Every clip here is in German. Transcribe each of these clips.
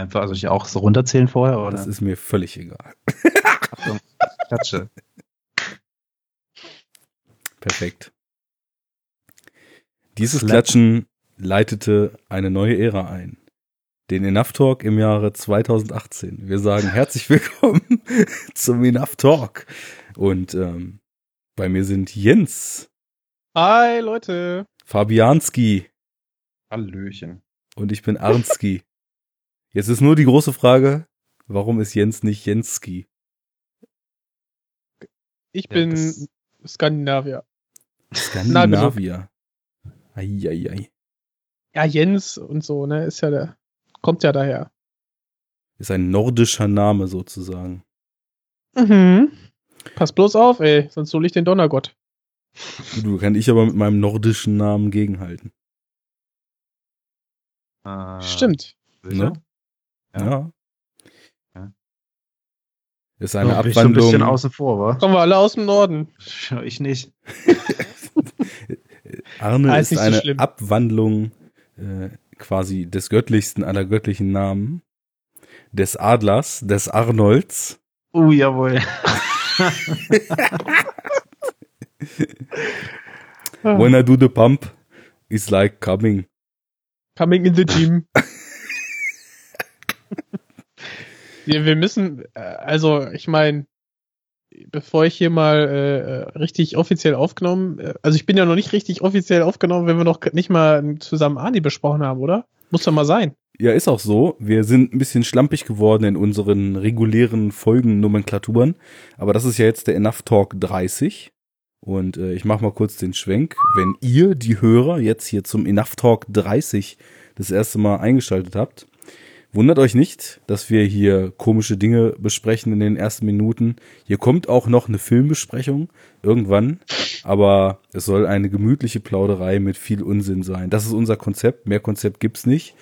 Einfach, also ich auch so runterzählen vorher, oder? Das ist mir völlig egal. Achtung, Klatsche. Perfekt. Dieses Slap. Klatschen leitete eine neue Ära ein. Den Enough Talk im Jahre 2018. Wir sagen herzlich willkommen zum Enough Talk. Und ähm, bei mir sind Jens, Hi, Leute. Fabianski Hallöchen. und ich bin Arnski. Jetzt ist nur die große Frage, warum ist Jens nicht Jenski? Ich Ja, bin Skandinavier. Skandinavier. Eieiei. Ja, Jens und so, ne, ist ja der, kommt ja daher. Ist ein nordischer Name sozusagen. Mhm. Pass bloß auf, ey, sonst hol ich den Donnergott. Du kann ich aber mit meinem nordischen Namen gegenhalten. Äh, Stimmt. sicher? Ne? Ja. Ja. Ist eine Oh, bin ich schon ein bisschen Abwandlung. außen vor, wa? Kommen wir alle aus dem Norden. Ich nicht. Arne Ah, ist ist nicht so eine schlimm. Abwandlung äh, quasi des göttlichsten aller göttlichen Namen. Des Adlers, des Arnolds. Oh, jawohl. When I do the pump, it's like coming. Coming in the gym. wir, wir müssen, äh, also ich meine, bevor ich hier mal äh, äh, richtig offiziell aufgenommen, äh, also ich bin ja noch nicht richtig offiziell aufgenommen, wenn wir noch nicht mal zusammen Ani besprochen haben, oder? Muss doch mal sein. Ja, ist auch so. Wir sind ein bisschen schlampig geworden in unseren regulären Folgennomenklaturen. Aber das ist ja jetzt der Enough Talk 30. Und äh, ich mache mal kurz den Schwenk. Wenn ihr, die Hörer, jetzt hier zum Enough Talk 30 das erste Mal eingeschaltet habt, wundert euch nicht, dass wir hier komische Dinge besprechen in den ersten Minuten. Hier kommt auch noch eine Filmbesprechung irgendwann. Aber es soll eine gemütliche Plauderei mit viel Unsinn sein. Das ist unser Konzept. Mehr Konzept gibt's nicht.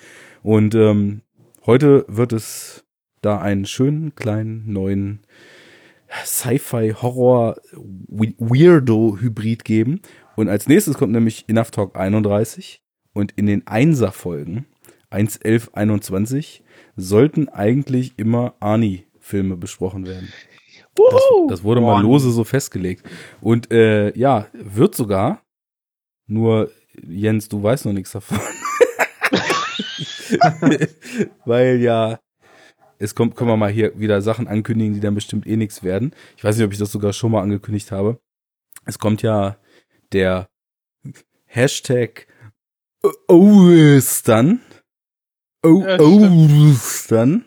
Und ähm, heute wird es da einen schönen kleinen neuen Sci-Fi-Horror-Weirdo-Hybrid geben. Und als nächstes kommt nämlich Enough Talk 31. Und in den Einser-Folgen, 1, 11, 21, sollten eigentlich immer Ani-Filme besprochen werden. Das, das wurde mal Boah. lose so festgelegt. Und äh, ja, wird sogar. Nur, Jens, du weißt noch nichts davon. Weil ja, es kommt, können wir mal hier wieder Sachen ankündigen, die dann bestimmt eh nichts werden. Ich weiß nicht, ob ich das sogar schon mal angekündigt habe. Es kommt ja der Hashtag Ostern. O Ja. Ostern.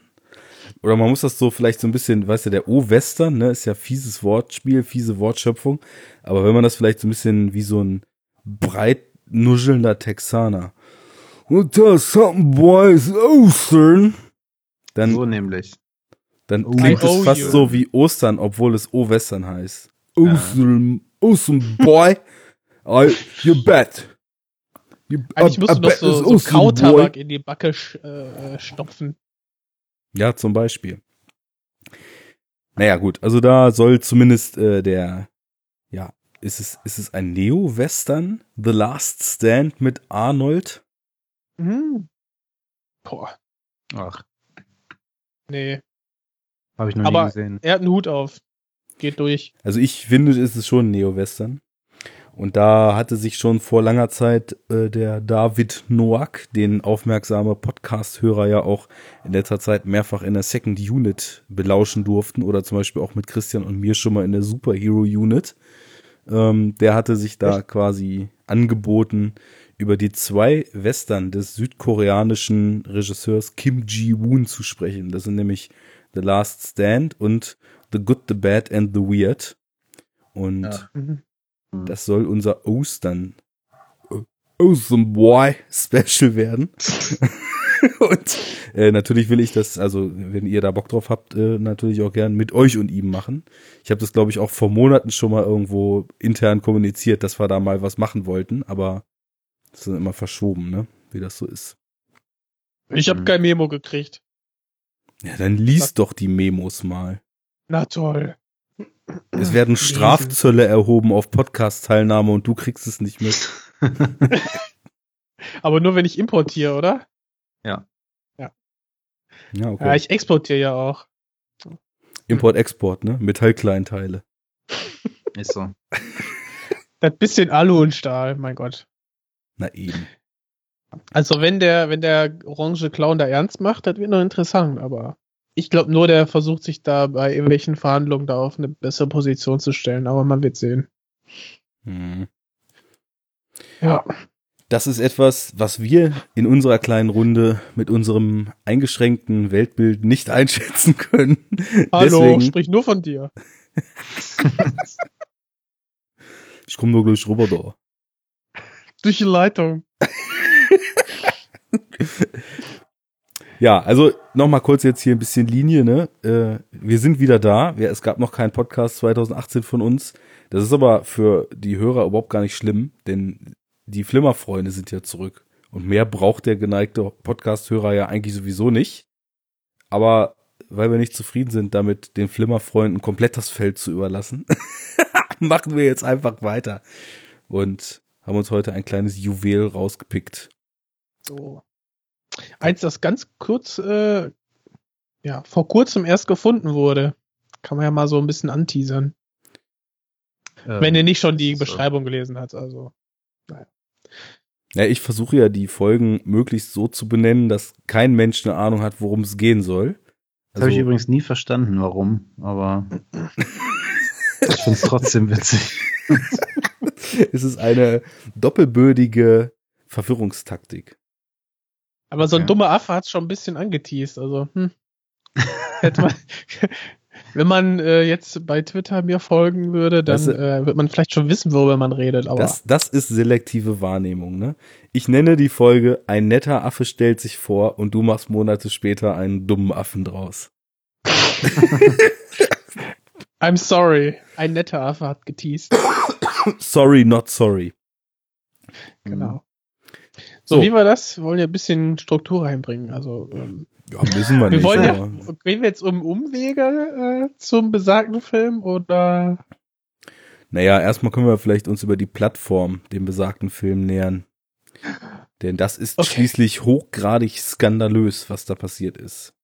Oder man muss das so vielleicht so ein bisschen, weißt du, der O-Western, ne, ist ja fieses Wortspiel, fiese Wortschöpfung. Aber wenn man das vielleicht so ein bisschen wie so ein breit nuschelnder Texaner. Und das something boys Ostern. Dann, So nämlich. dann Oh, klingt I es fast you. so wie Ostern, obwohl es O-Western heißt. Ja. Ostern, Ostern boy. I, you bet. Eigentlich I- musst du noch bet so, so Kautabak in die Backe äh, äh, stopfen. Ja, zum Beispiel. Naja, gut, also da soll zumindest äh, der, ja, ist es, ist es ein Neo-Western? The Last Stand mit Arnold? Mhm. Boah, Ach, nee. habe ich noch Aber- nie gesehen. Er hat einen Hut auf. Geht durch. Also ich finde, es ist schon ein Neo-Western. Und da hatte sich schon vor langer Zeit äh, der David Noack, den aufmerksame Podcast-Hörer ja auch in letzter Zeit mehrfach in der Second Unit belauschen durften oder zum Beispiel auch mit Christian und mir schon mal in der Superhero Unit. Ähm, der hatte sich da quasi angeboten, über die zwei Western des südkoreanischen Regisseurs Kim Ji-woon zu sprechen. Das sind nämlich The Last Stand und The Good, The Bad and The Weird. Und Ja. Mhm. das soll unser Ostern Awesome Boy Special werden. und äh, natürlich will ich das, also wenn ihr da Bock drauf habt, äh, natürlich auch gern mit euch und ihm machen. Ich habe das, glaube ich, auch vor Monaten schon mal irgendwo intern kommuniziert, dass wir da mal was machen wollten, aber das ist immer verschoben, ne? Wie das so ist. Ich habe Mhm. kein Memo gekriegt. Ja, dann liest doch die Memos mal. Na toll. Es werden Strafzölle erhoben auf Podcast-Teilnahme und du kriegst es nicht mit. Aber nur wenn ich importiere, oder? Ja. Ja. Ja, okay. Ja, ich exportiere ja auch. Import-Export, ne? Metallkleinteile. Ist so. Das bisschen Alu und Stahl, mein Gott. Na eben. Also wenn der, wenn der orange Clown da ernst macht, das wird noch interessant, aber ich glaube nur, der versucht sich da bei irgendwelchen Verhandlungen da auf eine bessere Position zu stellen, aber man wird sehen. Hm. Ja. Das ist etwas, was wir in unserer kleinen Runde mit unserem eingeschränkten Weltbild nicht einschätzen können. Hallo, Deswegen, sprich nur von dir. ich komme nur gleich rüber da. Durch die Leitung. Ja, also nochmal kurz jetzt hier ein bisschen Linie, ne? Äh, wir sind wieder da. Wir, es gab noch keinen Podcast 2018 von uns. Das ist aber für die Hörer überhaupt gar nicht schlimm, denn die Flimmerfreunde sind ja zurück. Und mehr braucht der geneigte Podcast-Hörer ja eigentlich sowieso nicht. Aber weil wir nicht zufrieden sind, damit den Flimmerfreunden komplett das Feld zu überlassen, machen wir jetzt einfach weiter. Und haben uns heute ein kleines Juwel rausgepickt. So. Eins, das ganz kurz, äh, ja, vor kurzem erst gefunden wurde. Kann man ja mal so ein bisschen anteasern. Wenn ihr nicht schon die Ähm, so. Beschreibung gelesen habt, also. Ja, ich versuche ja die Folgen möglichst so zu benennen, dass kein Mensch eine Ahnung hat, worum es gehen soll. Das habe ich übrigens nie verstanden, warum, aber ich finde es trotzdem witzig. es ist eine doppelbödige Verwirrungstaktik. Aber so ein Ja. dummer Affe hat's schon ein bisschen angeteased, also, hm. Man, wenn man äh, jetzt bei Twitter mir folgen würde, dann Das- äh, wird man vielleicht schon wissen, worüber man redet, aber. Das, das ist selektive Wahrnehmung, ne? Ich nenne die Folge Ein netter Affe stellt sich vor und du machst Monate später einen dummen Affen draus. I'm sorry. Ein netter Affe hat geteased. Sorry, not sorry. Genau. So, wie war das? Wir wollen ja ein bisschen Struktur reinbringen. Also, ähm, Ja, müssen wir wir nicht. wollen ja, gehen wir jetzt um Umwege äh, zum besagten Film oder? Naja, erstmal können wir vielleicht uns über die Plattform dem besagten Film nähern. Denn das ist Okay. schließlich hochgradig skandalös, was da passiert ist.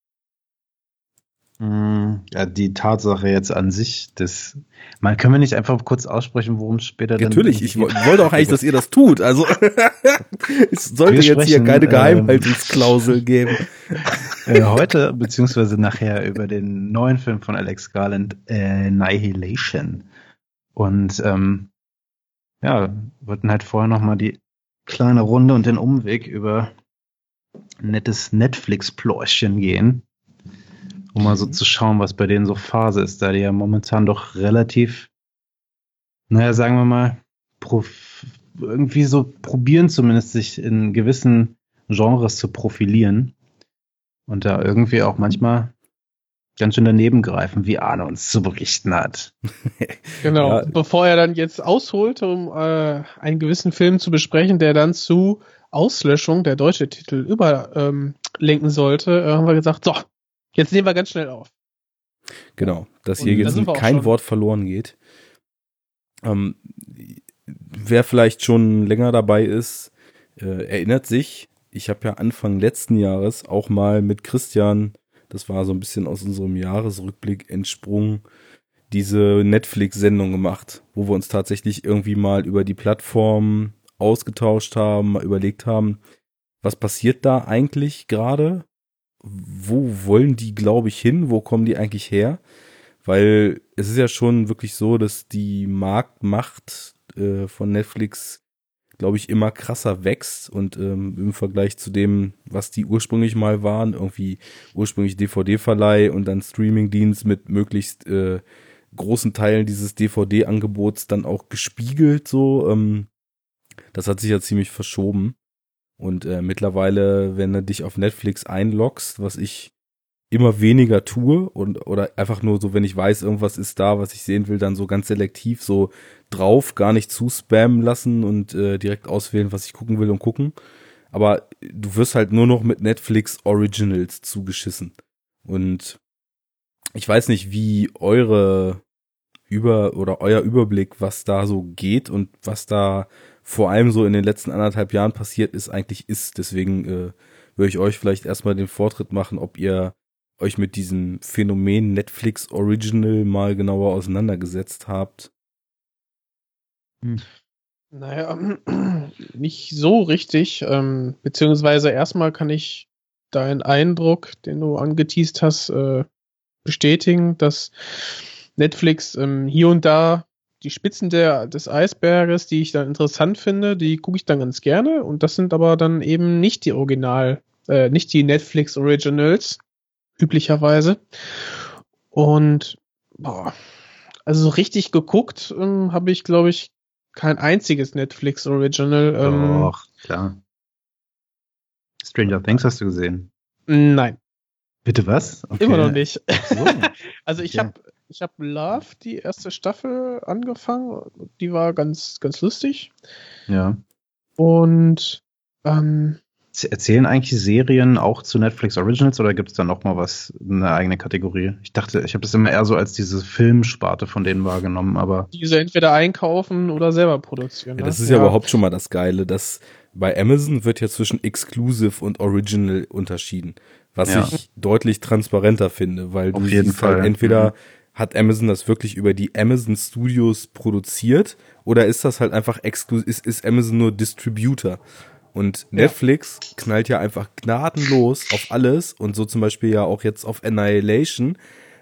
Mm, Ja, die Tatsache jetzt an sich, das, man können wir nicht einfach kurz aussprechen, worum es später dann Natürlich, ich wo- geht? wollte auch eigentlich, dass ihr das tut. Also es sollte Wir jetzt hier keine ähm, Geheimhaltungsklausel geben. äh, heute, beziehungsweise nachher über den neuen Film von Alex Garland, äh, Annihilation. Und ähm, ja, wollten halt vorher nochmal die kleine Runde und den Umweg über ein nettes Netflix-Plorchen gehen, um mal so Mhm. zu schauen, was bei denen so Phase ist, da die ja momentan doch relativ, naja, sagen wir mal, irgendwie so probieren zumindest sich in gewissen Genres zu profilieren und da irgendwie auch manchmal ganz schön daneben greifen, wie Arne uns zu berichten hat. Genau. Ja. Bevor er dann jetzt ausholt, um äh, einen gewissen Film zu besprechen, der dann zu Auslöschung, der deutsche Titel, überlenken ähm, sollte, äh, haben wir gesagt, so, jetzt nehmen wir ganz schnell auf. Genau, dass Und hier jetzt kein schon. Wort verloren geht. Ähm, wer vielleicht schon länger dabei ist, äh, erinnert sich, ich habe ja Anfang letzten Jahres auch mal mit Christian, das war so ein bisschen aus unserem Jahresrückblick entsprungen, diese Netflix-Sendung gemacht, wo wir uns tatsächlich irgendwie mal über die Plattform ausgetauscht haben, mal überlegt haben, was passiert da eigentlich gerade? Wo wollen die, glaube ich, hin? Wo kommen die eigentlich her? Weil es ist ja schon wirklich so, dass die Marktmacht äh, von Netflix, glaube ich, immer krasser wächst und ähm, im Vergleich zu dem, was die ursprünglich mal waren, irgendwie ursprünglich DVD-Verleih und dann Streamingdienst mit möglichst äh, großen Teilen dieses DVD-Angebots dann auch gespiegelt so. Ähm, das hat sich ja ziemlich verschoben. Und äh, mittlerweile, wenn du dich auf Netflix einloggst, was ich immer weniger tue und oder einfach nur so, wenn ich weiß, irgendwas ist da, was ich sehen will, dann so ganz selektiv so drauf, gar nicht zu spammen lassen und äh, direkt auswählen, was ich gucken will und gucken. Aber du wirst halt nur noch mit Netflix Originals zugeschissen. Und ich weiß nicht, wie eure über oder euer Überblick, was da so geht und was da vor allem so in den letzten anderthalb Jahren passiert ist, eigentlich ist. Deswegen äh, würde ich euch vielleicht erstmal den Vortritt machen, ob ihr euch mit diesem Phänomen Netflix Original mal genauer auseinandergesetzt habt. Hm. Naja, nicht so richtig. Ähm, beziehungsweise erstmal kann ich deinen Eindruck, den du angeteased hast, äh, bestätigen, dass Netflix ähm, hier und da die Spitzen der, des Eisberges, die ich dann interessant finde, die gucke ich dann ganz gerne. Und das sind aber dann eben nicht die Original, äh, nicht die Netflix Originals, üblicherweise. Und boah, also so richtig geguckt ähm, habe ich, glaube ich, kein einziges Netflix Original. Ähm, Doch, klar. Stranger Things hast du gesehen? Nein. Bitte was? Okay. Immer noch nicht. So. also ich okay. habe ich habe Love die erste Staffel angefangen. Die war ganz ganz lustig. Ja. Und ähm, Erzählen eigentlich Serien auch zu Netflix Originals oder gibt es da noch mal was, eine eigene Kategorie? Ich dachte, ich habe das immer eher so als diese Filmsparte von denen wahrgenommen, aber. Diese entweder einkaufen oder selber produzieren. Ja, das ne? ist ja, ja überhaupt schon mal das Geile, dass bei Amazon wird ja zwischen Exclusive und Original unterschieden, was ja. ich deutlich transparenter finde, weil Auf du jeden halt Fall. halt entweder mhm. Hat Amazon das wirklich über die Amazon Studios produziert oder ist das halt einfach exklusiv, ist, ist Amazon nur Distributor? Und Netflix ja. knallt ja einfach gnadenlos auf alles und so zum Beispiel ja auch jetzt auf Annihilation,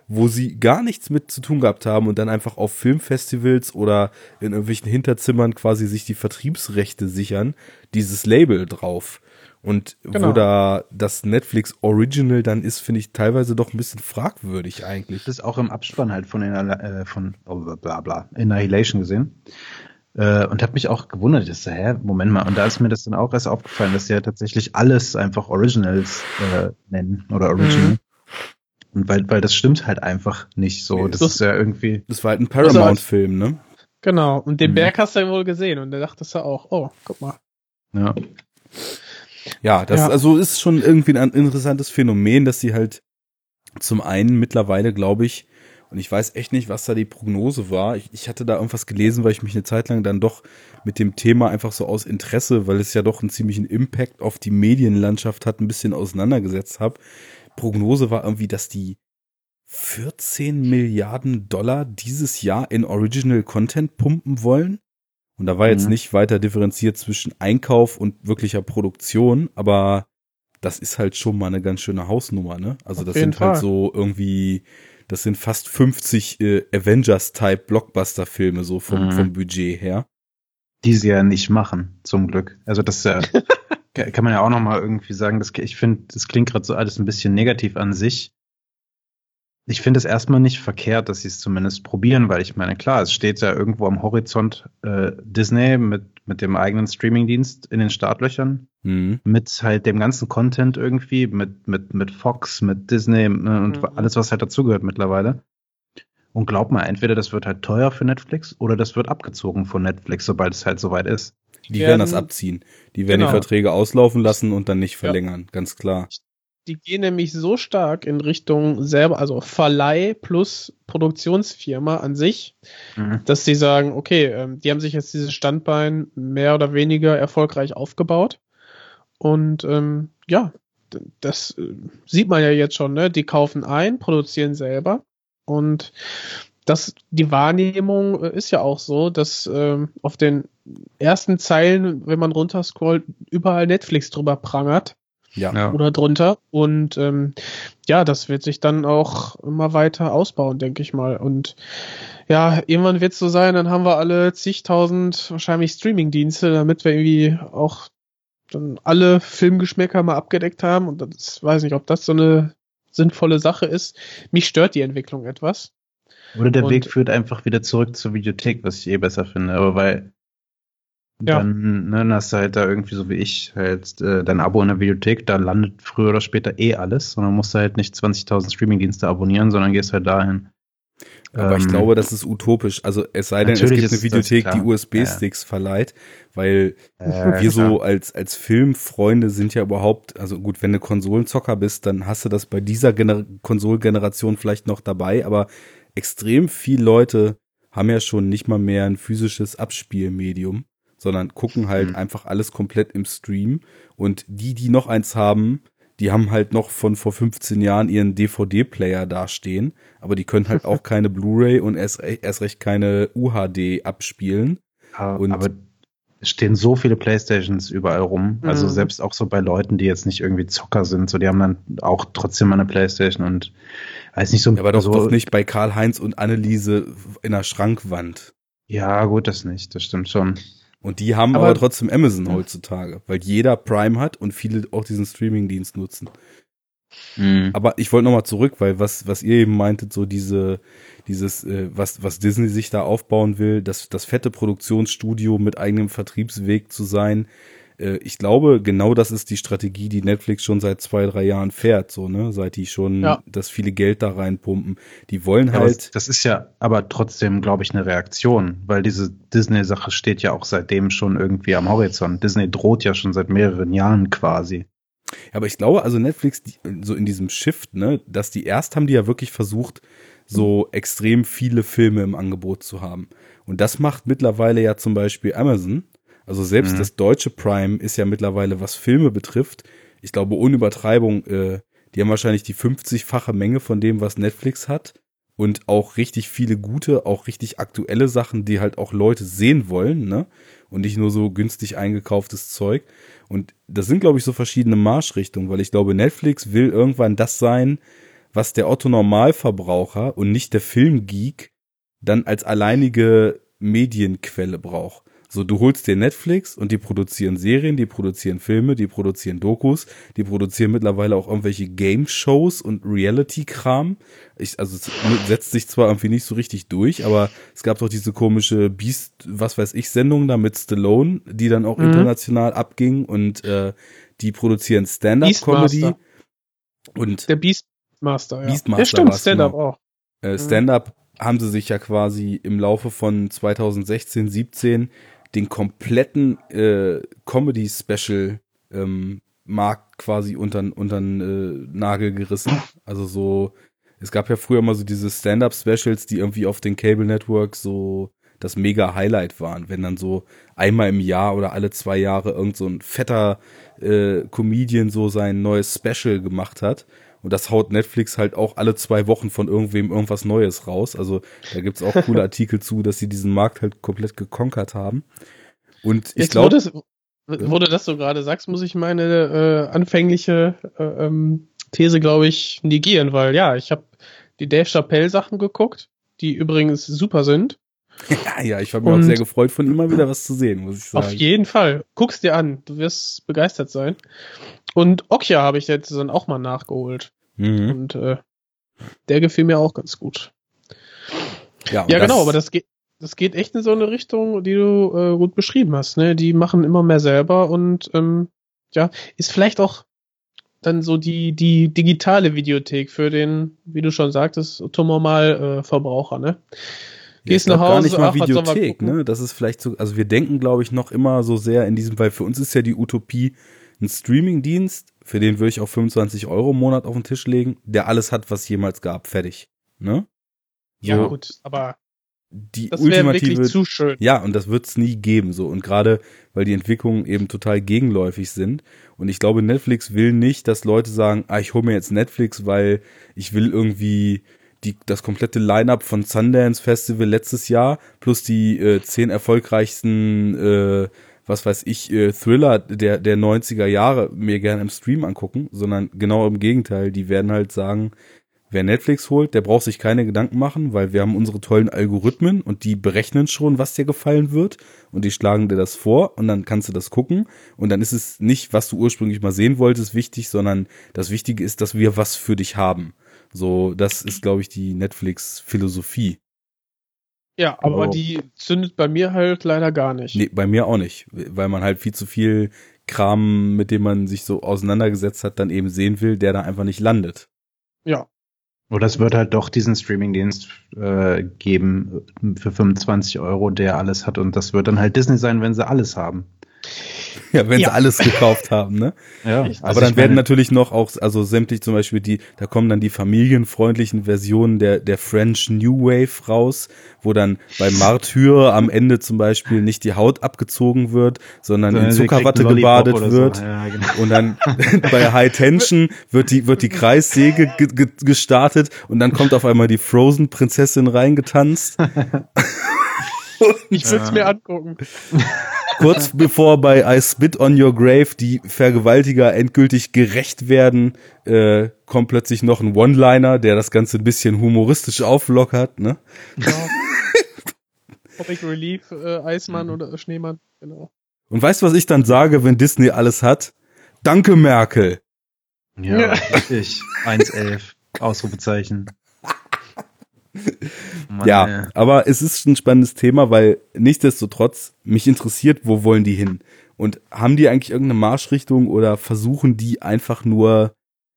wo sie gar nichts mit zu tun gehabt haben und dann einfach auf Filmfestivals oder in irgendwelchen Hinterzimmern quasi sich die Vertriebsrechte sichern, dieses Label drauf. Und genau. wo da das Netflix Original dann ist, finde ich teilweise doch ein bisschen fragwürdig eigentlich. Das ist auch im Abspann halt von, äh, von bla bla, Annihilation gesehen. Äh, und habe mich auch gewundert, ich so, hä, Moment mal. Und da ist mir das dann auch erst aufgefallen, dass sie ja tatsächlich alles einfach Originals äh, nennen oder Original. Mhm. Und weil, weil das stimmt halt einfach nicht so. Das, das ist ja irgendwie. Das war halt ein Paramount-Film, ne? Genau. Und den mhm. Berg hast du ja wohl gesehen und da dachtest du auch, oh, guck mal. Ja. Ja, das ja. also ist schon irgendwie ein interessantes Phänomen, dass sie halt zum einen mittlerweile, glaube ich, und ich weiß echt nicht, was da die Prognose war. Ich, ich hatte da irgendwas gelesen, weil ich mich eine Zeit lang dann doch mit dem Thema einfach so aus Interesse, weil es ja doch einen ziemlichen Impact auf die Medienlandschaft hat, ein bisschen auseinandergesetzt habe. Prognose war irgendwie, dass die 14 Milliarden Dollar dieses Jahr in Original Content pumpen wollen. Und da war jetzt mhm. nicht weiter differenziert zwischen Einkauf und wirklicher Produktion, aber das ist halt schon mal eine ganz schöne Hausnummer, ne? Also Auf das sind halt Fall. halt so irgendwie das sind fast 50 äh, Avengers-Type Blockbuster-Filme, so vom, mhm. vom Budget her. Die sie ja nicht machen, zum Glück. Also das ja, kann man ja auch nochmal irgendwie sagen, dass ich finde, das klingt gerade so alles ein bisschen negativ an sich ich finde es erstmal nicht verkehrt, dass sie es zumindest probieren, weil ich meine, klar, es steht ja irgendwo am Horizont äh, Disney mit, mit dem eigenen Streamingdienst in den Startlöchern, mhm. mit halt dem ganzen Content irgendwie, mit, mit, mit Fox, mit Disney ne, und mhm. alles, was halt dazugehört mittlerweile. Und glaub mal, entweder das wird halt teuer für Netflix oder das wird abgezogen von Netflix, sobald es halt soweit ist. Die werden, werden das abziehen. Die werden genau. die Verträge auslaufen lassen und dann nicht verlängern, ja. ganz klar. Die gehen nämlich so stark in Richtung selber, also Verleih plus Produktionsfirma an sich, mhm. dass sie sagen, okay, ähm, die haben sich jetzt dieses Standbein mehr oder weniger erfolgreich aufgebaut. Und ähm, ja, das äh, sieht man ja jetzt schon, ne? Die kaufen ein, produzieren selber. Und das, die Wahrnehmung äh, ist ja auch so, dass ähm, auf den ersten Zeilen, wenn man runterscrollt, überall Netflix drüber prangert ja. oder drunter. Und ähm, ja, das wird sich dann auch immer weiter ausbauen, denke ich mal. Und ja, irgendwann wird es so sein, dann haben wir alle zigtausend wahrscheinlich Streaming-Dienste, damit wir irgendwie auch dann alle Filmgeschmäcker mal abgedeckt haben. Und das weiß nicht, ob das so eine sinnvolle Sache ist. Mich stört die Entwicklung etwas. Oder der und, Weg führt einfach wieder zurück zur Videothek, was ich eh besser finde. Aber weil ja. Dann ne, hast du halt da irgendwie so wie ich halt äh, dein Abo in der Videothek, da landet früher oder später eh alles, sondern musst du halt nicht 20.000 Streamingdienste abonnieren, sondern gehst halt dahin. Aber ähm, ich glaube, das ist utopisch. Also es sei denn, es gibt eine Videothek, die USB-Sticks ja. verleiht, weil äh, wir so als, als Filmfreunde sind ja überhaupt, also gut, wenn du Konsolenzocker bist, dann hast du das bei dieser Gener Konsolgeneration vielleicht noch dabei, aber extrem viele Leute haben ja schon nicht mal mehr ein physisches Abspielmedium sondern gucken halt Mhm. einfach alles komplett im Stream. Und die, die noch eins haben, die haben halt noch von vor 15 Jahren ihren DVD-Player dastehen, aber die können halt auch keine Blu-ray und erst, erst recht keine UHD abspielen. Ja, Und- aber es stehen so viele Playstations überall rum. Also Mhm. selbst auch so bei Leuten, die jetzt nicht irgendwie Zocker sind, so die haben dann auch trotzdem mal eine Playstation und weiß nicht so. Ja, aber doch, so, doch nicht bei Karl-Heinz und Anneliese in der Schrankwand. Ja, gut, das nicht. Das stimmt schon. Und die haben aber, Aber- trotzdem Amazon heutzutage, weil jeder Prime hat und viele auch diesen Streaming-Dienst nutzen. Mhm. Aber ich wollte nochmal zurück, weil was, was ihr eben meintet, so diese, dieses, äh, was, was Disney sich da aufbauen will, das, das fette Produktionsstudio mit eigenem Vertriebsweg zu sein. Äh, ich glaube, genau das ist die Strategie, die Netflix schon seit zwei, drei Jahren fährt, so, ne, seit die schon Ja. das viele Geld da reinpumpen. Die wollen Ja, halt, das ist ja aber trotzdem, glaube ich, eine Reaktion, weil diese Disney-Sache steht ja auch seitdem schon irgendwie am Horizont. Disney droht ja schon seit mehreren Jahren quasi. Aber ich glaube, also Netflix, die, so in diesem Shift, ne, dass die erst haben die ja wirklich versucht, so extrem viele Filme im Angebot zu haben. Und das macht mittlerweile ja zum Beispiel Amazon. Also selbst Mhm. das deutsche Prime ist ja mittlerweile, was Filme betrifft, ich glaube, ohne Übertreibung, äh, die haben wahrscheinlich die 50-fache Menge von dem, was Netflix hat. Und auch richtig viele gute, auch richtig aktuelle Sachen, die halt auch Leute sehen wollen, ne? Und nicht nur so günstig eingekauftes Zeug. Und das sind, glaube ich, so verschiedene Marschrichtungen, weil ich glaube, Netflix will irgendwann das sein, was der Otto Normalverbraucher und nicht der Filmgeek dann als alleinige Medienquelle braucht. So, du holst dir Netflix und die produzieren Serien, die produzieren Filme, die produzieren Dokus, die produzieren mittlerweile auch irgendwelche Game-Shows und Reality-Kram. Ich, also es setzt sich zwar irgendwie nicht so richtig durch, aber es gab doch diese komische Beast, was weiß ich, Sendung da mit Stallone, die dann auch Mhm. international abging und äh, die produzieren Stand-up-Comedy und Der Beastmaster, ja. Beastmaster ja, stimmt, Stand-up genau. auch. äh, Stand-up haben sie sich ja quasi im Laufe von 2016, 17 den kompletten äh, Comedy-Special ähm, Markt quasi untern, untern äh, Nagel gerissen. Also so, es gab ja früher mal so diese Stand-up-Specials, die irgendwie auf den Cable Networks so das mega Highlight waren, wenn dann so einmal im Jahr oder alle zwei Jahre irgend so ein fetter äh, Comedian so sein neues Special gemacht hat. Und das haut Netflix halt auch alle zwei Wochen von irgendwem irgendwas Neues raus. Also da gibt's auch coole Artikel zu, dass sie diesen Markt halt komplett gekonkert haben. Und ich glaube, wo du das so gerade sagst, muss ich meine äh, anfängliche äh, ähm, These, glaube ich, negieren, weil ja, ich habe die Dave Chappelle Sachen geguckt, die übrigens super sind. ja, ja, ich habe mich auch sehr gefreut, von ihm mal wieder was zu sehen, muss ich sagen. Auf jeden Fall. Guck's dir an, du wirst begeistert sein. Und Okja habe ich jetzt dann auch mal nachgeholt. Mhm. Und äh, der gefiel mir auch ganz gut. Ja, Ja, genau, aber das geht, das geht echt in so eine Richtung, die du äh, gut beschrieben hast. Ne? Die machen immer mehr selber und ähm, ja, ist vielleicht auch dann so die, die digitale Videothek für den, wie du schon sagtest, Otto-Normal äh, Verbraucher, ne? Gehst nach gar Hause, nicht mal ach, Videothek, ne? Das ist vielleicht so, also wir denken, glaube ich, noch immer so sehr in diesem, weil für uns ist ja die Utopie ein Streamingdienst, für den würde ich auch 25 Euro im Monat auf den Tisch legen, der alles hat, was jemals gab, fertig. Ne? Ja, So, gut, aber Die das wäre ultimative wirklich zu schön. Ja, und das wird's nie geben, so. Und gerade, weil die Entwicklungen eben total gegenläufig sind. Und ich glaube, Netflix will nicht, dass Leute sagen, ah, ich hole mir jetzt Netflix, weil ich will irgendwie die, das komplette Line-Up von Sundance Festival letztes Jahr plus die äh, zehn erfolgreichsten, äh, was weiß ich, äh, Thriller der, der 90er Jahre mir gerne im Stream angucken, sondern genau im Gegenteil. Die werden halt sagen, Wer Netflix holt, der braucht sich keine Gedanken machen, weil wir haben unsere tollen Algorithmen und die berechnen schon, was dir gefallen wird und die schlagen dir das vor und dann kannst du das gucken und dann ist es nicht, was du ursprünglich mal sehen wolltest, wichtig, sondern das Wichtige ist, dass wir was für dich haben. So, das ist, glaube ich, die Netflix-Philosophie. Ja, aber Oh. die zündet bei mir halt leider gar nicht. Nee, bei mir auch nicht, weil man halt viel zu viel Kram, mit dem man sich so auseinandergesetzt hat, dann eben sehen will, der da einfach nicht landet. Ja, Oder es wird halt doch diesen Streamingdienst äh, geben für 25 Euro, der alles hat. Und das wird dann halt Disney sein, wenn sie alles haben. Ja, wenn Ja. sie alles gekauft haben, ne? Ja, Ich- Aber also dann werden natürlich noch auch, also sämtlich zum Beispiel die, da kommen dann die familienfreundlichen Versionen der, der French New Wave raus, wo dann bei Martyr am Ende zum Beispiel nicht die Haut abgezogen wird, sondern sondern in Zuckerwatte gebadet wird. So. Ja, genau. Und dann bei High Tension wird die, wird die Kreissäge ge ge gestartet und dann kommt auf einmal die Frozen-Prinzessin reingetanzt. Ich würde es Ja. mir angucken. Kurz bevor bei I Spit on Your Grave die Vergewaltiger endgültig gerecht werden, äh, kommt plötzlich noch ein One-Liner, der das Ganze ein bisschen humoristisch auflockert. Ne? Ja. Comic Relief, äh, Eismann oder Schneemann, genau. Und weißt du, was ich dann sage, wenn Disney alles hat? Danke, Merkel. Ja, Ja. richtig. 1,11. Ausrufezeichen. Mann, ja, ey. aber es ist ein spannendes Thema, weil nichtsdestotrotz mich interessiert, wo wollen die hin? Und haben die eigentlich irgendeine Marschrichtung oder versuchen die einfach nur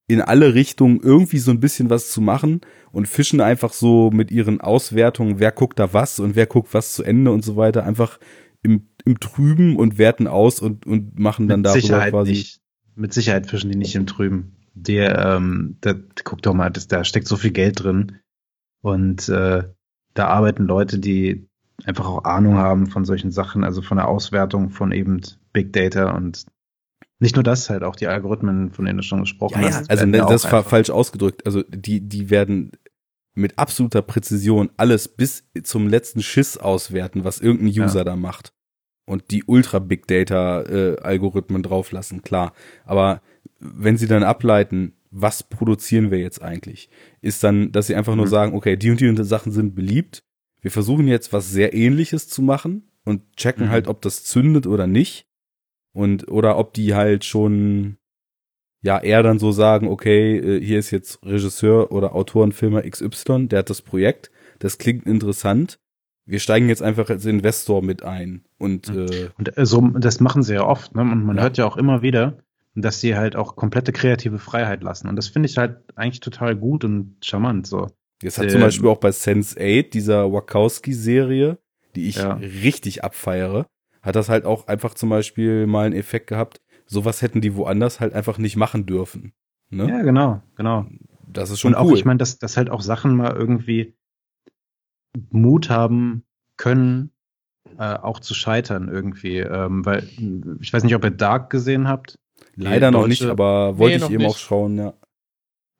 in alle Richtungen irgendwie so ein bisschen was zu machen und fischen einfach so mit ihren Auswertungen, wer guckt da was und wer guckt was zu Ende und so weiter, einfach im, im Trüben und werten aus und, und machen dann Sicherheit quasi. nicht. Mit Sicherheit fischen die nicht im Trüben. Der, ähm, da, guck doch mal, das, da steckt so viel Geld drin. Und äh, da arbeiten Leute, die einfach auch Ahnung haben von solchen Sachen, also von der Auswertung von eben Big Data und nicht nur das, halt auch die Algorithmen, von denen du schon gesprochen Ja, ja, hast. also ne, ja das war einfach- falsch ausgedrückt. Also die, die werden mit absoluter Präzision alles bis zum letzten Schiss auswerten, was irgendein Ja. User da macht. Und die Ultra Big Data äh, Algorithmen drauflassen, klar. Aber wenn sie dann ableiten, was produzieren wir jetzt eigentlich, ist dann, dass sie einfach nur Mhm. sagen, okay, die und die und die Sachen sind beliebt. Wir versuchen jetzt was sehr ähnliches zu machen und checken Mhm. halt, ob das zündet oder nicht. Und, oder ob die halt schon ja eher dann so sagen, okay, äh, hier ist jetzt Regisseur oder Autorenfilmer XY, der hat das Projekt, das klingt interessant. Wir steigen jetzt einfach als Investor mit ein und äh, Und äh, so, das machen sie ja oft, ne? Und man Ja. hört ja auch immer wieder, dass sie halt auch komplette kreative Freiheit lassen. Und das finde ich halt eigentlich total gut und charmant. So. jetzt hat Ähm, zum Beispiel auch bei Sense 8, dieser Wachowski-Serie, die ich Ja. richtig abfeiere, hat das halt auch einfach zum Beispiel mal einen Effekt gehabt. Sowas hätten die woanders halt einfach nicht machen dürfen. Ne? Ja, genau, genau. Das ist schon und auch, cool. ich meine, dass, dass halt auch Sachen mal irgendwie Mut haben können, äh, auch zu scheitern irgendwie. Ähm, weil, ich weiß nicht, ob ihr Dark gesehen habt. Leider noch nicht, aber wollte Nee, ich eben nicht. auch schauen, ja.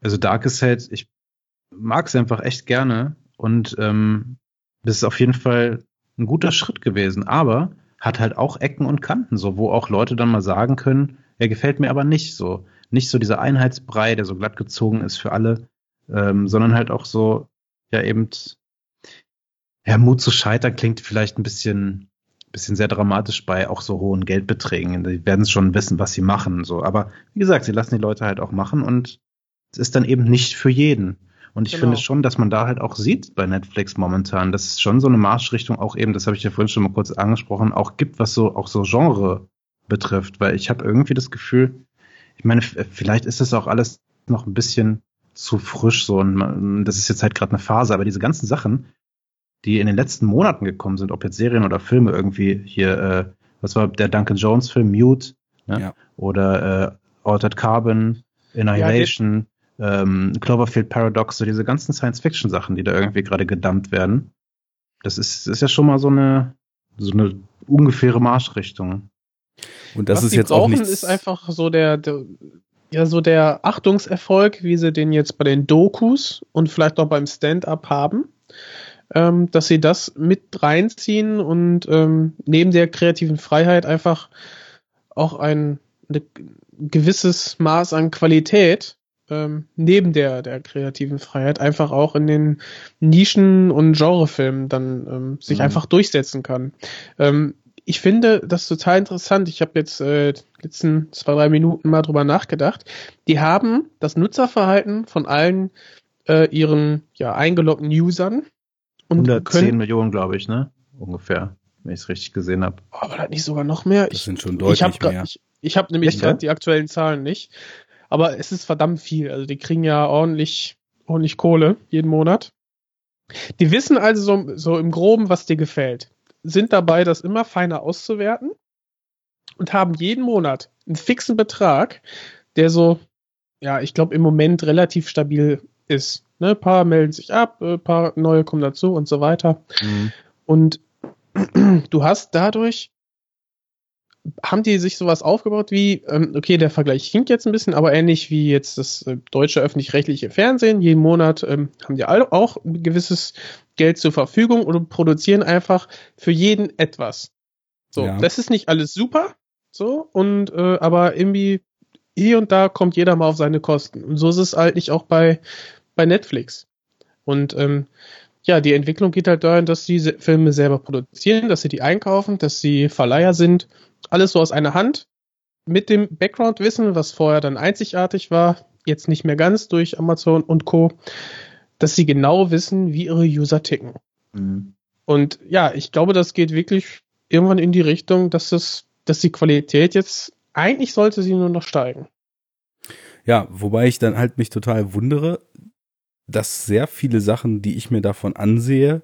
Also Dark ist halt, ich mag es einfach echt gerne und ähm, das ist auf jeden Fall ein guter Schritt gewesen, aber hat halt auch Ecken und Kanten, so wo auch Leute dann mal sagen können, er gefällt mir aber nicht so. Nicht so dieser Einheitsbrei, der so glatt gezogen ist für alle, ähm, sondern halt auch so, ja eben, ja, Mut zu scheitern klingt vielleicht ein bisschen, bisschen sehr dramatisch bei auch so hohen Geldbeträgen. Die werden schon wissen, was sie machen, so. Aber wie gesagt, sie lassen die Leute halt auch machen und es ist dann eben nicht für jeden. Und ich Genau. finde schon, dass man da halt auch sieht bei Netflix momentan, dass es schon so eine Marschrichtung auch eben, das habe ich ja vorhin schon mal kurz angesprochen, auch gibt, was so auch so Genre betrifft. Weil ich habe irgendwie das Gefühl, ich meine, vielleicht ist das auch alles noch ein bisschen zu frisch so und man, das ist jetzt halt gerade eine Phase, aber diese ganzen Sachen, die in den letzten Monaten gekommen sind, ob jetzt Serien oder Filme irgendwie hier, äh, was war der Duncan Jones Film Mute ne? Ja. oder äh, Altered Carbon, Annihilation, ähm, Cloverfield Paradox, so diese ganzen Science-Fiction-Sachen, die da irgendwie gerade gedumpt werden. Das ist, ist ja schon mal so eine, so eine ungefähre Marschrichtung. Und das Was ist jetzt auch brauchen, nichts. ist einfach so der, der, ja, so der Achtungserfolg, wie sie den jetzt bei den Dokus und vielleicht auch beim Stand-up haben, ähm, dass sie das mit reinziehen und ähm, neben der kreativen Freiheit einfach auch ein, ein gewisses Maß an Qualität ähm, neben der, der kreativen Freiheit einfach auch in den Nischen- und Genrefilmen dann ähm, sich Mhm. einfach durchsetzen kann. Ähm, ich finde das total interessant. Ich habe jetzt äh, letzten zwei, drei Minuten mal drüber nachgedacht. Die haben das Nutzerverhalten von allen äh, ihren ja, eingeloggten Usern und 110 können. Millionen, glaube ich, ne? Ungefähr, wenn ich es richtig gesehen habe. Oh, aber das nicht sogar noch mehr. Das sind schon ich deutlich hab grad- mehr. Ich, ich habe nämlich ja? die aktuellen Zahlen nicht. Aber es ist verdammt viel. Also die kriegen ja ordentlich, ordentlich Kohle jeden Monat. Die wissen also so, so im Groben, was dir gefällt. Sind dabei, das immer feiner auszuwerten. und haben jeden Monat einen fixen Betrag, der so, ja, ich glaube im Moment relativ stabil ist. Ne, ein paar melden sich ab, ein paar neue kommen dazu und so weiter. Mhm. Und du hast dadurch haben die sich sowas aufgebaut wie, ähm, okay, der Vergleich hinkt jetzt ein bisschen, aber ähnlich wie jetzt das äh, deutsche öffentlich-rechtliche Fernsehen. Jeden Monat ähm, haben die alle auch ein gewisses Geld zur Verfügung und produzieren einfach für jeden etwas. So, ja. das ist nicht alles super, so, und äh, aber irgendwie hier und da kommt jeder mal auf seine Kosten. Und so ist es halt nicht auch bei, bei Netflix. Und ähm, ja, die Entwicklung geht halt dahin, dass sie Filme selber produzieren, dass sie die einkaufen, dass sie Verleiher sind alles so aus einer Hand mit dem Background-Wissen, was vorher dann einzigartig war, jetzt nicht mehr ganz durch Amazon und Co., dass sie genau wissen, wie ihre User ticken. Mhm. Und ja, ich glaube, das geht wirklich irgendwann in die Richtung, dass es, dass die Qualität jetzt, eigentlich sollte sie nur noch steigen. Ja, wobei ich dann halt mich total wundere, dass sehr viele Sachen, die ich mir davon ansehe,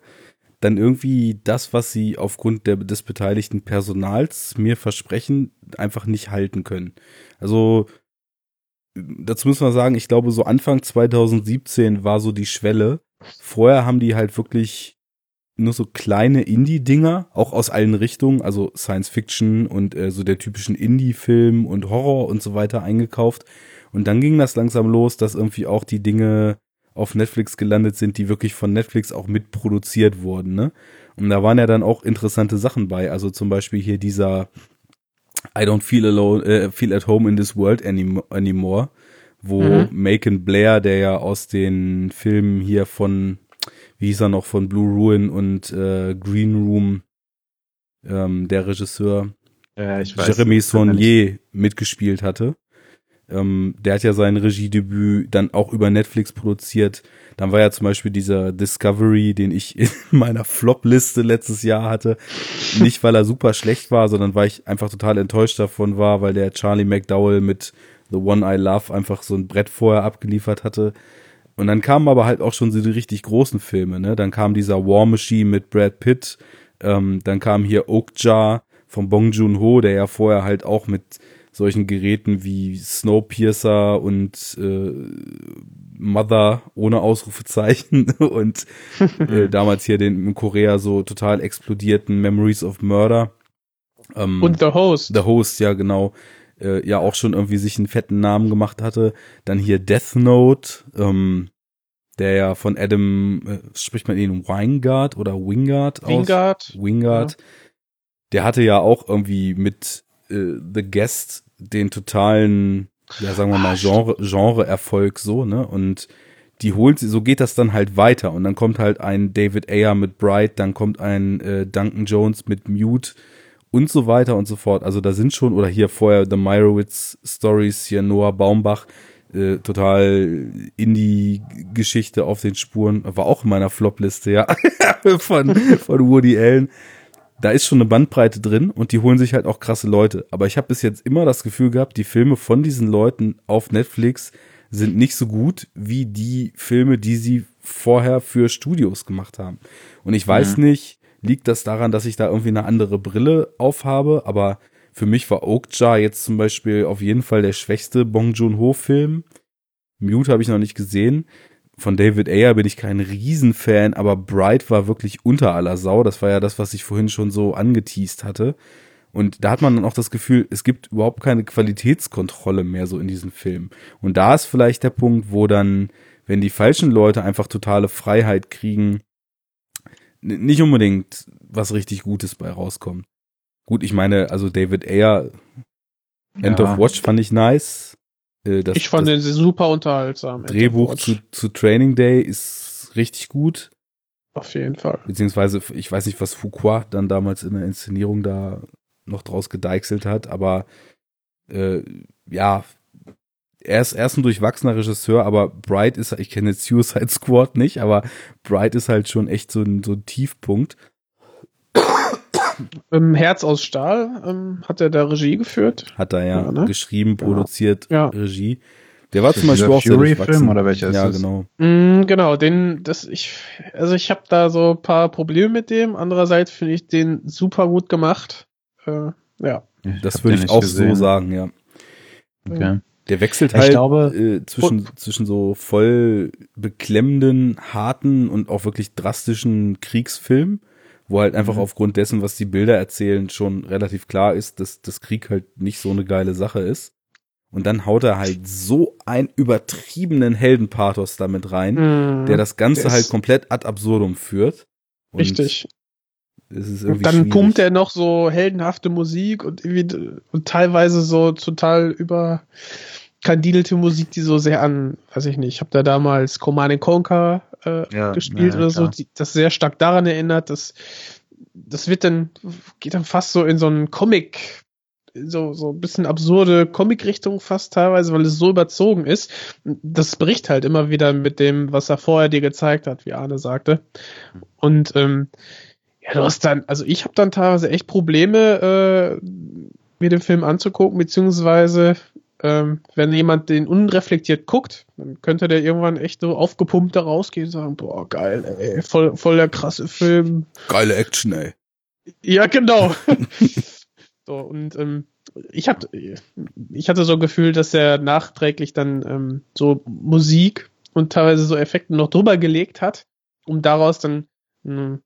dann irgendwie das, was sie aufgrund der, des beteiligten Personals mir versprechen, einfach nicht halten können. Also dazu muss man sagen, ich glaube, so Anfang 2017 war so die Schwelle. Vorher haben die halt wirklich nur so kleine Indie-Dinger, auch aus allen Richtungen, also Science Fiction und äh, so der typischen Indie-Film und Horror und so weiter eingekauft. Und dann ging das langsam los, dass irgendwie auch die Dinge auf Netflix gelandet sind, die wirklich von Netflix auch mitproduziert wurden. Ne? Und da waren ja dann auch interessante Sachen bei. Also zum Beispiel hier dieser I don't feel alone, äh, feel at home in this world anymore, wo mhm. Macon Blair, der ja aus den Filmen hier von, wie hieß er noch, von Blue Ruin und äh, Green Room, ähm, der Regisseur, ja, Jeremy Saunier mitgespielt hatte. Ähm, der hat ja sein Regiedebüt dann auch über Netflix produziert. Dann war ja zum Beispiel dieser Discovery, den ich in meiner Flop-Liste letztes Jahr hatte. Nicht, weil er super schlecht war, sondern weil ich einfach total enttäuscht davon war, weil der Charlie McDowell mit The One I Love einfach so ein Brett vorher abgeliefert hatte. Und dann kamen aber halt auch schon so die richtig großen Filme, ne? Dann kam dieser War Machine mit Brad Pitt, ähm, dann kam hier Oakjar von Bong Joon-ho, der ja vorher halt auch mit solchen Geräten wie Snowpiercer und äh, Mother ohne Ausrufezeichen und äh, damals hier den in Korea so total explodierten Memories of Murder. Ähm, und The Host. The Host, ja genau. Äh, ja auch schon irgendwie sich einen fetten Namen gemacht hatte. Dann hier Death Note, ähm, der ja von Adam, äh, spricht man ihn Wingard oder Wingard aus? Wingard. Wingard. Ja. Der hatte ja auch irgendwie mit äh, The Guest den totalen, ja sagen wir mal, Genre, Genre-Erfolg so, ne? Und die holt sie, so geht das dann halt weiter. Und dann kommt halt ein David Ayer mit Bright, dann kommt ein äh, Duncan Jones mit Mute und so weiter und so fort. Also da sind schon, oder hier vorher The Meyerowitz Stories, hier Noah Baumbach, äh, total Indie-Geschichte auf den Spuren, war auch in meiner Flop-Liste, ja, von, von Woody Allen da ist schon eine Bandbreite drin und die holen sich halt auch krasse Leute. Aber ich habe bis jetzt immer das Gefühl gehabt, die Filme von diesen Leuten auf Netflix sind nicht so gut wie die Filme, die sie vorher für Studios gemacht haben. Und ich weiß mhm. nicht, liegt das daran, dass ich da irgendwie eine andere Brille aufhabe, aber für mich war Oakjar jetzt zum Beispiel auf jeden Fall der schwächste Bong Joon-ho-Film. Mute habe ich noch nicht gesehen von David Ayer bin ich kein Riesenfan, aber Bright war wirklich unter aller Sau. Das war ja das, was ich vorhin schon so angeteased hatte. Und da hat man dann auch das Gefühl, es gibt überhaupt keine Qualitätskontrolle mehr so in diesen Filmen. Und da ist vielleicht der Punkt, wo dann, wenn die falschen Leute einfach totale Freiheit kriegen, nicht unbedingt was richtig Gutes bei rauskommt. Gut, ich meine, also David Ayer, End ja. of Watch fand ich nice. Äh, das, ich fand den super unterhaltsam. Drehbuch zu, zu Training Day ist richtig gut. Auf jeden Fall. Beziehungsweise, ich weiß nicht, was Fuqua dann damals in der Inszenierung da noch draus gedeichselt hat, aber äh, ja, er ist, er ist ein durchwachsener Regisseur, aber Bright ist, ich kenne jetzt Suicide Squad nicht, aber Bright ist halt schon echt so ein, so ein Tiefpunkt. Ähm, Herz aus Stahl ähm, hat er da Regie geführt. Hat er ja, ja ne? geschrieben, produziert, ja. Regie. Der war zum Beispiel auch Fury Film oder welcher ist ja, genau. Mm, genau, den, das ich, also ich habe da so ein paar Probleme mit dem. Andererseits finde ich den super gut gemacht. Äh, ja. Das würde ich auch gesehen. so sagen, ja. Okay. Der wechselt halt glaube, äh, zwischen, zwischen so voll beklemmenden, harten und auch wirklich drastischen Kriegsfilmen, wo halt einfach mhm. aufgrund dessen, was die Bilder erzählen, schon relativ klar ist, dass das Krieg halt nicht so eine geile Sache ist. Und dann haut er halt so einen übertriebenen Heldenpathos damit rein, mhm. der das Ganze halt komplett ad absurdum führt. Und richtig. und dann schwierig. pumpt er noch so heldenhafte Musik und und teilweise so total über kandidelte Musik, die so sehr an, weiß ich nicht, ich habe da damals Command Conquer äh, ja, gespielt ja, oder klar. so, die, das sehr stark daran erinnert, dass das wird dann, geht dann fast so in so einen Comic, so, so ein bisschen absurde Comic-Richtung fast teilweise, weil es so überzogen ist. Das bricht halt immer wieder mit dem, was er vorher dir gezeigt hat, wie Arne sagte. Und ähm, ja, du hast dann, also ich habe dann teilweise echt Probleme, äh, mir den Film anzugucken, beziehungsweise ähm, wenn jemand den unreflektiert guckt, dann könnte der irgendwann echt so aufgepumpt da rausgehen und sagen, boah, geil, ey, voll, voll der krasse Film. Geile Action, ey. Ja, genau. so, und ähm, ich hatte, ich hatte so ein Gefühl, dass er nachträglich dann ähm, so Musik und teilweise so Effekte noch drüber gelegt hat, um daraus dann mh, hm,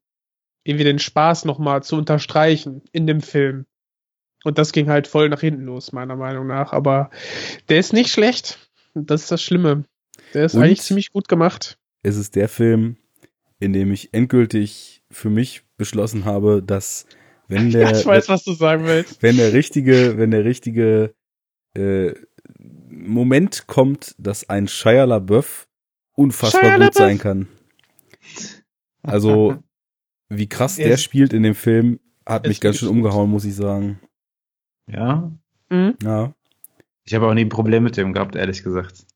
irgendwie den Spaß nochmal zu unterstreichen in dem Film. Und das ging halt voll nach hinten los, meiner Meinung nach. Aber der ist nicht schlecht. Das ist das Schlimme. Der ist Und eigentlich ziemlich gut gemacht. Es ist der Film, in dem ich endgültig für mich beschlossen habe, dass wenn der, ja, ich weiß, was du sagen willst. Wenn der richtige, wenn der richtige äh, Moment kommt, dass ein Shia LaBeouf unfassbar Shia gut LaBeouf. sein kann. Also wie krass der spielt in dem Film, hat mich ganz schön umgehauen, muss ich sagen. Ja. Mhm. Ja. Ich habe auch nie ein Problem mit dem gehabt, ehrlich gesagt.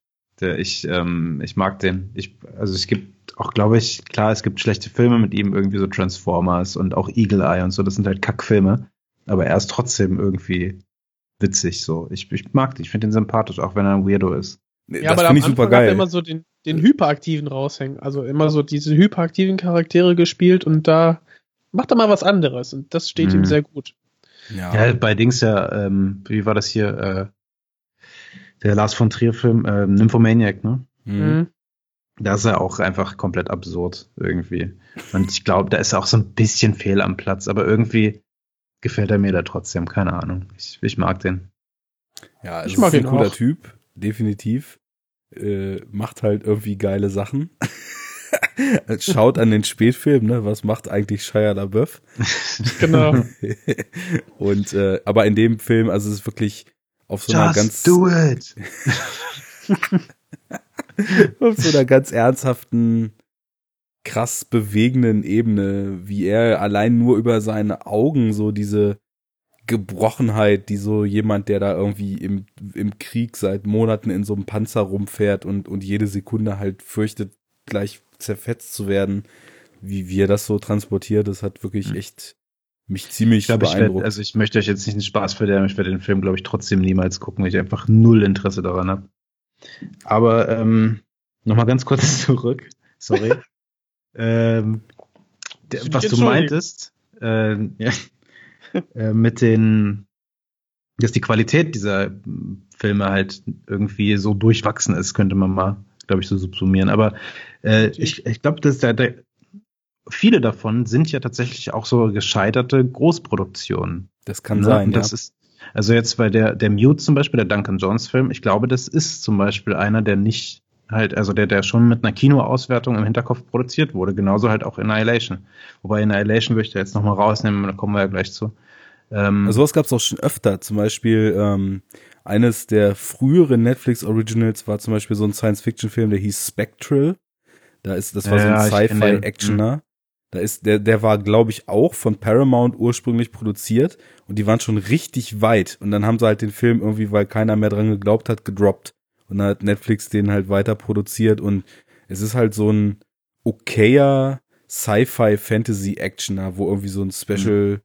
Der, ich, ähm, ich mag den. Ich, also es gibt auch, glaube ich, klar, es gibt schlechte Filme mit ihm, irgendwie so Transformers und auch Eagle Eye und so, das sind halt Kackfilme. Aber er ist trotzdem irgendwie witzig so. Ich, ich mag den, ich finde ihn sympathisch, auch wenn er ein Weirdo ist. Ja, das aber finde ich super geil. Hat er immer so den, den Hyperaktiven raushängen. Also immer so diese hyperaktiven Charaktere gespielt und da macht er mal was anderes und das steht mhm. ihm sehr gut. Ja. ja, bei Dings ja, ähm, wie war das hier, äh, der Lars von Trier-Film, äh, Nymphomaniac, ne? Mhm. Da ist er auch einfach komplett absurd irgendwie. Und ich glaube, da ist er auch so ein bisschen fehl am Platz, aber irgendwie gefällt er mir da trotzdem, keine Ahnung. Ich, ich mag den. Ja, also ich mag ist ein cooler auch. Typ, definitiv. Äh, macht halt irgendwie geile Sachen. Schaut an den Spätfilm, ne? Was macht eigentlich Shia LaBeouf? genau. Und äh, aber in dem Film, also es ist wirklich auf so Just einer ganz do it. auf so einer ganz ernsthaften, krass bewegenden Ebene, wie er allein nur über seine Augen so diese Gebrochenheit, die so jemand, der da irgendwie im, im Krieg seit Monaten in so einem Panzer rumfährt und, und jede Sekunde halt fürchtet, gleich zerfetzt zu werden, wie wir das so transportiert, das hat wirklich mhm. echt mich ziemlich ich glaub, beeindruckt. Ich werd, also ich möchte euch jetzt nicht einen Spaß verderben, ich werde den Film, glaube ich, trotzdem niemals gucken, weil ich einfach null Interesse daran habe. Aber ähm, nochmal ganz kurz zurück, sorry. ähm, der, was du meintest, äh, ja, äh, mit den, dass die Qualität dieser Filme halt irgendwie so durchwachsen ist, könnte man mal glaube ich, so subsumieren. Aber äh, ich, ich glaube, dass der, der, viele davon sind ja tatsächlich auch so gescheiterte Großproduktionen. Das kann ne? sein. das ja. ist also jetzt bei der der Mute zum Beispiel, der Duncan Jones Film, ich glaube, das ist zum Beispiel einer, der nicht halt, also der, der schon mit einer Kinoauswertung im Hinterkopf produziert wurde, genauso halt auch Annihilation. Wobei Annihilation würde ich da jetzt nochmal rausnehmen, da kommen wir ja gleich zu. Ähm, also was gab es auch schon öfter, zum Beispiel ähm, eines der früheren Netflix Originals war zum Beispiel so ein Science-Fiction-Film, der hieß Spectral. Da ist, das war ja, so ein Sci-Fi-Actioner. Da ist, der, der war, glaube ich, auch von Paramount ursprünglich produziert und die waren schon richtig weit. Und dann haben sie halt den Film irgendwie, weil keiner mehr dran geglaubt hat, gedroppt. Und dann hat Netflix den halt weiter produziert und es ist halt so ein okayer Sci-Fi-Fantasy-Actioner, wo irgendwie so ein Special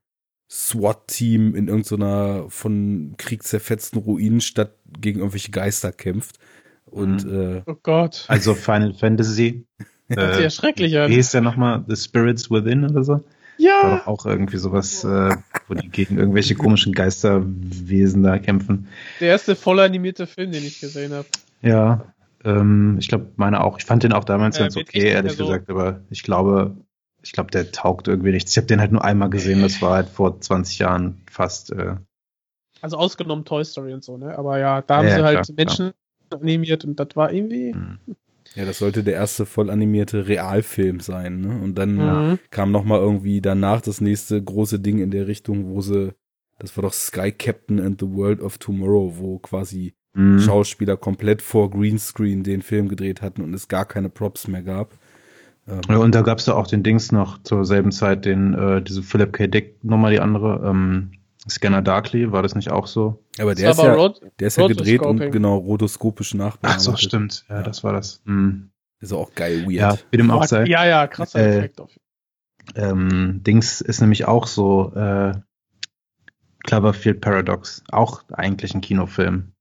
SWAT-Team in irgendeiner von Krieg zerfetzten Ruinenstadt gegen irgendwelche Geister kämpft. Und mhm. äh, oh Gott. Also Final Fantasy. Das äh, ja schrecklich an. Wie hieß der nochmal? The Spirits Within oder so? Ja. War doch auch irgendwie sowas, äh, wo die gegen irgendwelche komischen Geisterwesen da kämpfen. Der erste voll animierte Film, den ich gesehen habe. Ja, ähm, ich glaube, meine auch. Ich fand den auch damals Äh, ganz okay, ehrlich Personen. gesagt, aber ich glaube, ich glaube, der taugt irgendwie nichts. Ich habe den halt nur einmal gesehen, das war halt vor 20 Jahren fast. Äh, Also ausgenommen Toy Story und so, ne? Aber ja, da haben Ja, sie ja, halt klar, Menschen animiert und das war irgendwie. hm. Ja, das sollte der erste voll animierte Realfilm sein, ne? Und dann Mhm. kam noch mal irgendwie danach das nächste große Ding in der Richtung, wo sie, das war doch Sky Captain and the World of Tomorrow, wo quasi Hm. Schauspieler komplett vor Greenscreen den Film gedreht hatten und es gar keine Props mehr gab. Ähm, Ja, und da gab's ja auch den Dings noch zur selben Zeit, den, äh, diese Philip K. Dick Nummer, die andere, ähm, Scanner Darkly, war das nicht auch so? aber der ist, ja, aber Rot der ist ja gedreht und genau rotoskopisch nachbearbeitet. stimmt. Ja, Ja. das war das. Hm. Ist auch geil weird. Ja, wie dem auch sei. Ja, ja, krasser Äh, Effekt auf. Ähm, Dings ist nämlich auch so, äh, Cloverfield Paradox, auch eigentlich ein Kinofilm.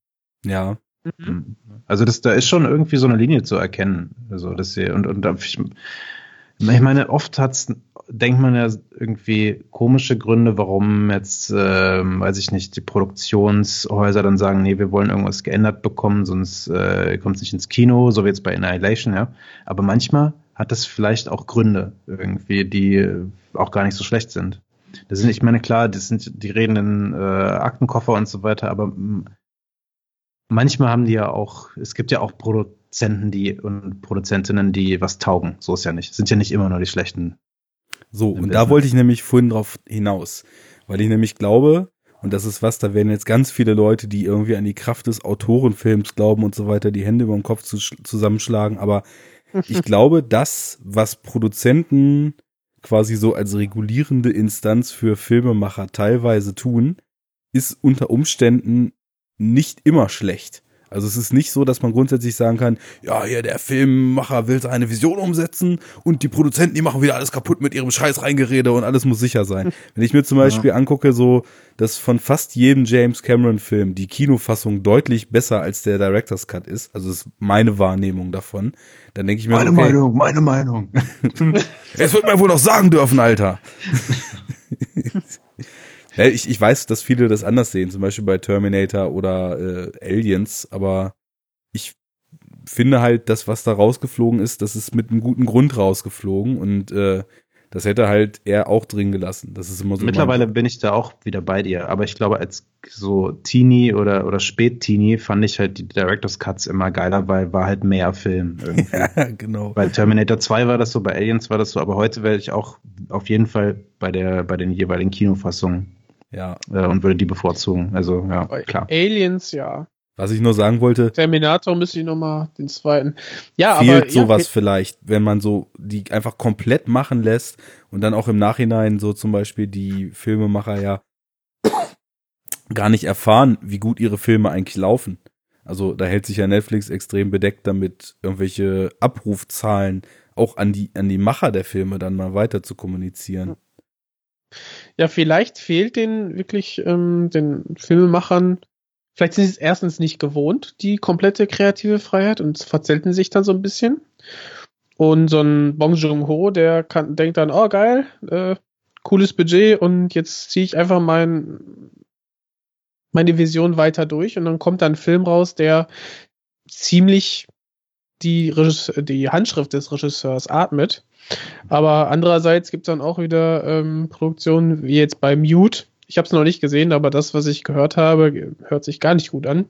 ja. Mhm. Also das, da ist schon irgendwie so eine Linie zu erkennen. Also das hier, und, und ich, ich meine, oft hat's, denkt man ja irgendwie komische Gründe, warum jetzt, ähm, weiß ich nicht, die Produktionshäuser dann sagen, nee, wir wollen irgendwas geändert bekommen, sonst äh, kommt es nicht ins Kino, so wie jetzt bei Annihilation, ja. Aber manchmal hat das vielleicht auch Gründe irgendwie, die äh, auch gar nicht so schlecht sind. Das sind, ich meine, klar, das sind die redenden äh, Aktenkoffer und so weiter, aber mm, manchmal haben die ja auch, es gibt ja auch Produzenten, die und Produzentinnen, die was taugen. So ist ja nicht. Es sind ja nicht immer nur die schlechten. So, und da Business. wollte ich nämlich vorhin drauf hinaus, weil ich nämlich glaube, und das ist was, da werden jetzt ganz viele Leute, die irgendwie an die Kraft des Autorenfilms glauben und so weiter, die Hände über den Kopf zu, zusammenschlagen, aber ich glaube, das, was Produzenten quasi so als regulierende Instanz für Filmemacher teilweise tun, ist unter Umständen nicht immer schlecht. Also es ist nicht so, dass man grundsätzlich sagen kann, ja, hier der Filmemacher will seine Vision umsetzen und die Produzenten, die machen wieder alles kaputt mit ihrem scheiß Reingerede und alles muss sicher sein. Wenn ich mir zum Beispiel angucke, so, dass von fast jedem James Cameron Film die Kinofassung deutlich besser als der Director's Cut ist, also das ist meine Wahrnehmung davon, dann denke ich mir, Meine okay, Meinung, meine Meinung. es wird man wohl noch sagen dürfen, Alter. ich, ich weiß, dass viele das anders sehen, zum Beispiel bei Terminator oder äh, Aliens, aber ich finde halt, das, was da rausgeflogen ist, das ist mit einem guten Grund rausgeflogen und äh, das hätte halt er auch drin gelassen. Das ist immer so. Mittlerweile bin ich da auch wieder bei dir, aber ich glaube, als so Teenie oder, oder Spät-Teenie fand ich halt die Director's Cuts immer geiler, weil war halt mehr Film irgendwie. ja, genau. Bei Terminator 2 war das so, bei Aliens war das so, aber heute werde ich auch auf jeden Fall bei der, bei den jeweiligen Kinofassungen Ja. äh, und würde die bevorzugen. Also ja, Bei klar. Aliens, ja. Was ich nur sagen wollte, Terminator müsste ich nochmal den zweiten. Ja, fehlt aber. sowas ja, vielleicht, wenn man so die einfach komplett machen lässt und dann auch im Nachhinein so zum Beispiel die Filmemacher ja gar nicht erfahren, wie gut ihre Filme eigentlich laufen. Also da hält sich ja Netflix extrem bedeckt damit, irgendwelche Abrufzahlen auch an die, an die Macher der Filme dann mal weiter zu kommunizieren. Ja, vielleicht fehlt den wirklich ähm, den Filmemachern. Vielleicht sind sie es erstens nicht gewohnt, die komplette kreative Freiheit und verzelten sich dann so ein bisschen. Und so ein Bong Joon-ho, der kann, denkt dann, oh geil, äh, cooles Budget und jetzt ziehe ich einfach mein, meine Vision weiter durch und dann kommt dann ein Film raus, der ziemlich die, Regisse die Handschrift des Regisseurs atmet. Aber andererseits gibt es dann auch wieder ähm, Produktionen wie jetzt bei Mute. Ich habe es noch nicht gesehen, aber das, was ich gehört habe, hört sich gar nicht gut an.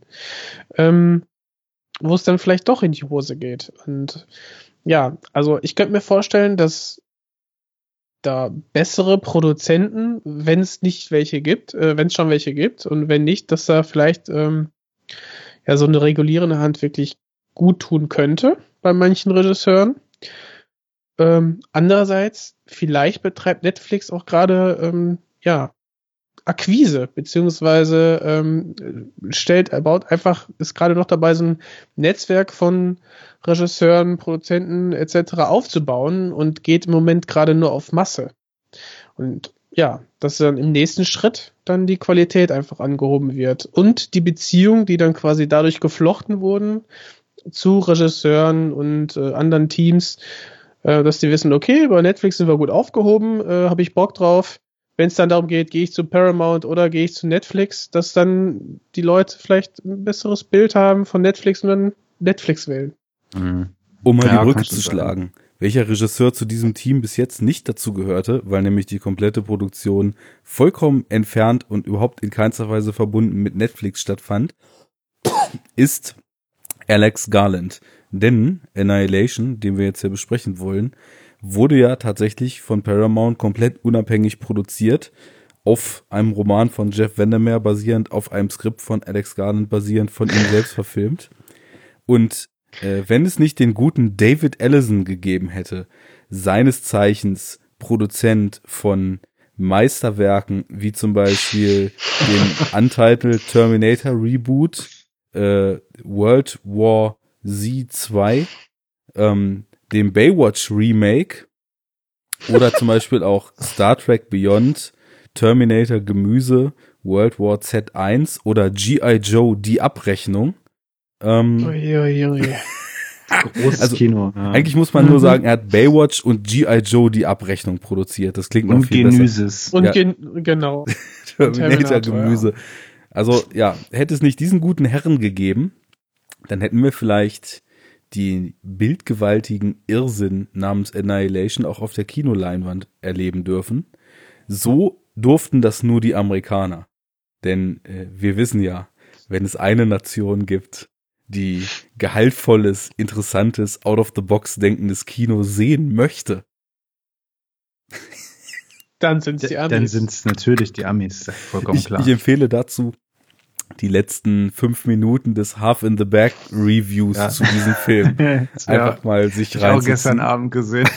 Ähm, wo es dann vielleicht doch in die Hose geht. Und ja, also ich könnte mir vorstellen, dass da bessere Produzenten, wenn es nicht welche gibt, äh, wenn es schon welche gibt und wenn nicht, dass da vielleicht ähm, ja so eine regulierende Hand wirklich gut tun könnte bei manchen Regisseuren. Ähm, andererseits, vielleicht betreibt Netflix auch gerade ähm, ja Akquise, beziehungsweise ähm, stellt, baut einfach, ist gerade noch dabei, so ein Netzwerk von Regisseuren, Produzenten etc. aufzubauen und geht im Moment gerade nur auf Masse. Und ja, dass dann im nächsten Schritt dann die Qualität einfach angehoben wird und die Beziehungen, die dann quasi dadurch geflochten wurden zu Regisseuren und äh, anderen Teams, Äh, dass die wissen, okay, bei Netflix sind wir gut aufgehoben, äh, habe ich Bock drauf. Wenn es dann darum geht, gehe ich zu Paramount oder gehe ich zu Netflix, dass dann die Leute vielleicht ein besseres Bild haben von Netflix und dann Netflix wählen. Mhm. Um mal Ja, die Brücke zu schlagen. Welcher Regisseur zu diesem Team bis jetzt nicht dazu gehörte, weil nämlich die komplette Produktion vollkommen entfernt und überhaupt in keinster Weise verbunden mit Netflix stattfand, ist Alex Garland. Denn Annihilation, den wir jetzt hier besprechen wollen, wurde ja tatsächlich von Paramount komplett unabhängig produziert, auf einem Roman von Jeff Vandermeer basierend, auf einem Skript von Alex Garland basierend, von ihm selbst verfilmt. Und äh, wenn es nicht den guten David Ellison gegeben hätte, seines Zeichens Produzent von Meisterwerken wie zum Beispiel den Untitled Terminator Reboot, äh, World War Z 2, ähm, dem Baywatch Remake oder zum Beispiel auch Star Trek Beyond, Terminator Gemüse, World War Z1 oder G.I. Joe Die Abrechnung. Ähm. Großes Also, Kino. Ja. eigentlich muss man nur Mhm. sagen, er hat Baywatch und G.I. Joe die Abrechnung produziert. Das klingt noch und viel besser. Genüses. Und Ja. gen genau. Terminator Terminator, Gemüse. Also ja, hätte es nicht diesen guten Herren gegeben, dann hätten wir vielleicht die bildgewaltigen Irrsinn namens Annihilation auch auf der Kinoleinwand erleben dürfen. So durften das nur die Amerikaner. Denn äh, wir wissen ja, wenn es eine Nation gibt, die gehaltvolles, interessantes, out-of-the-box denkendes Kino sehen möchte, Dann sind es die Dann Amis. sind es natürlich die Amis, vollkommen ich, klar. ich empfehle dazu die letzten fünf Minuten des Half in the Back Reviews Ja. zu diesem Film. Einfach mal sich ich auch gestern. Abend gesehen.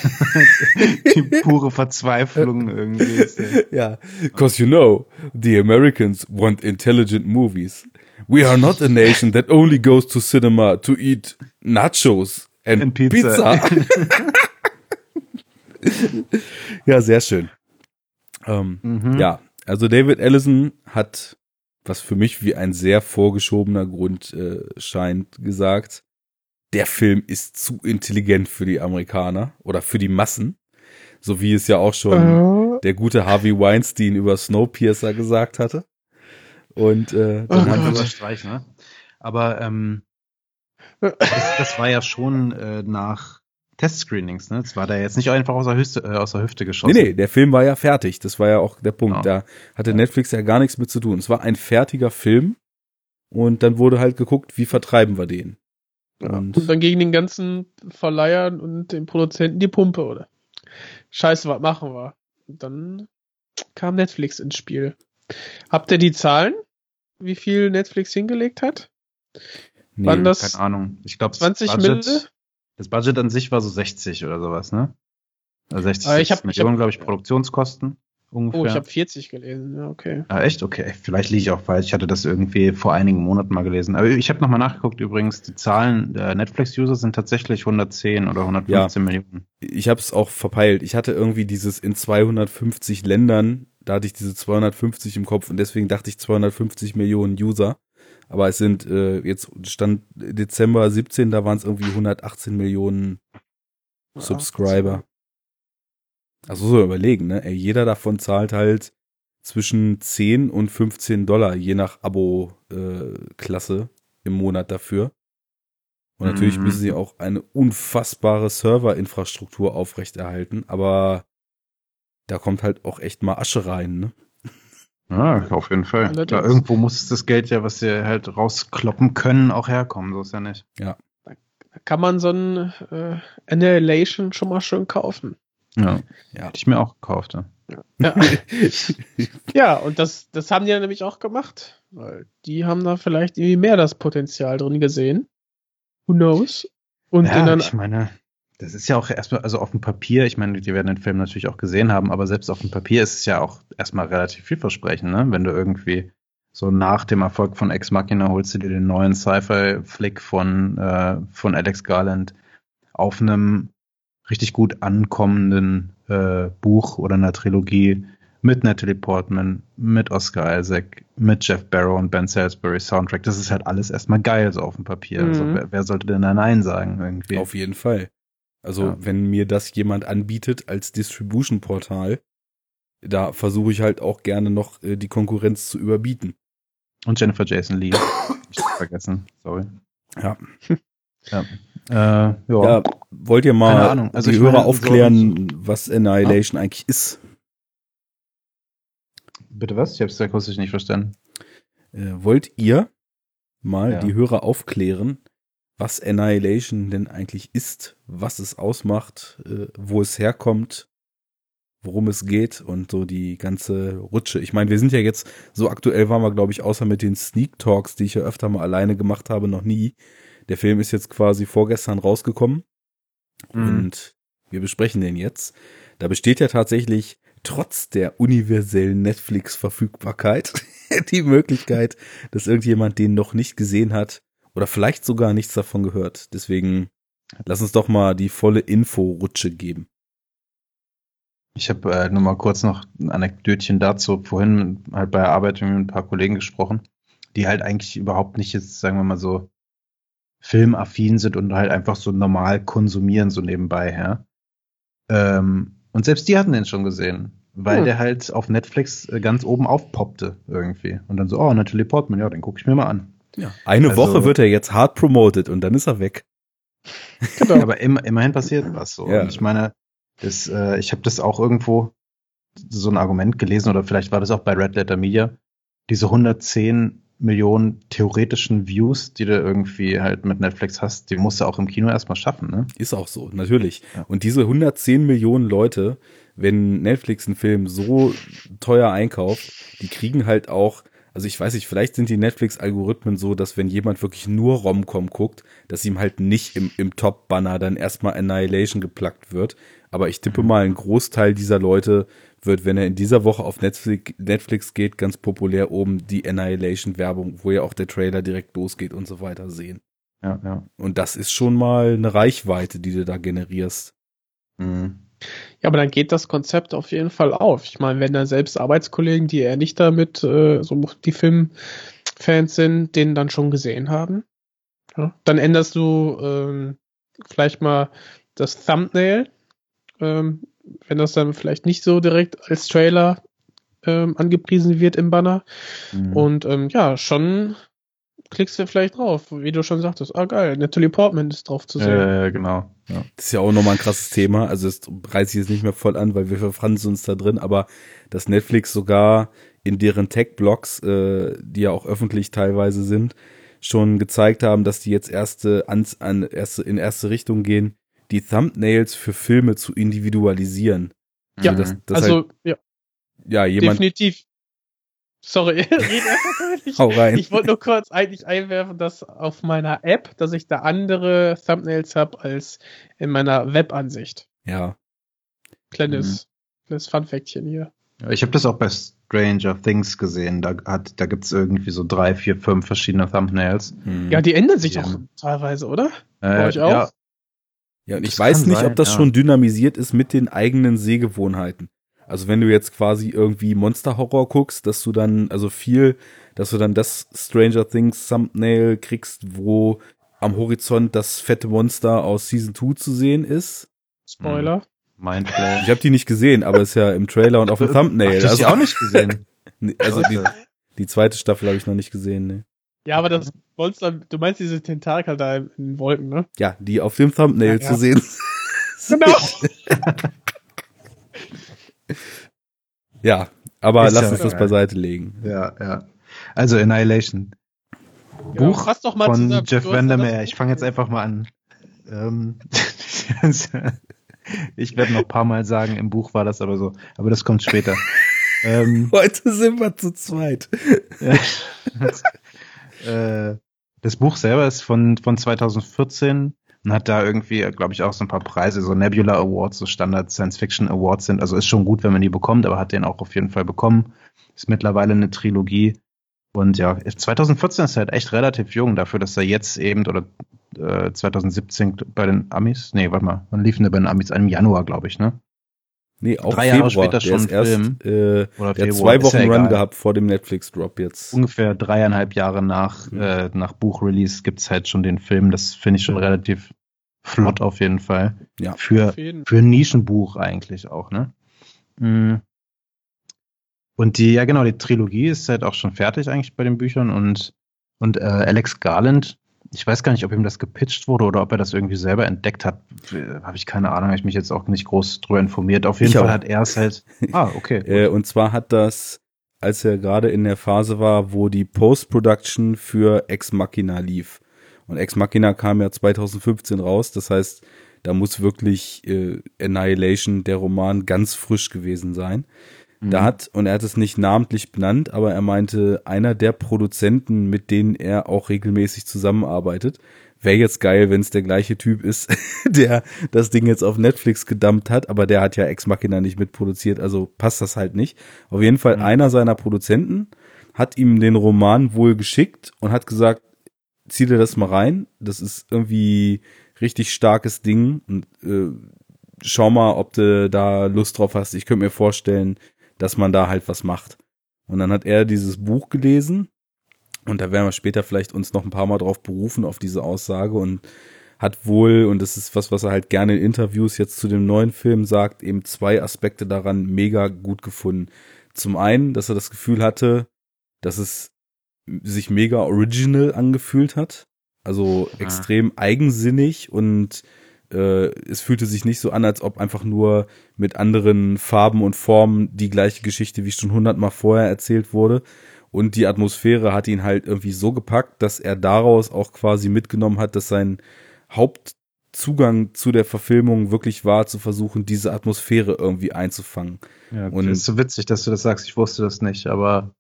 die pure Verzweiflung irgendwie. Ja, cause you know, the Americans want intelligent movies. We are not a nation that only goes to cinema to eat nachos and, And pizza. pizza. ja, sehr schön. Ähm, Mhm. Ja, also David Ellison hat, was für mich wie ein sehr vorgeschobener Grund äh, scheint, gesagt, der Film ist zu intelligent für die Amerikaner oder für die Massen. So wie es ja auch schon Äh, der gute Harvey Weinstein über Snowpiercer gesagt hatte. Und äh, Oh dann Gott. haben wir, Streich, ne? Aber ähm, das, das war ja schon äh, nach Testscreenings, ne? Das war da jetzt nicht einfach aus der, Hüfte, äh, aus der Hüfte nee, geschossen. nee, der Film war ja fertig. Das war ja auch der Punkt. Ja. Da hatte Netflix ja gar nichts mit zu tun. Es war ein fertiger Film. Und dann wurde halt geguckt, wie vertreiben wir den. Und Und dann gegen den ganzen Verleihern und den Produzenten die Pumpe, oder? Scheiße, was machen wir? Und dann kam Netflix ins Spiel. Habt ihr die Zahlen? Wie viel Netflix hingelegt hat? nee, Wann das Keine Ahnung. Ich glaube, 20 das Budget, Mille? Das Budget an sich war so 60 oder sowas, ne? Also 60 Aber ich hab- ich Millionen, hab- glaube ich, Produktionskosten ungefähr. Oh, ich habe 40 gelesen. Ja, okay. Ah, echt? Okay. Vielleicht liege ich auch falsch. Ich hatte das irgendwie vor einigen Monaten mal gelesen. Aber ich habe nochmal nachgeguckt übrigens. Die Zahlen der Netflix-User sind tatsächlich 110 oder 115 Millionen. ich habe es auch verpeilt. Ich hatte irgendwie dieses in 250 Ländern, da hatte ich diese 250 im Kopf und deswegen dachte ich 250 Millionen User. Aber es sind äh, jetzt stand Dezember 17, da waren es irgendwie 118 Millionen Subscriber. Also so überlegen, ne? Ey, jeder davon zahlt halt zwischen 10 und 15 Dollar, je nach Abo-Klasse im Monat dafür. Und natürlich Mhm. müssen sie auch eine unfassbare Serverinfrastruktur aufrechterhalten, aber da kommt halt auch echt mal Asche rein, ne? Ja, auf jeden Fall. Allerdings. Da irgendwo muss das Geld ja, was sie halt rauskloppen können, auch herkommen. So ist ja nicht. Da kann man so ein äh, Annihilation schon mal schön kaufen. Ja. Ja. Hätte ich mir auch gekauft. Ja. Ja, ja und das, das haben die ja nämlich auch gemacht. Weil die haben da vielleicht irgendwie mehr das Potenzial drin gesehen. Who knows? Und ja, einer, ich meine, das ist ja auch erstmal, also auf dem Papier, ich meine, die werden den Film natürlich auch gesehen haben, aber selbst auf dem Papier ist es ja auch erstmal relativ vielversprechend, ne? Wenn du irgendwie so nach dem Erfolg von Ex Machina holst du dir den neuen Sci-Fi-Flick von, äh, von Alex Garland auf einem richtig gut ankommenden äh, Buch oder einer Trilogie mit Natalie Portman, mit Oscar Isaac, mit Jeff Barrow und Ben Salisbury Soundtrack. Das ist halt alles erstmal geil so auf dem Papier. Also Mhm. wer, wer sollte denn da Nein sagen irgendwie? Auf jeden Fall. Also Ja. wenn mir das jemand anbietet als Distribution-Portal, da versuche ich halt auch gerne noch äh, die Konkurrenz zu überbieten. Und Jennifer Jason Lee. Ich hab's vergessen. Sorry. Ja. Ja. Äh, ja. Ja, wollt ihr mal. Also die Hörer meine, so- aufklären, was Annihilation eigentlich ist? Bitte was? Ich hab's akustisch nicht verstanden. Äh, wollt ihr mal Ja. die Hörer aufklären, was Annihilation denn eigentlich ist, was es ausmacht, äh, wo es herkommt, worum es geht und so die ganze Rutsche. Ich meine, wir sind ja jetzt, so aktuell waren wir, glaube ich, außer mit den Sneak Talks, die ich ja öfter mal alleine gemacht habe, noch nie. Der Film ist jetzt quasi vorgestern rausgekommen Mhm. und wir besprechen den jetzt. Da besteht ja tatsächlich trotz der universellen Netflix-Verfügbarkeit die Möglichkeit, dass irgendjemand den noch nicht gesehen hat oder vielleicht sogar nichts davon gehört. Deswegen lass uns doch mal die volle Info-Rutsche geben. Ich habe äh, nur mal kurz noch ein Anekdötchen dazu. Vorhin halt bei der Arbeit mit ein paar Kollegen gesprochen, die halt eigentlich überhaupt nicht jetzt, sagen wir mal so, filmaffin sind und halt einfach so normal konsumieren, so nebenbei, ja. Ähm, und selbst die hatten den schon gesehen, weil Hm. der halt auf Netflix äh, ganz oben aufpoppte irgendwie. Und dann so, oh, Natalie Portman, ja, den gucke ich mir mal an. Ja. Eine Also- Woche wird er jetzt hart promoted und dann ist er weg. Genau. Aber im, immerhin passiert was so. Ja. Und ich meine, das, äh, ich habe das auch irgendwo so ein Argument gelesen oder vielleicht war das auch bei Red Letter Media. Diese 110 Millionen theoretischen Views, die du irgendwie halt mit Netflix hast, die musst du auch im Kino erstmal schaffen, ne? Ist auch so, natürlich. Ja. Und diese 110 Millionen Leute, wenn Netflix einen Film so teuer einkauft, die kriegen halt auch, also ich weiß nicht, vielleicht sind die Netflix-Algorithmen so, dass wenn jemand wirklich nur Romcom guckt, dass ihm halt nicht im, im Top-Banner dann erstmal Annihilation geplackt wird. Aber ich tippe mal, ein Großteil dieser Leute wird, wenn er in dieser Woche auf Netflix, Netflix geht, ganz populär oben die Annihilation-Werbung, wo ja auch der Trailer direkt losgeht und so weiter sehen. Ja, ja. Und das ist schon mal eine Reichweite, die du da generierst. Mhm. Ja, aber dann geht das Konzept auf jeden Fall auf. Ich meine, wenn da selbst Arbeitskollegen, die eher nicht damit äh, so die Filmfans sind, den dann schon gesehen haben, ja, dann änderst du ähm, vielleicht mal das Thumbnail, ähm, wenn das dann vielleicht nicht so direkt als Trailer ähm, angepriesen wird im Banner. Mhm. Und ähm, ja, schon klickst du vielleicht drauf, wie du schon sagtest. Ah, geil, Natalie Portman ist drauf zu sehen. äh, genau. Ja. Das ist ja auch nochmal ein krasses Thema. Also das reiße ich jetzt nicht mehr voll an, weil wir verfransen uns da drin, aber dass Netflix sogar in deren Tech-Blogs, äh, die ja auch öffentlich teilweise sind, schon gezeigt haben, dass die jetzt erste, ans, an, erste in erste Richtung gehen, die Thumbnails für Filme zu individualisieren. Ja, das, das also, halt, ja, ja, jemand, definitiv. Sorry, nicht. hau rein. Ich wollte nur kurz eigentlich einwerfen, dass auf meiner App, dass ich da andere Thumbnails habe als in meiner Webansicht. ja, Kleines, kleines Funfactchen hier. Ja, Ich habe das auch bei Stranger Things gesehen. Da, hat, da gibt's irgendwie so drei, vier, fünf verschiedene Thumbnails. hm. Ja, die ändern sich Ja. auch teilweise, oder? Äh, euch auch? Ja, Ja, und ich Das weiß nicht, sein, ob das ja. schon dynamisiert ist mit den eigenen Sehgewohnheiten. Also wenn du jetzt quasi irgendwie Monster-Horror guckst, dass du dann, also viel, dass du dann das Stranger Things Thumbnail kriegst, wo am Horizont das fette Monster aus Season 2 zu sehen ist. Spoiler. Mindflow. Ich habe die nicht gesehen, aber ist ja im Trailer und auf dem Thumbnail. Ach, das also ich auch nicht gesehen. Also die, die zweite Staffel habe ich noch nicht gesehen. Ne. Ja, aber das Monster, du meinst diese Tentakel da in den Wolken, ne? Ja, die auf dem Thumbnail Ja, zu ja. sehen. Genau. Ja, aber Ist lass ja uns das geil. beiseite legen. Ja, ja. Also Annihilation. Buch mal von. Jeff Vandermeer. Ich fange jetzt einfach mal an. Ähm, ich werde noch ein paar Mal sagen, im Buch war das aber so. Aber das kommt später. ähm, Heute sind wir zu zweit. äh, das Buch selber ist von, von 2014 und hat da irgendwie, glaube ich, auch so ein paar Preise, so Nebula Awards, so Standard Science Fiction Awards sind. Also ist schon gut, wenn man die bekommt, aber hat den auch auf jeden Fall bekommen. Ist mittlerweile eine Trilogie. Und ja, 2014 ist halt echt relativ jung dafür, dass er jetzt eben oder äh, 2017 bei den Amis, nee, warte mal, wann lief denn der bei den Amis? Im Januar, glaube ich, ne? Nee, auch Drei Jahre Februar. später der schon ist erst, Film. Äh, Oder der hat zwei Wochen ja Run egal. gehabt vor dem Netflix-Drop jetzt. Ungefähr dreieinhalb Jahre nach, Mhm. äh, nach Buchrelease gibt's halt schon den Film. Das finde ich schon relativ flott auf jeden Fall. Ja. Für, jeden für ein Nischenbuch eigentlich auch, ne? Mm. Und die, ja genau, die Trilogie ist halt auch schon fertig eigentlich bei den Büchern und, und äh, Alex Garland, ich weiß gar nicht, ob ihm das gepitcht wurde oder ob er das irgendwie selber entdeckt hat. Habe ich keine Ahnung, habe ich mich jetzt auch nicht groß drüber informiert. Auf jeden Ich Fall auch. hat er es halt. Ah, okay. Äh, und zwar hat das, als er gerade in der Phase war, wo die Post-Production für Ex Machina lief. Und Ex Machina kam ja 2015 raus, das heißt, da muss wirklich äh, Annihilation, der Roman, ganz frisch gewesen sein. Da hat, und er hat es nicht namentlich benannt, aber er meinte, einer der Produzenten, mit denen er auch regelmäßig zusammenarbeitet, wäre jetzt geil, wenn es der gleiche Typ ist, der das Ding jetzt auf Netflix gedumpt hat, aber der hat ja Ex Machina nicht mitproduziert, also passt das halt nicht. Auf jeden Fall einer seiner Produzenten hat ihm den Roman wohl geschickt und hat gesagt, zieh dir das mal rein, das ist irgendwie richtig starkes Ding und äh, schau mal, ob du da Lust drauf hast. Ich könnte mir vorstellen, dass man da halt was macht. Und dann hat er dieses Buch gelesen und da werden wir später vielleicht uns noch ein paar Mal drauf berufen, auf diese Aussage und hat wohl, und das ist was, was er halt gerne in Interviews jetzt zu dem neuen Film sagt, eben zwei Aspekte daran mega gut gefunden. Zum einen, dass er das Gefühl hatte, dass es sich mega original angefühlt hat. Also Ja. extrem eigensinnig und äh, es fühlte sich nicht so an, als ob einfach nur mit anderen Farben und Formen die gleiche Geschichte wie schon hundertmal vorher erzählt wurde. Und die Atmosphäre hat ihn halt irgendwie so gepackt, dass er daraus auch quasi mitgenommen hat, dass sein Hauptzugang zu der Verfilmung wirklich war, zu versuchen, diese Atmosphäre irgendwie einzufangen. Ja, und- ist so witzig, dass du das sagst. Ich wusste das nicht, aber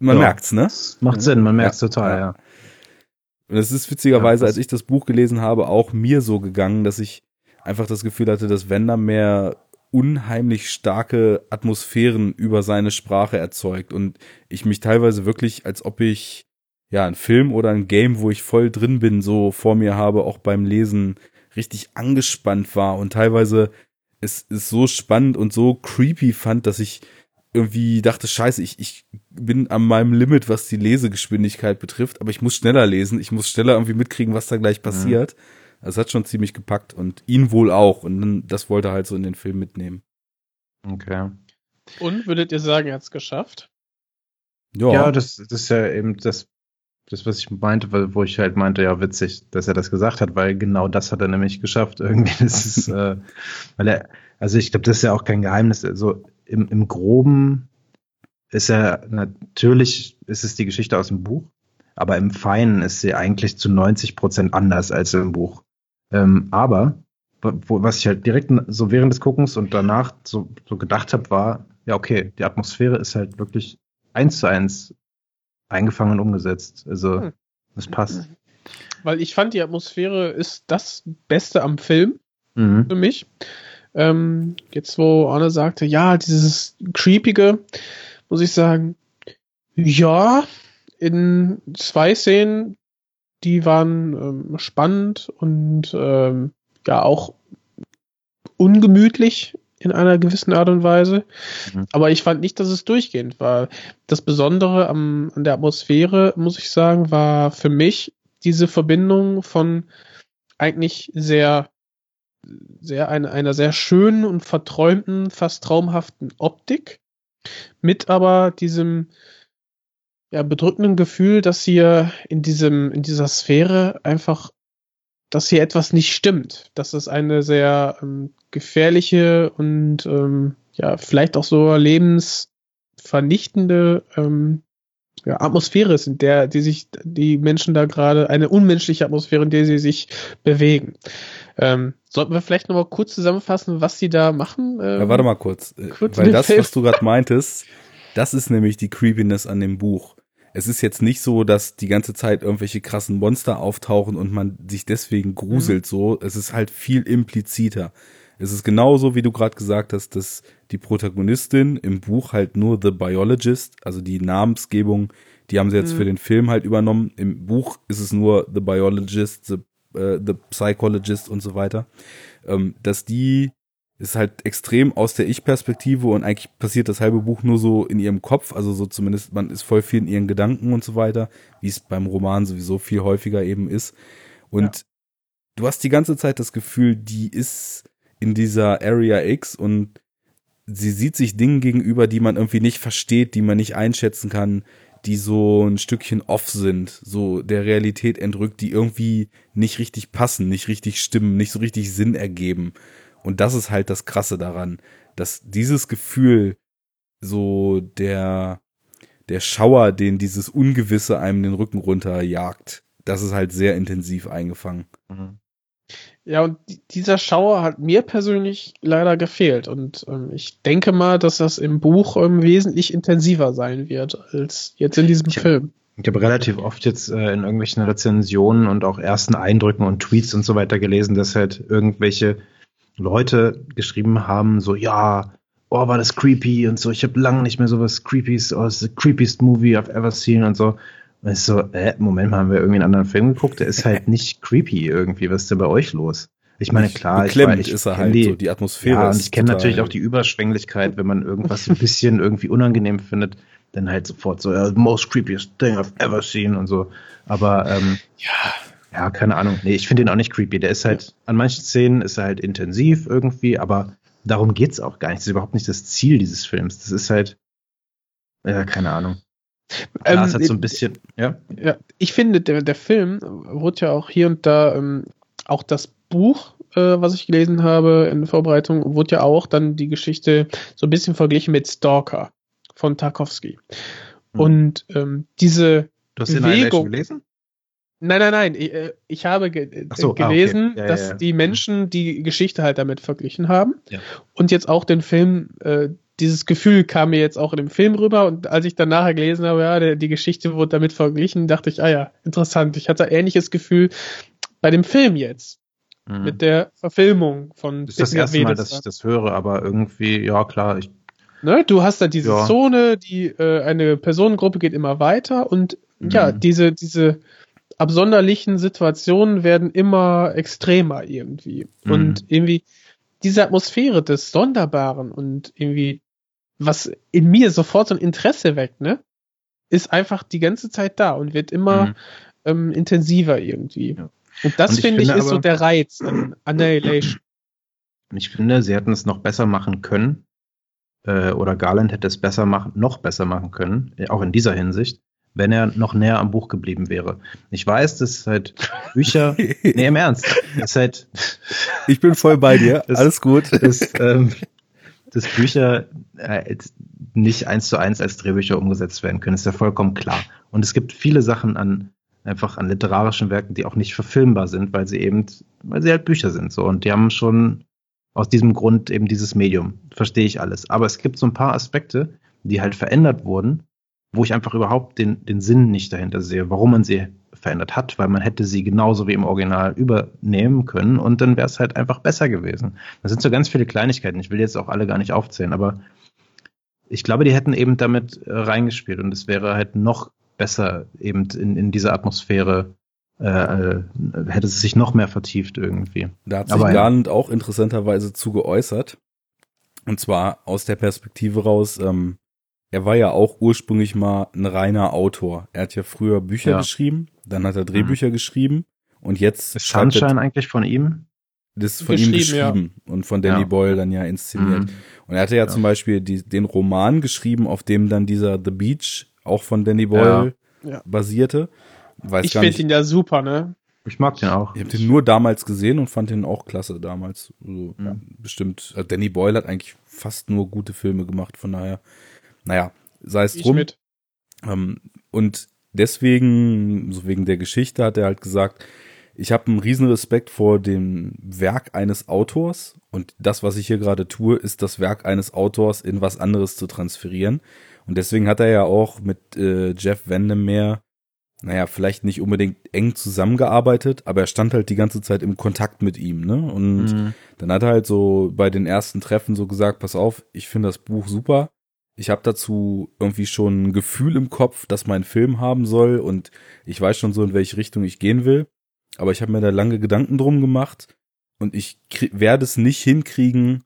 Man Ja. merkt's, ne? macht Sinn. Man merkt es Ja, total, ja. ja. Und es ist witzigerweise, Ja, als ich das Buch gelesen habe, auch mir so gegangen, dass ich einfach das Gefühl hatte, dass Wender mehr unheimlich starke Atmosphären über seine Sprache erzeugt und ich mich teilweise wirklich, als ob ich ja ein Film oder ein Game, wo ich voll drin bin, so vor mir habe, auch beim Lesen richtig angespannt war und teilweise es ist so spannend und so creepy fand, dass ich irgendwie dachte, scheiße, ich, ich bin an meinem Limit, was die Lesegeschwindigkeit betrifft, aber ich muss schneller lesen, ich muss schneller irgendwie mitkriegen, was da gleich passiert. Also es hat schon ziemlich gepackt und ihn wohl auch und dann, das wollte er halt so in den Film mitnehmen. Okay. Und würdet ihr sagen, er hat es geschafft? Ja, das, das ist ja eben das, das, was ich meinte, weil- wo ich halt meinte, ja, witzig, dass er das gesagt hat, weil genau das hat er nämlich geschafft. Irgendwie, das ist, äh, weil er, also ich glaube, das ist ja auch kein Geheimnis. Also im, im Groben ist er, natürlich ist es die Geschichte aus dem Buch, aber im Feinen ist sie eigentlich zu 90 Prozent anders als im Buch. Ähm, aber, wo, was ich halt direkt so während des Guckens und danach so, so gedacht habe, war, ja, okay, die Atmosphäre ist halt wirklich eins zu eins eingefangen und umgesetzt. Also, Hm. das passt. Weil ich fand, die Atmosphäre ist das Beste am Film Mhm. für mich. Ähm, jetzt, wo Arne sagte, ja, dieses Creepige, muss ich sagen, ja, in zwei Szenen, die waren ähm, spannend und ähm, ja auch ungemütlich in einer gewissen Art und Weise. Mhm. Aber ich fand nicht, dass es durchgehend war. Das Besondere am, an der Atmosphäre, muss ich sagen, war für mich diese Verbindung von eigentlich sehr, sehr eine, einer sehr schönen und verträumten, fast traumhaften Optik mit aber diesem ja, bedrückenden Gefühl, dass hier in diesem, in dieser Sphäre einfach, dass hier etwas nicht stimmt. Dass es eine sehr ähm, gefährliche und ähm, ja, vielleicht auch so lebensvernichtende ähm, ja, Atmosphäre ist, in der die sich die Menschen da gerade, eine unmenschliche Atmosphäre, in der sie sich bewegen. Ähm, sollten wir vielleicht nochmal kurz zusammenfassen, was sie da machen? Ähm, Ja, warte mal kurz. äh, kurz weil das, Film. was du gerade meintest, das ist nämlich die Creepiness an dem Buch. Es ist jetzt nicht so, dass die ganze Zeit irgendwelche krassen Monster auftauchen und man sich deswegen gruselt so. Es ist halt viel impliziter. Es ist genauso, wie du gerade gesagt hast, dass die Protagonistin im Buch halt nur The Biologist, also die Namensgebung, die haben sie jetzt Mhm. für den Film halt übernommen. Im Buch ist es nur The Biologist, The, äh, the Psychologist und so weiter. Ähm, dass die ist halt extrem aus der Ich-Perspektive und eigentlich passiert das halbe Buch nur so in ihrem Kopf, also so zumindest, man ist voll viel in ihren Gedanken und so weiter, wie es beim Roman sowieso viel häufiger eben ist. Und du hast die ganze Zeit das Gefühl, die ist in dieser Area X und sie sieht sich Dingen gegenüber, die man irgendwie nicht versteht, die man nicht einschätzen kann, die so ein Stückchen off sind, so der Realität entrückt, die irgendwie nicht richtig passen, nicht richtig stimmen, nicht so richtig Sinn ergeben. Und das ist halt das Krasse daran, dass dieses Gefühl, so der, der Schauer, den dieses Ungewisse einem den Rücken runterjagt, das ist halt sehr intensiv eingefangen. Mhm. Ja, und dieser Schauer hat mir persönlich leider gefehlt. Und ähm, ich denke mal, dass das im Buch ähm, wesentlich intensiver sein wird als jetzt in diesem ich, Film. Ich habe relativ oft jetzt äh, in irgendwelchen Rezensionen und auch ersten Eindrücken und Tweets und so weiter gelesen, dass halt irgendwelche Leute geschrieben haben, so ja, oh, war das creepy und so, ich habe lange nicht mehr sowas Creepies, oh, ist the creepiest movie I've ever seen und so. Und ich so, äh, Moment mal, haben wir irgendwie einen anderen Film geguckt? Der ist halt nicht creepy irgendwie. Was ist denn bei euch los? Ich meine, klar, ich, ich, ich ist er halt die, so, die Atmosphäre. Ja, und ich kenne natürlich auch die Überschwänglichkeit, wenn man irgendwas ein bisschen irgendwie unangenehm findet, dann halt sofort so, uh, most creepiest thing I've ever seen und so. Aber ähm, ja, ja, keine Ahnung. Nee, ich finde ihn auch nicht creepy. Der ist halt, an manchen Szenen ist er halt intensiv irgendwie, aber darum geht's auch gar nicht. Das ist überhaupt nicht das Ziel dieses Films. Das ist halt, ja, keine Ahnung. Ähm, Lars hat so ein bisschen, ja. Ja, ich finde, der, der Film wurde ja auch hier und da, ähm, auch das Buch, äh, was ich gelesen habe in Vorbereitung, wurde ja auch dann die Geschichte so ein bisschen verglichen mit Stalker von Tarkovsky. Hm. Und ähm, diese Du hast Bewegung, gelesen? Nein, nein, nein. Ich, äh, ich habe ge so, gelesen, ah, okay. ja, dass ja, ja. die Menschen die Geschichte halt damit verglichen haben. Und jetzt auch den Film äh, dieses Gefühl kam mir jetzt auch in dem Film rüber und als ich dann nachher gelesen habe, ja, der, die Geschichte wurde damit verglichen, dachte ich, ah ja, interessant. Ich hatte ein ähnliches Gefühl bei dem Film jetzt. Mhm. Mit der Verfilmung von Das ist das erste Mal, dass ich das höre, aber irgendwie, ja klar, ich. Ne, du hast da diese ja. Zone, die äh, eine Personengruppe geht immer weiter und mhm. ja, diese, diese absonderlichen Situationen werden immer extremer irgendwie. Mhm. Und irgendwie diese Atmosphäre des Sonderbaren und irgendwie was in mir sofort so ein Interesse weckt, ne? Ist einfach die ganze Zeit da und wird immer mhm. ähm, intensiver irgendwie. Ja. Und das finde ich, find, ist so der Reiz an Annihilation. Ich finde, sie hätten es noch besser machen können, äh, oder Garland hätte es besser machen, noch besser machen können, äh, auch in dieser Hinsicht, wenn er noch näher am Buch geblieben wäre. Ich weiß, dass halt Bücher, nee, im Ernst, das halt, ich bin voll bei dir, das, alles gut. Das, ähm, dass Bücher äh, nicht eins zu eins als Drehbücher umgesetzt werden können, ist ja vollkommen klar. Und es gibt viele Sachen an einfach an literarischen Werken, die auch nicht verfilmbar sind, weil sie eben, weil sie halt Bücher sind so und die haben schon aus diesem Grund eben dieses Medium. Verstehe ich alles. Aber es gibt so ein paar Aspekte, die halt verändert wurden, wo ich einfach überhaupt den, den Sinn nicht dahinter sehe, warum man sie verändert hat, weil man hätte sie genauso wie im Original übernehmen können und dann wäre es halt einfach besser gewesen. Das sind so ganz viele Kleinigkeiten. Ich will jetzt auch alle gar nicht aufzählen, aber ich glaube, die hätten eben damit äh, reingespielt und es wäre halt noch besser eben in, in dieser Atmosphäre äh, äh hätte es sich noch mehr vertieft irgendwie. Da hat sich Aber, Garland auch interessanterweise zu geäußert. Und zwar aus der Perspektive raus, ähm, er war ja auch ursprünglich mal ein reiner Autor. Er hat ja früher Bücher ja. geschrieben, dann hat er Drehbücher mhm. geschrieben und jetzt ist Sunshine eigentlich von ihm? Das ist von ihm geschrieben ja. und von Danny ja. Boyle dann ja inszeniert. Mhm. Und er hatte ja, zum Beispiel die, den Roman geschrieben, auf dem dann dieser The Beach auch von Danny Boyle basierte. Weiß ich finde ihn ja super, ne? Ich mag den auch. Ich habe den nur damals gesehen und fand den auch klasse damals. Also, Bestimmt. Also Danny Boyle hat eigentlich fast nur gute Filme gemacht, von daher naja, sei es drum. Ähm, und deswegen, so wegen der Geschichte, hat er halt gesagt, ich habe einen riesen Respekt vor dem Werk eines Autors und das, was ich hier gerade tue, ist das Werk eines Autors in was anderes zu transferieren. Und deswegen hat er ja auch mit äh, Jeff Vandermeer, naja, vielleicht nicht unbedingt eng zusammengearbeitet, aber er stand halt die ganze Zeit im Kontakt mit ihm, ne? Und mhm. dann hat er halt so bei den ersten Treffen so gesagt, pass auf, ich finde das Buch super, ich habe dazu irgendwie schon ein Gefühl im Kopf, dass mein Film haben soll und ich weiß schon so, in welche Richtung ich gehen will. Aber ich habe mir da lange Gedanken drum gemacht und ich werde es nicht hinkriegen,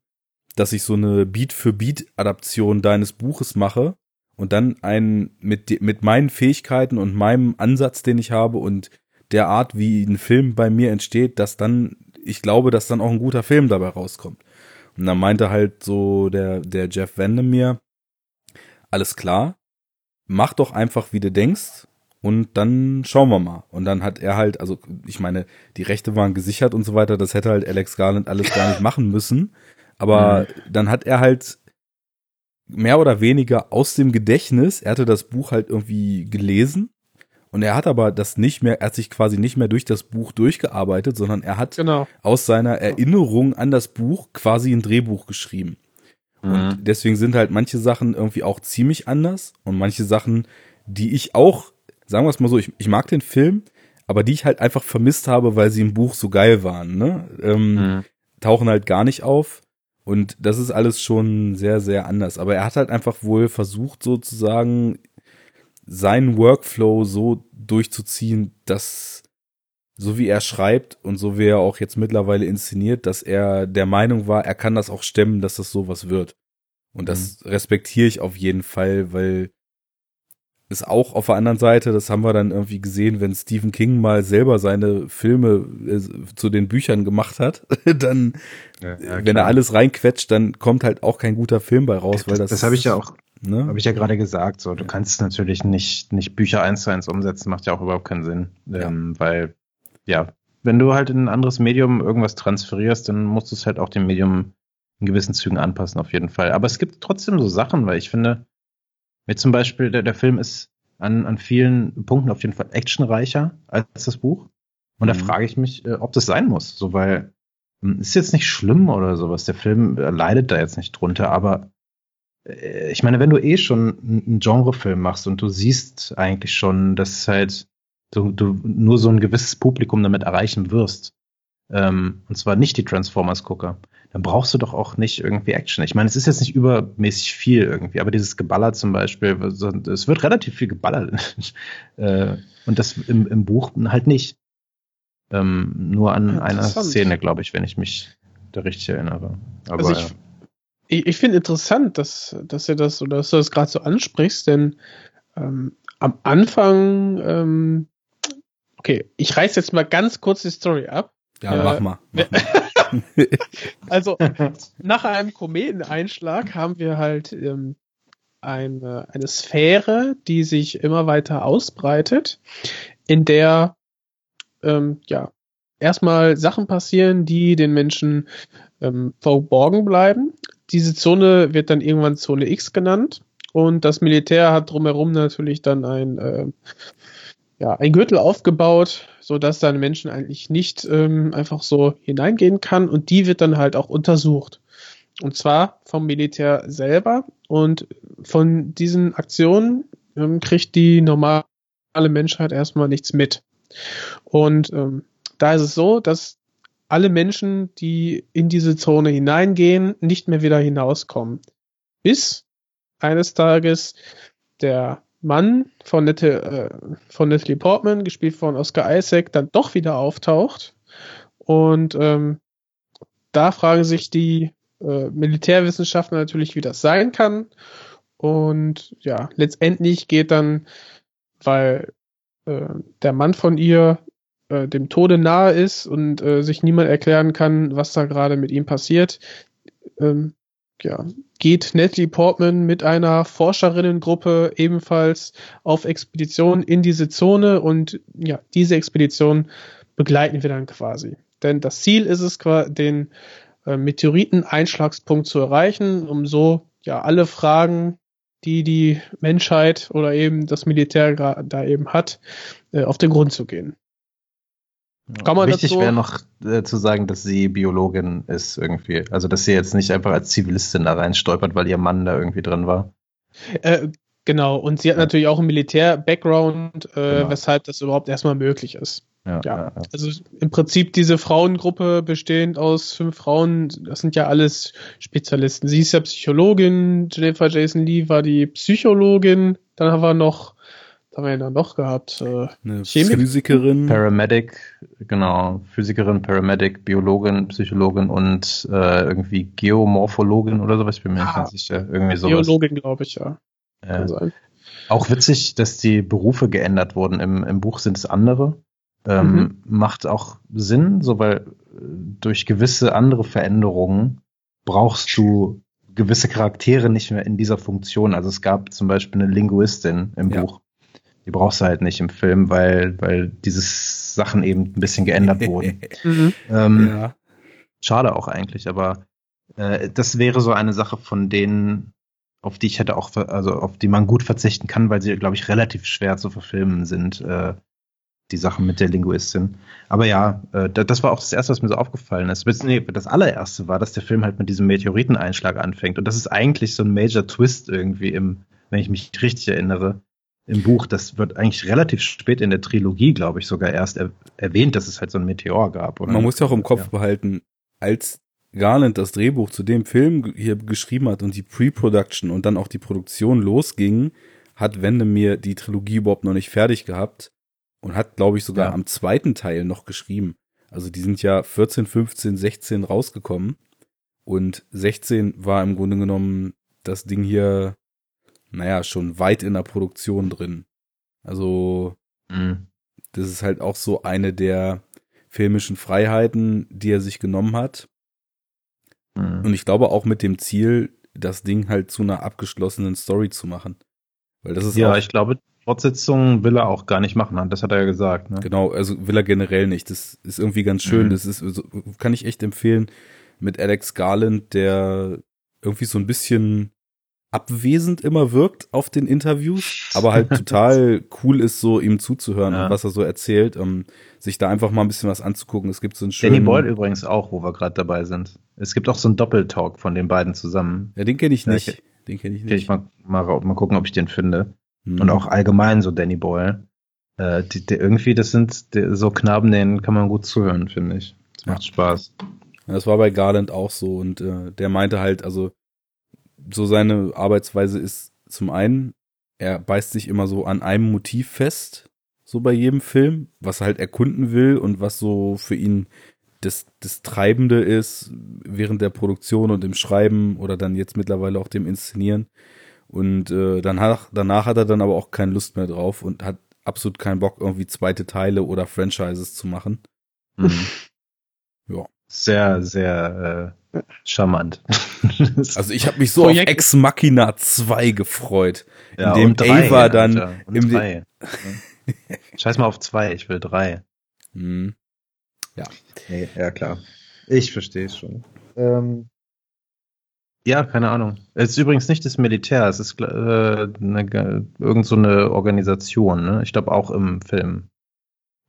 dass ich so eine Beat-für-Beat-Adaption deines Buches mache und dann einen mit, mit meinen Fähigkeiten und meinem Ansatz, den ich habe und der Art, wie ein Film bei mir entsteht, dass dann, ich glaube, dass dann auch ein guter Film dabei rauskommt. Und dann meinte halt so der, der Jeff Vandermeer, alles klar, mach doch einfach, wie du denkst, und dann schauen wir mal. Und dann hat er halt, also ich meine, die Rechte waren gesichert und so weiter, das hätte halt Alex Garland alles gar nicht machen müssen. Aber mhm. dann hat er halt mehr oder weniger aus dem Gedächtnis, er hatte das Buch halt irgendwie gelesen und er hat aber das nicht mehr, er hat sich quasi nicht mehr durch das Buch durchgearbeitet, sondern er hat genau. aus seiner Erinnerung an das Buch quasi ein Drehbuch geschrieben. Mhm. Und deswegen sind halt manche Sachen irgendwie auch ziemlich anders und manche Sachen, die ich auch, sagen wir es mal so, ich, ich mag den Film, aber die ich halt einfach vermisst habe, weil sie im Buch so geil waren, ne? Ähm, mhm. Tauchen halt gar nicht auf. Und das ist alles schon sehr, sehr anders. Aber er hat halt einfach wohl versucht, sozusagen seinen Workflow so durchzuziehen, dass so wie er schreibt und so wie er auch jetzt mittlerweile inszeniert, dass er der Meinung war, er kann das auch stemmen, dass das sowas wird. Und das mhm. respektiere ich auf jeden Fall, weil ist auch auf der anderen Seite, das haben wir dann irgendwie gesehen, wenn Stephen King mal selber seine Filme äh, zu den Büchern gemacht hat, dann, ja, ja, wenn er alles reinquetscht, dann kommt halt auch kein guter Film bei raus, weil das. Das, das habe ich ja auch, ne? habe ich ja gerade gesagt. So, du ja. kannst natürlich nicht nicht Bücher eins zu eins umsetzen, macht ja auch überhaupt keinen Sinn, ähm, weil ja, wenn du halt in ein anderes Medium irgendwas transferierst, dann musst du es halt auch dem Medium in gewissen Zügen anpassen, auf jeden Fall. Aber es gibt trotzdem so Sachen, weil ich finde, mir zum Beispiel, der, der Film ist an, an vielen Punkten auf jeden Fall actionreicher als das Buch. Und mhm. da frage ich mich, äh, ob das sein muss. So, weil hm, ist jetzt nicht schlimm oder sowas. Der Film äh, leidet da jetzt nicht drunter, aber äh, ich meine, wenn du eh schon einen Genrefilm machst und du siehst eigentlich schon, dass halt du, du nur so ein gewisses Publikum damit erreichen wirst, ähm, und zwar nicht die Transformers-Gucker, dann brauchst du doch auch nicht irgendwie Action. Ich meine, es ist jetzt nicht übermäßig viel irgendwie, aber dieses Geballer zum Beispiel, es wird relativ viel geballert. Äh, und das im, im Buch halt nicht. Ähm, nur an einer Szene, glaube ich, wenn ich mich da richtig erinnere. Aber, also ich, ja. ich, ich finde interessant, dass, dass ihr das oder dass du das gerade so ansprichst, denn ähm, am Anfang, ähm, okay, ich reiß jetzt mal ganz kurz die Story ab. Ja, äh, mach mal. Mach mal. also nach einem Kometeneinschlag haben wir halt ähm, eine, eine Sphäre, die sich immer weiter ausbreitet, in der ähm, ja erstmal Sachen passieren, die den Menschen ähm, verborgen bleiben. Diese Zone wird dann irgendwann Zone X genannt und das Militär hat drumherum natürlich dann ein äh, ja, ein Gürtel aufgebaut, so dass dann Menschen eigentlich nicht ähm, einfach so hineingehen kann und die wird dann halt auch untersucht. Und zwar vom Militär selber und von diesen Aktionen ähm, kriegt die normale Menschheit erstmal nichts mit. Und ähm, da ist es so, dass alle Menschen, die in diese Zone hineingehen, nicht mehr wieder hinauskommen. Bis eines Tages der Mann von, Nette, äh, von Natalie Portman, gespielt von Oscar Isaac, dann doch wieder auftaucht. Und ähm, da fragen sich die äh, Militärwissenschaftler natürlich, wie das sein kann. Und ja, letztendlich geht dann, weil äh, der Mann von ihr äh, dem Tode nahe ist und äh, sich niemand erklären kann, was da gerade mit ihm passiert, ähm, ja, geht Natalie Portman mit einer Forscherinnengruppe ebenfalls auf Expedition in diese Zone und ja, diese Expedition begleiten wir dann quasi. Denn das Ziel ist es, den äh, Meteoriteneinschlagspunkt zu erreichen, um so ja alle Fragen, die die Menschheit oder eben das Militär da eben hat, äh, auf den Grund zu gehen. Kann man Wichtig wäre noch äh, zu sagen, dass sie Biologin ist irgendwie. Also, dass sie jetzt nicht einfach als Zivilistin da reinstolpert, weil ihr Mann da irgendwie drin war. Äh, genau, und sie hat ja. natürlich auch einen Militär-Background, äh, genau. weshalb das überhaupt erstmal möglich ist. Ja, ja. ja, Also im Prinzip diese Frauengruppe bestehend aus fünf Frauen, das sind ja alles Spezialisten. Sie ist ja Psychologin, Jennifer Jason Lee war die Psychologin, dann haben wir noch haben wir denn noch gehabt? Äh, Eine Chemik Physikerin. Paramedic, genau. Physikerin, Paramedic, Biologin, Psychologin und äh, irgendwie Geomorphologin oder sowas. Ich bin mir nicht ah, ganz sicher. Irgendwie sowas. Biologin, glaube ich, ja. Äh, auch witzig, dass die Berufe geändert wurden. Im, Im Buch sind es andere. Ähm, Mhm. Macht auch Sinn, so weil äh, durch gewisse andere Veränderungen brauchst du gewisse Charaktere nicht mehr in dieser Funktion. Also es gab zum Beispiel eine Linguistin im Ja. Buch. Die brauchst du halt nicht im Film, weil, weil diese Sachen eben ein bisschen geändert wurden. Mhm. Ähm, ja. Schade auch eigentlich, aber äh, das wäre so eine Sache von denen, auf die ich hätte auch, also auf die man gut verzichten kann, weil sie, glaube ich, relativ schwer zu verfilmen sind, äh, die Sachen mit der Linguistin. Aber ja, äh, da- das war auch das Erste, was mir so aufgefallen ist. Nee, das allererste war, dass der Film halt mit diesem Meteoriteneinschlag anfängt. Und das ist eigentlich so ein Major Twist irgendwie im, wenn ich mich richtig erinnere, im Buch. Das wird eigentlich relativ spät in der Trilogie, glaube ich, sogar erst er erwähnt, dass es halt so ein Meteor gab. Oder? Man muss ja auch im Kopf Ja. behalten, als Garland das Drehbuch zu dem Film hier geschrieben hat und die Pre-Production und dann auch die Produktion losging, hat Wendemir die Trilogie überhaupt noch nicht fertig gehabt und hat, glaube ich, sogar Ja. am zweiten Teil noch geschrieben. Also die sind ja 14, 15, 16 rausgekommen und 16 war im Grunde genommen das Ding hier, naja, schon weit in der Produktion drin. Also Mhm. das ist halt auch so eine der filmischen Freiheiten, die er sich genommen hat. Mhm. Und ich glaube auch mit dem Ziel, das Ding halt zu einer abgeschlossenen Story zu machen. Weil das ist Ja, ich glaube, Fortsetzungen will er auch gar nicht machen, das hat er ja gesagt. Ne? genau, also will er generell nicht. Das ist irgendwie ganz schön. Mhm. Das ist, also, kann ich echt empfehlen, mit Alex Garland, der irgendwie so ein bisschen abwesend immer wirkt auf den Interviews, aber halt total cool ist, so ihm zuzuhören Ja. und was er so erzählt, ähm, sich da einfach mal ein bisschen was anzugucken. Es gibt so einen schönen, Danny Boyle übrigens auch, wo wir gerade dabei sind. Es gibt auch so einen Doppeltalk von den beiden zusammen. ja, den kenne ich Ja, nicht. ich- Den kenne ich Okay, ich nicht. mal, mal, mal gucken, ob ich den finde. Hm. Und auch allgemein so Danny Boyle. Äh, die, die, irgendwie, das sind die, so Knaben, denen kann man gut zuhören, finde ich. Das Ja. macht Spaß. Ja, Das war bei Garland auch so und äh, der meinte halt, also so seine Arbeitsweise ist zum einen, er beißt sich immer so an einem Motiv fest, so bei jedem Film, was er halt erkunden will und was so für ihn das, das Treibende ist während der Produktion und im Schreiben oder dann jetzt mittlerweile auch dem Inszenieren. Und äh, danach, danach hat er dann aber auch keine Lust mehr drauf und hat absolut keinen Bock, irgendwie zweite Teile oder Franchises zu machen. Mhm. Ja. Sehr, sehr äh, charmant. Also ich habe mich so Projekt- auf Ex Machina 2 gefreut. ja, in dem und drei, Ava dann Alter, und im- drei. Scheiß mal auf zwei, ich will drei. Hm. Nee, ja klar. Ich verstehe es schon. Ähm, ja, keine Ahnung. Es ist übrigens nicht das Militär, es ist äh, eine, irgend so eine Organisation, ne? Ich glaube auch im Film.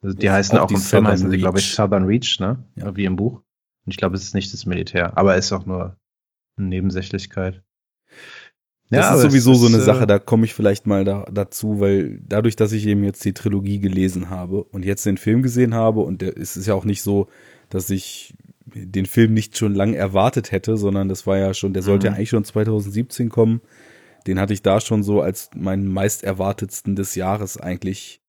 Also die heißen auch auch, im Film Southern heißen sie, glaube ich. Southern Reach, ne? Ja. Wie im Buch. Und ich glaube, es ist nicht das Militär, aber es ist auch nur eine Nebensächlichkeit. Das aber ist es sowieso so eine äh, Sache, da komme ich vielleicht mal da, dazu, weil dadurch, dass ich eben jetzt die Trilogie gelesen habe und jetzt den Film gesehen habe und der, es ist ja auch nicht so, dass ich den Film nicht schon lang erwartet hätte, sondern das war ja schon, der sollte Mhm. ja eigentlich schon 2017 kommen. Den hatte ich da schon so als meinen meist erwartetsten des Jahres eigentlich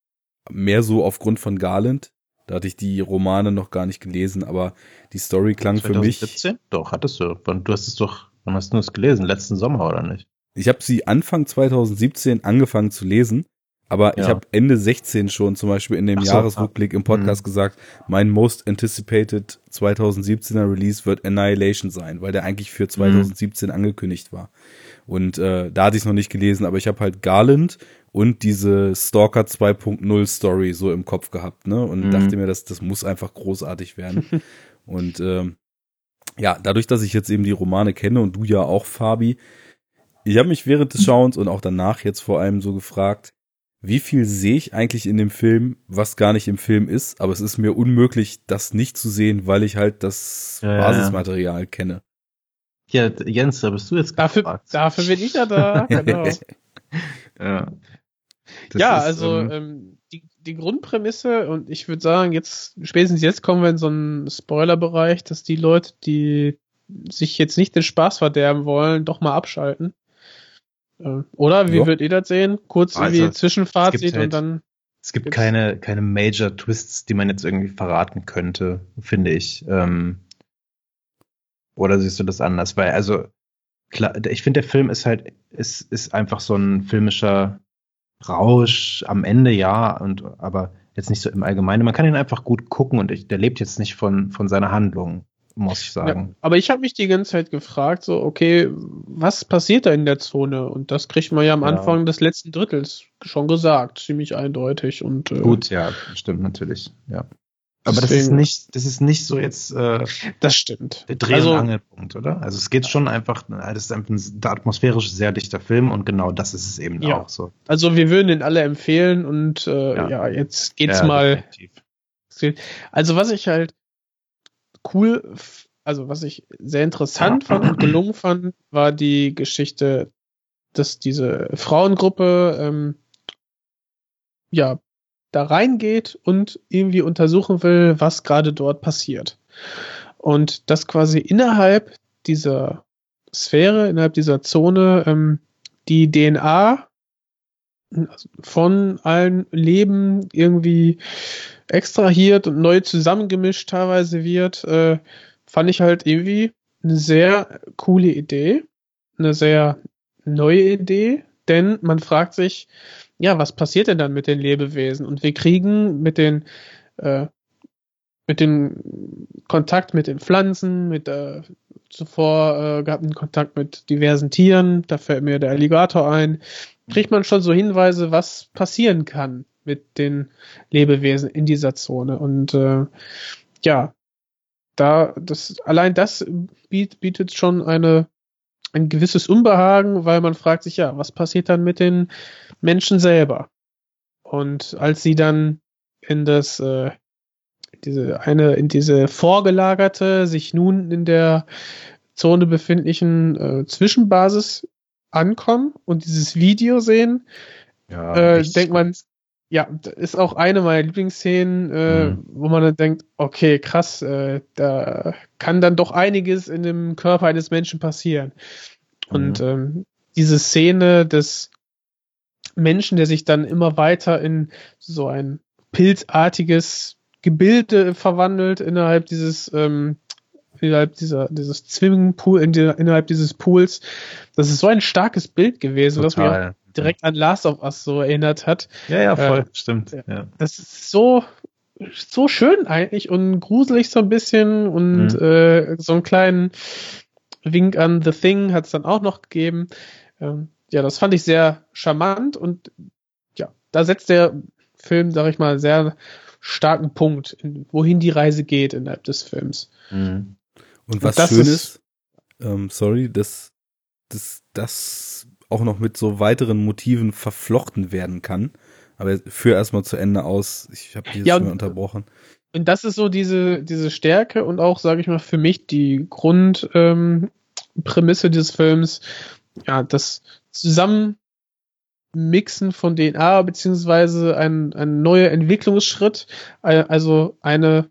mehr so aufgrund von Garland. Da hatte ich die Romane noch gar nicht gelesen, aber die Story klang für mich. 2017? Doch, hattest du. Wann- Du hast es doch, wann hast du es gelesen? Letzten Sommer oder nicht? Ich habe sie Anfang 2017 angefangen zu lesen, aber ich Ja. habe Ende 16 schon zum Beispiel in dem so, Jahresrückblick im Podcast Mhm. gesagt, mein most anticipated 2017er Release wird Annihilation sein, weil der eigentlich für 2017 angekündigt war. Und äh, da hatte ich es noch nicht gelesen, aber ich habe halt Garland und diese Stalker 2.0 Story so im Kopf gehabt, ne? Und Mhm. dachte mir, das, das muss einfach großartig werden. und ähm, ja, dadurch, dass ich jetzt eben die Romane kenne und du ja auch, Fabi, ich habe mich während des Schauens und auch danach jetzt vor allem so gefragt, wie viel sehe ich eigentlich in dem Film, was gar nicht im Film ist, aber es ist mir unmöglich, das nicht zu sehen, weil ich halt das Ja, ja, ja. Basismaterial kenne. Ja, Jens, da bist du jetzt Dafür, gefragt. dafür bin ich ja da. Genau. Ja, Das ja, ist, also ähm, ähm, die, die Grundprämisse, und ich würde sagen, jetzt, spätestens jetzt kommen wir in so einen Spoilerbereich, dass die Leute, die sich jetzt nicht den Spaß verderben wollen, doch mal abschalten. Äh, Oder wie würdet ihr das sehen? Kurz Also, irgendwie Zwischenfazit halt- und dann. es gibt keine, keine Major Twists, die man jetzt irgendwie verraten könnte, finde ich. Ähm, oder siehst du das anders? Weil, also, klar, ich finde, der Film ist halt, ist, ist einfach so ein filmischer Rausch am Ende, ja, und, aber jetzt nicht so im Allgemeinen. Man kann ihn einfach gut gucken und ich, der lebt jetzt nicht von, von seiner Handlung, muss ich sagen. Ja, aber ich habe mich die ganze Zeit gefragt, so, okay, was passiert da in der Zone? Und das kriegt man ja am Ja. Anfang des letzten Drittels schon gesagt, ziemlich eindeutig. Und äh, Gut, ja, stimmt natürlich, ja. Aber das ist nicht, das ist nicht so jetzt äh, das stimmt. der Dreh- Also- und Angelpunkt, oder? Also es geht schon einfach, das ist einfach ein atmosphärisch sehr dichter Film und genau das ist es eben Ja. auch so. Also wir würden den alle empfehlen und äh, Ja. ja. jetzt geht's Ja, mal. definitiv. Also was ich halt cool, also was ich sehr interessant fand und gelungen fand, war die Geschichte, dass diese Frauengruppe ähm, ja da reingeht und irgendwie untersuchen will, was gerade dort passiert. Und das quasi innerhalb dieser Sphäre, innerhalb dieser Zone, ähm, die DNA von allen Leben irgendwie extrahiert und neu zusammengemischt teilweise wird, äh, fand ich halt irgendwie eine sehr coole Idee, eine sehr neue Idee, denn man fragt sich, ja, was passiert denn dann mit den Lebewesen? Und wir kriegen mit den äh, mit dem Kontakt mit den Pflanzen, mit äh, zuvor äh, gehabten Kontakt mit diversen Tieren, da fällt mir der Alligator ein, kriegt man schon so Hinweise, was passieren kann mit den Lebewesen in dieser Zone. Und äh, ja, da das allein das biet, bietet schon eine ein gewisses Unbehagen, weil man fragt sich ja, was passiert dann mit den Menschen selber? Und als sie dann in das äh, diese eine in diese vorgelagerte sich nun in der Zone befindlichen äh, Zwischenbasis ankommen und dieses Video sehen, Ja, äh, denkt man, ja, das ist auch eine meiner Lieblingsszenen, äh, Mhm. wo man dann denkt, okay, krass, äh, da kann dann doch einiges in dem Körper eines Menschen passieren. Und Mhm. ähm, diese Szene des Menschen, der sich dann immer weiter in so ein pilzartiges Gebilde verwandelt innerhalb dieses ähm, innerhalb dieser dieses Swimmingpool in der, innerhalb dieses Pools. Das ist so ein starkes Bild gewesen, was mich auch Total. Direkt an Last of Us so erinnert hat. Ja, ja, voll, äh, stimmt. ja. Das ist so so schön eigentlich und gruselig so ein bisschen und Mhm. äh, so einen kleinen Wink an The Thing hat es dann auch noch gegeben. Ähm, ja, das fand ich sehr charmant und ja, da setzt der Film, sag ich mal, sehr starken Punkt, in, wohin die Reise geht innerhalb des Films. Mhm. Und was das schön ist- ist, ähm, sorry, dass, dass das auch noch mit so weiteren Motiven verflochten werden kann. Aber führ erstmal zu Ende aus. Ich habe dieses Ja, und- unterbrochen. Und das ist so diese, diese Stärke und auch, sage ich mal, für mich die Grundprämisse ähm, dieses Films, ja, das Zusammenmixen von DNA, beziehungsweise ein, ein neuer Entwicklungsschritt, also eine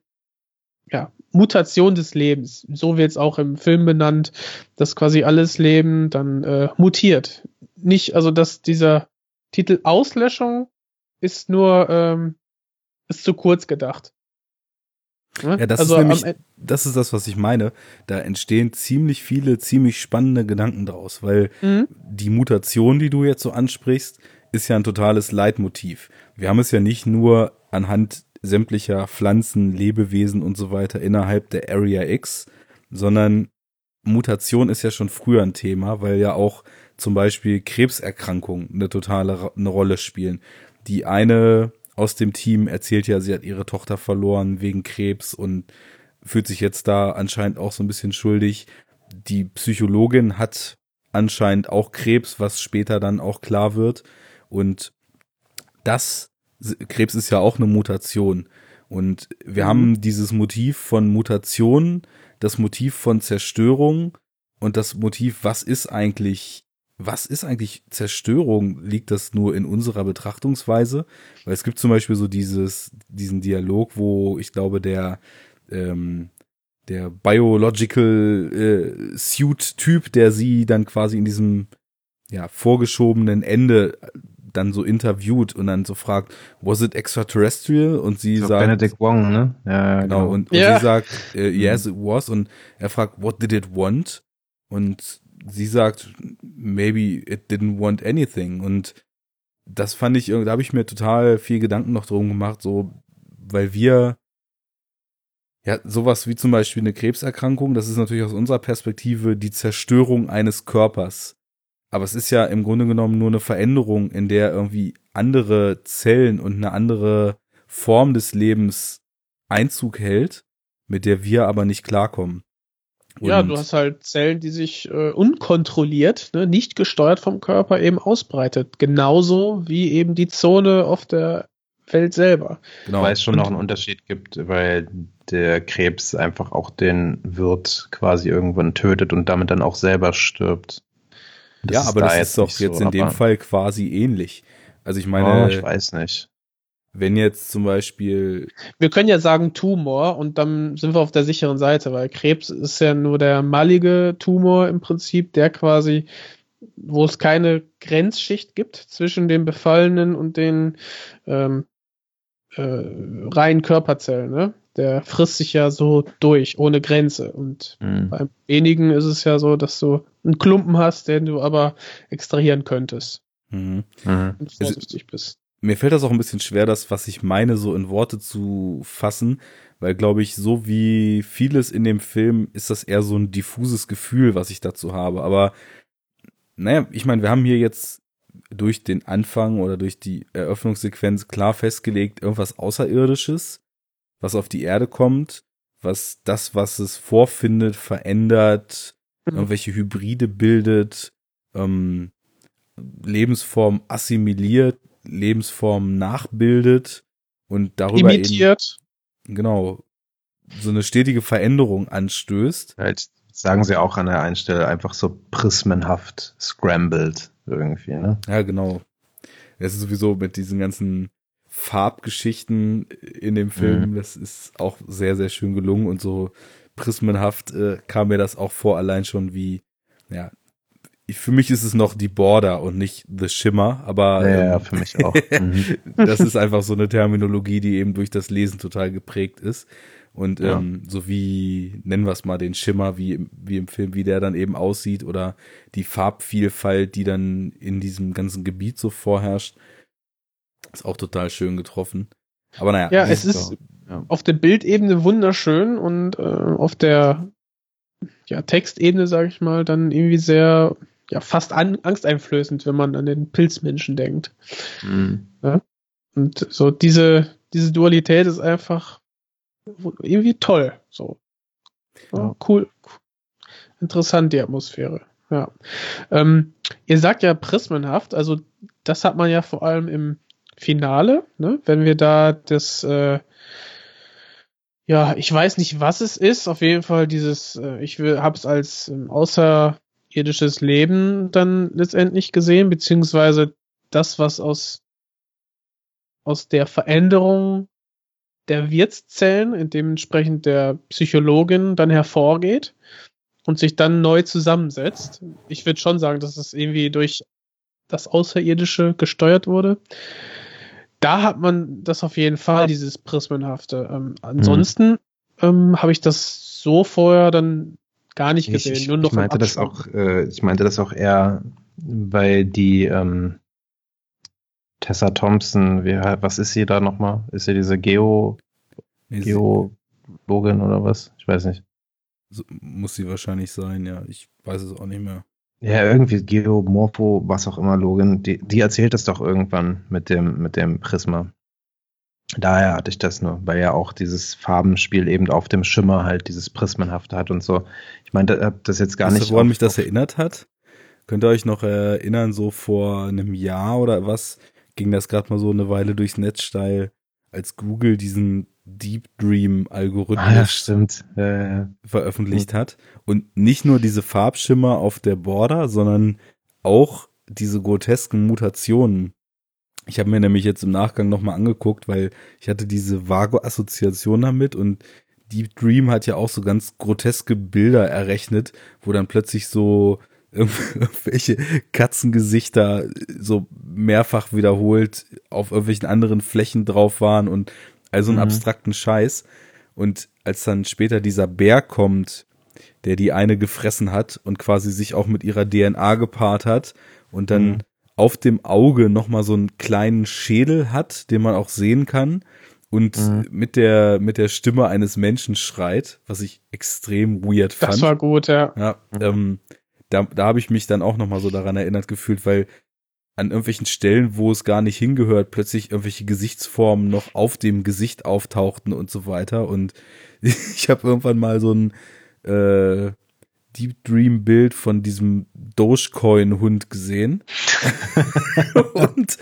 Mutation des Lebens. So wird es auch im Film benannt, dass quasi alles Leben dann äh, mutiert. Nicht, also dass dieser Titel Auslöschung ist nur, ähm, ist zu kurz gedacht. Ne? Ja, das also ist nämlich, am das ist das, was ich meine. Da entstehen ziemlich viele, ziemlich spannende Gedanken draus, weil Mhm. die Mutation, die du jetzt so ansprichst, ist ja ein totales Leitmotiv. Wir haben es ja nicht nur anhand sämtlicher Pflanzen, Lebewesen und so weiter innerhalb der Area X, sondern Mutation ist ja schon früher ein Thema, weil ja auch zum Beispiel Krebserkrankungen eine totale eine Rolle spielen. Die eine aus dem Team erzählt ja, sie hat ihre Tochter verloren wegen Krebs und fühlt sich jetzt da anscheinend auch so ein bisschen schuldig. Die Psychologin hat anscheinend auch Krebs, was später dann auch klar wird. Und das, Krebs ist ja auch eine Mutation. Und wir Mhm. haben dieses Motiv von Mutation, das Motiv von Zerstörung und das Motiv, was ist eigentlich, was ist eigentlich Zerstörung? Liegt das nur in unserer Betrachtungsweise? Weil es gibt zum Beispiel so dieses, diesen Dialog, wo ich glaube, der, ähm, der Biological äh, Suit-Typ, der sie dann quasi in diesem ja, vorgeschobenen Ende dann so interviewt und dann so fragt, was it extraterrestrial? Und sie sagt, Benedict Wong, ne? Ja, genau, und, und Ja. sie sagt, äh, yes, it was. Und er fragt, what did it want? Und sie sagt, maybe it didn't want anything. Und das fand ich, da habe ich mir total viel Gedanken noch drum gemacht, so, weil wir ja, sowas wie zum Beispiel eine Krebserkrankung, das ist natürlich aus unserer Perspektive die Zerstörung eines Körpers. Aber es ist ja im Grunde genommen nur eine Veränderung, in der irgendwie andere Zellen und eine andere Form des Lebens Einzug hält, mit der wir aber nicht klarkommen. Und ja, du hast halt Zellen, die sich äh, unkontrolliert, ne, nicht gesteuert vom Körper eben ausbreitet. Genauso wie eben die Zone auf der Welt selber. Genau. Weil es schon Und, noch einen Unterschied gibt, weil der Krebs einfach auch den Wirt quasi irgendwann tötet und damit dann auch selber stirbt. Das ja, aber da das ist doch jetzt so, in dem Fall quasi ähnlich. Also ich meine, oh, ich weiß nicht. Wenn jetzt zum Beispiel. Wir können ja sagen Tumor und dann sind wir auf der sicheren Seite, weil Krebs ist ja nur der malige Tumor im Prinzip, der quasi, wo es keine Grenzschicht gibt zwischen dem Befallenen und den ähm, äh, reinen Körperzellen. Ne? Der frisst sich ja so durch, ohne Grenze. Und mhm. beim wenigen ist es ja so, dass du einen Klumpen hast, den du aber extrahieren könntest. Mhm. Mhm. Und vorsichtig bist mir fällt das auch ein bisschen schwer, das, was ich meine, so in Worte zu fassen, weil, glaube ich, so wie vieles in dem Film ist das eher so ein diffuses Gefühl, was ich dazu habe. Aber naja, ich meine, wir haben hier jetzt durch den Anfang oder durch die Eröffnungssequenz klar festgelegt, irgendwas Außerirdisches, was auf die Erde kommt, was das, was es vorfindet, verändert, mhm. irgendwelche Hybride bildet, ähm, Lebensform assimiliert, Lebensformen nachbildet und darüber imitiert. Eben, genau, so eine stetige Veränderung anstößt. Halt, sagen sie auch an der einen Stelle einfach so prismenhaft scrambled irgendwie, ne? Ja, genau. Es ist sowieso mit diesen ganzen Farbgeschichten in dem Film, mhm. das ist auch sehr, sehr schön gelungen und so prismenhaft äh, kam mir das auch vor, allein schon wie, ja, für mich ist es noch die Border und nicht The Shimmer, aber ja, ähm, für mich auch. Mhm. das ist einfach so eine Terminologie, die eben durch das Lesen total geprägt ist. Und ja. ähm, so wie, nennen wir es mal, den Schimmer, wie, wie im Film, wie der dann eben aussieht, oder die Farbvielfalt, die dann in diesem ganzen Gebiet so vorherrscht, ist auch total schön getroffen. Aber naja. Ja, es ist ja. auf der Bildebene wunderschön und äh, auf der ja, Textebene, sage ich mal, dann irgendwie sehr ja fast an, angsteinflößend, wenn man an den Pilzmenschen denkt. Mhm. Ja? Und so diese, diese Dualität ist einfach irgendwie toll. So. Ja, cool. Interessant, die Atmosphäre. Ja. Ähm, ihr sagt ja prismenhaft, also das hat man ja vor allem im Finale, ne? wenn wir da das, äh, ja, ich weiß nicht, was es ist, auf jeden Fall dieses, äh, ich habe es als ähm, außer irdisches Leben dann letztendlich gesehen, beziehungsweise das, was aus, aus der Veränderung der Wirtszellen, dementsprechend der Psychologin dann hervorgeht und sich dann neu zusammensetzt. Ich würde schon sagen, dass es irgendwie durch das Außerirdische gesteuert wurde. Da hat man das auf jeden Fall, dieses Prismenhafte. Ähm, ansonsten mhm. ähm, habe ich das so vorher dann gar nicht gesehen. Ich, nur noch ich meinte das auch, äh, ich meinte das auch eher, weil die ähm, Tessa Thompson, wie, was ist sie da nochmal? Ist sie diese Geo Geologin oder was? Ich weiß nicht. So, muss sie wahrscheinlich sein, ja. Ich weiß es auch nicht mehr. Ja, irgendwie Geomorpho, was auch immer, Login, die, die erzählt es doch irgendwann mit dem, mit dem Prisma. Daher hatte ich das nur, weil ja auch dieses Farbenspiel eben auf dem Schimmer halt dieses Prismenhafte hat und so. Ich meine, hab das jetzt gar weißt nicht. Woran mich das erinnert hat? Könnt ihr euch noch erinnern, so vor einem Jahr oder was ging das gerade mal so eine Weile durchs Netz steil, als Google diesen Deep Dream Algorithmus ah, ja. Ja, veröffentlicht hat. Und nicht nur diese Farbschimmer auf der Border, sondern auch diese grotesken Mutationen. Ich habe mir nämlich jetzt im Nachgang nochmal angeguckt, weil ich hatte diese vage Assoziation damit und Deep Dream hat ja auch so ganz groteske Bilder errechnet, wo dann plötzlich so irgendwelche Katzengesichter so mehrfach wiederholt auf irgendwelchen anderen Flächen drauf waren und also einen mhm. abstrakten Scheiß. Und als dann später dieser Bär kommt, der die eine gefressen hat und quasi sich auch mit ihrer DNA gepaart hat und dann mhm auf dem Auge nochmal so einen kleinen Schädel hat, den man auch sehen kann und Mhm. mit der mit der Stimme eines Menschen schreit, was ich extrem weird fand. Das war gut, ja. Ja, ähm, da, da habe ich mich dann auch nochmal so daran erinnert gefühlt, weil an irgendwelchen Stellen, wo es gar nicht hingehört, plötzlich irgendwelche Gesichtsformen noch auf dem Gesicht auftauchten und so weiter. Und ich habe irgendwann mal so ein äh, Deep Dream Bild von diesem Dogecoin-Hund gesehen. und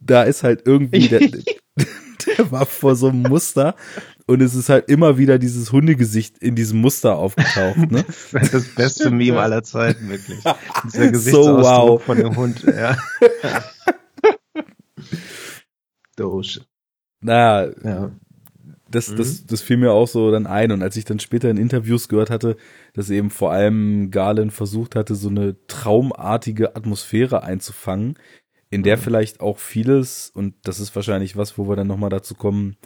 da ist halt irgendwie der, der war vor so einem Muster und es ist halt immer wieder dieses Hundegesicht in diesem Muster aufgetaucht, ne? Das ist das beste Meme aller Zeiten, wirklich. Dieser So, Gesichtsausdruck wow. von dem Hund, ja. Doge. Naja, Ja. das, Mhm. das, das fiel mir auch so dann ein. Und als ich dann später in Interviews gehört hatte, dass eben vor allem Garland versucht hatte, so eine traumartige Atmosphäre einzufangen, in der Mhm. vielleicht auch vieles, und das ist wahrscheinlich was, wo wir dann nochmal dazu kommen,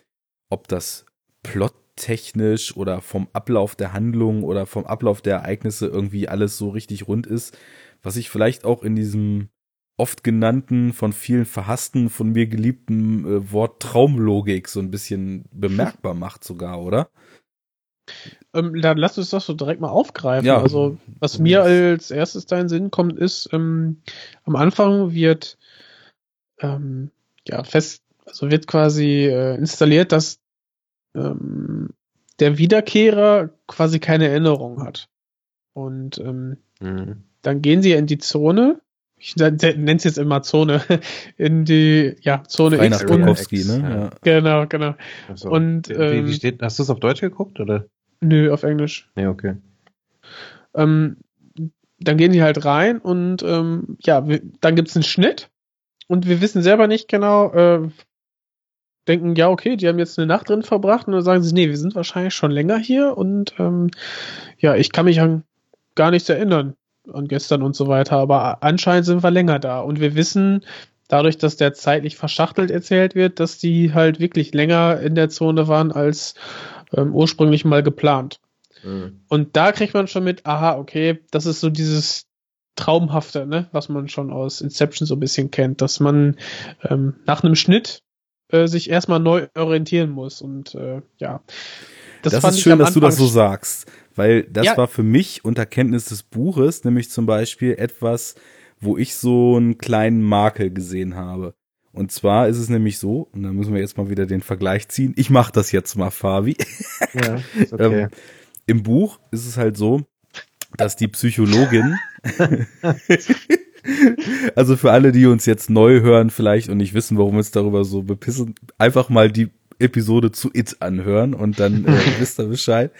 ob das plottechnisch oder vom Ablauf der Handlung oder vom Ablauf der Ereignisse irgendwie alles so richtig rund ist, was ich vielleicht auch in diesem oft genannten, von vielen verhassten, von mir geliebten äh, Wort Traumlogik so ein bisschen bemerkbar macht sogar, oder? Ähm, dann lass uns das so direkt mal aufgreifen. Ja. Also, was mir als erstes da in den Sinn kommt, ist, ähm, am Anfang wird ähm, ja fest, also wird quasi äh, installiert, dass ähm, der Wiederkehrer quasi keine Erinnerung hat. Und ähm, Mhm. dann gehen sie in die Zone. Ich nenne es jetzt immer Zone. In die ja, Zone Frei nach X und Tarkovsky, ne? Ja. Genau, genau. Also, Und, wie, ähm, wie steht, hast du es auf Deutsch geguckt, oder? Nö, auf Englisch. Nee, okay. Ähm, dann gehen die halt rein und ähm, ja, wir, dann gibt's einen Schnitt und wir wissen selber nicht genau, äh, denken, ja, okay, die haben jetzt eine Nacht drin verbracht und dann sagen sie, nee, wir sind wahrscheinlich schon länger hier und ähm, ja, ich kann mich an gar nichts erinnern an gestern und so weiter, aber anscheinend sind wir länger da und wir wissen, dadurch, dass der zeitlich verschachtelt erzählt wird, dass die halt wirklich länger in der Zone waren als ähm, ursprünglich mal geplant. Mhm. Und da kriegt man schon mit, aha, okay, das ist so dieses Traumhafte, ne, was man schon aus Inception so ein bisschen kennt, dass man ähm, nach einem Schnitt äh, sich erstmal neu orientieren muss. Und äh, ja. Das, fand ist schön, dass du das so sagst, weil das Ja. war für mich unter Kenntnis des Buches nämlich zum Beispiel etwas, wo ich so einen kleinen Makel gesehen habe. Und zwar ist es nämlich so, und da müssen wir jetzt mal wieder den Vergleich ziehen. Ich mache das jetzt mal, Fabi. Ja, ist okay. Ähm, Im Buch ist es halt so, dass die Psychologin, also für alle, die uns jetzt neu hören vielleicht und nicht wissen, warum wir uns darüber so bepissen, einfach mal die Episode zu It anhören und dann äh, wisst ihr Bescheid.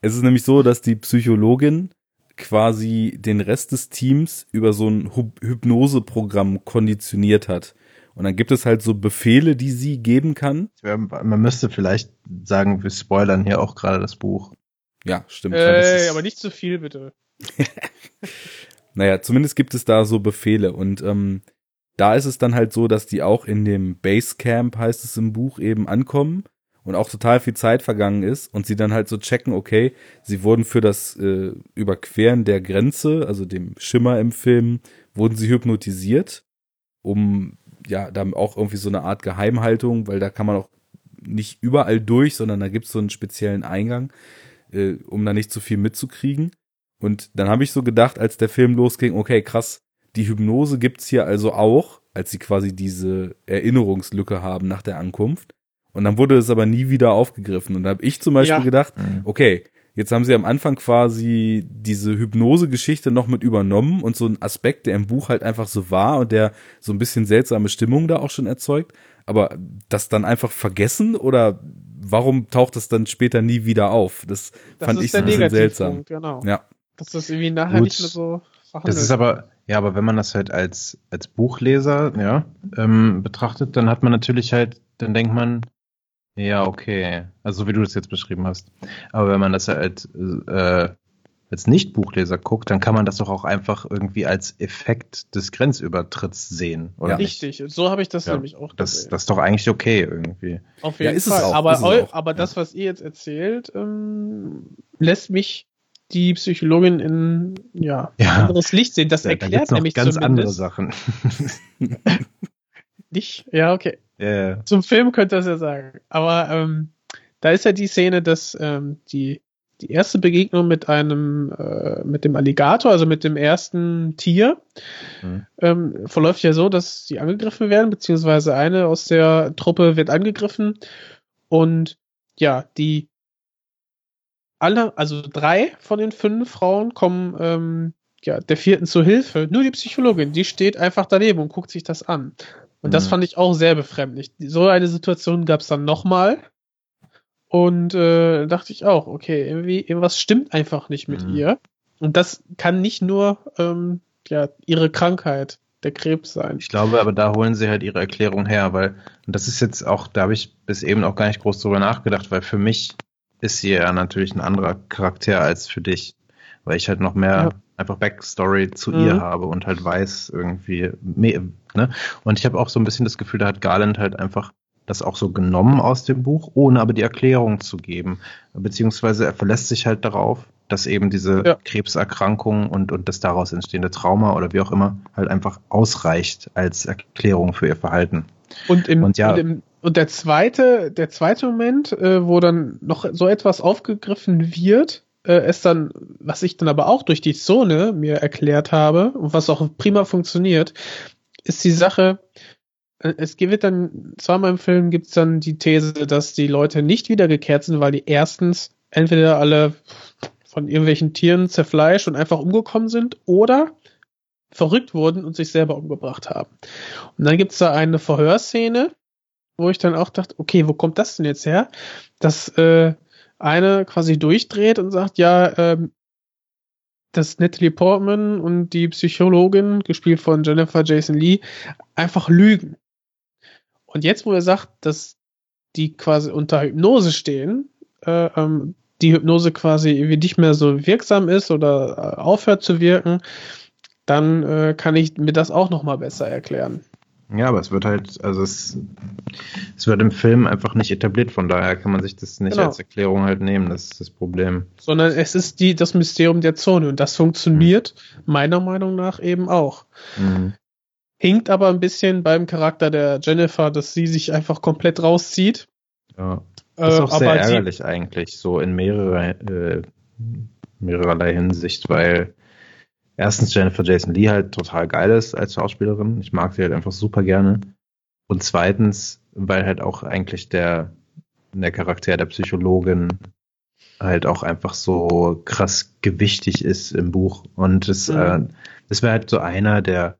Es ist nämlich so, dass die Psychologin quasi den Rest des Teams über so ein Hy- Hypnoseprogramm konditioniert hat. Und dann gibt es halt so Befehle, die sie geben kann. Man müsste vielleicht sagen, wir spoilern hier auch gerade das Buch. Ja, stimmt. ist- aber nicht zu viel, bitte. Naja, zumindest gibt es da so Befehle und ähm, da ist es dann halt so, dass die auch in dem Basecamp, heißt es im Buch, eben ankommen und auch total viel Zeit vergangen ist und sie dann halt so checken, okay, sie wurden für das äh, Überqueren der Grenze, also dem Schimmer im Film, wurden sie hypnotisiert, um ja, dann auch irgendwie so eine Art Geheimhaltung, weil da kann man auch nicht überall durch, sondern da gibt es so einen speziellen Eingang, äh, um da nicht zu viel mitzukriegen. Und dann habe ich so gedacht, als der Film losging, okay, krass, die Hypnose gibt's hier also auch, als sie quasi diese Erinnerungslücke haben nach der Ankunft. Und dann wurde es aber nie wieder aufgegriffen. Und da habe ich zum Beispiel Ja. gedacht, okay, jetzt haben sie am Anfang quasi diese Hypnose-Geschichte noch mit übernommen und so ein Aspekt, der im Buch halt einfach so war und der so ein bisschen seltsame Stimmung da auch schon erzeugt. Aber das dann einfach vergessen oder warum taucht das dann später nie wieder auf? Das, Das fand ich so ein bisschen seltsam. Genau. Ja. Dass das irgendwie nachher Gut. nicht mehr so verhandelt Das ist aber, ja, aber wenn man das halt als, als Buchleser, ja, ähm, betrachtet, dann hat man natürlich halt, dann denkt man, ja, okay, also so wie du das jetzt beschrieben hast. Aber wenn man das halt äh, als Nicht-Buchleser guckt, dann kann man das doch auch einfach irgendwie als Effekt des Grenzübertritts sehen, oder Ja. nicht? Richtig, so habe ich das Ja, nämlich auch Das, gesehen. das ist doch eigentlich okay irgendwie. Auf Ja, jeden es Fall. auch, aber, ist es eu- auch. aber das, was ihr jetzt erzählt, ähm, lässt mich die Psychologin in ja, Ja. anderes Licht sehen. Das Da, da erklärt noch nämlich ganz andere zumindest Sachen. nicht. Ja, okay. Ja, Zum Film könnte das ja sagen. Aber ähm, da ist ja die Szene, dass ähm, die, die erste Begegnung mit einem, äh, mit dem Alligator, also mit dem ersten Tier, Mhm. ähm, verläuft ja so, dass sie angegriffen werden, beziehungsweise eine aus der Truppe wird angegriffen und ja, die alle, also drei von den fünf Frauen kommen ähm, ja, der vierten zur Hilfe. Nur die Psychologin, die steht einfach daneben und guckt sich das an. Und das Mhm. fand ich auch sehr befremdlich. So eine Situation gab es dann nochmal. Und äh, dachte ich auch, okay, irgendwie, irgendwas stimmt einfach nicht mit Mhm. ihr. Und das kann nicht nur ähm, ja, ihre Krankheit, der Krebs sein. Ich glaube, aber da holen sie halt ihre Erklärung her, weil, und das ist jetzt auch, da habe ich bis eben auch gar nicht groß drüber nachgedacht, weil für mich ist sie ja natürlich ein anderer Charakter als für dich, weil ich halt noch mehr Ja. einfach Backstory zu Mhm. ihr habe und halt weiß irgendwie mehr, ne? Und ich habe auch so ein bisschen das Gefühl, da hat Garland halt einfach das auch so genommen aus dem Buch, ohne aber die Erklärung zu geben. Beziehungsweise er verlässt sich halt darauf, dass eben diese Ja. Krebserkrankung und, und das daraus entstehende Trauma oder wie auch immer halt einfach ausreicht als Erklärung für ihr Verhalten. Und, im, Und ja. und, im, und der zweite, der zweite Moment, äh, wo dann noch so etwas aufgegriffen wird, äh, ist dann, was ich dann aber auch durch die Zone mir erklärt habe und was auch prima funktioniert, ist die Sache, äh, es wird dann, zweimal im Film gibt es dann die These, dass die Leute nicht wiedergekehrt sind, weil die erstens entweder alle von irgendwelchen Tieren zerfleischt und einfach umgekommen sind oder verrückt wurden und sich selber umgebracht haben. Und dann gibt's da eine Verhörszene, wo ich dann auch dachte, okay, wo kommt das denn jetzt her? Dass äh, eine quasi durchdreht und sagt, ja, ähm, dass Natalie Portman und die Psychologin, gespielt von Jennifer Jason Lee, einfach lügen. Und jetzt, wo er sagt, dass die quasi unter Hypnose stehen, äh, ähm, die Hypnose quasi nicht mehr so wirksam ist oder äh, aufhört zu wirken, dann äh, kann ich mir das auch noch mal besser erklären. Ja, aber es wird halt, also es, es wird im Film einfach nicht etabliert, von daher kann man sich das nicht Genau. als Erklärung halt nehmen, das ist das Problem. sondern es ist die, das Mysterium der Zone und das funktioniert meiner Meinung nach eben auch. Mhm. Hinkt aber ein bisschen beim Charakter der Jennifer, dass sie sich einfach komplett rauszieht. Ja. Das ist Äh, auch sehr aber sie, ärgerlich eigentlich, so in mehrerer, äh, mehrerlei Hinsicht, weil erstens Jennifer Jason Lee halt total geil ist als Schauspielerin. Ich mag sie halt einfach super gerne. Und zweitens, weil halt auch eigentlich der, der Charakter der Psychologin halt auch einfach so krass gewichtig ist im Buch. Und das, Mhm. äh, das wäre halt so einer der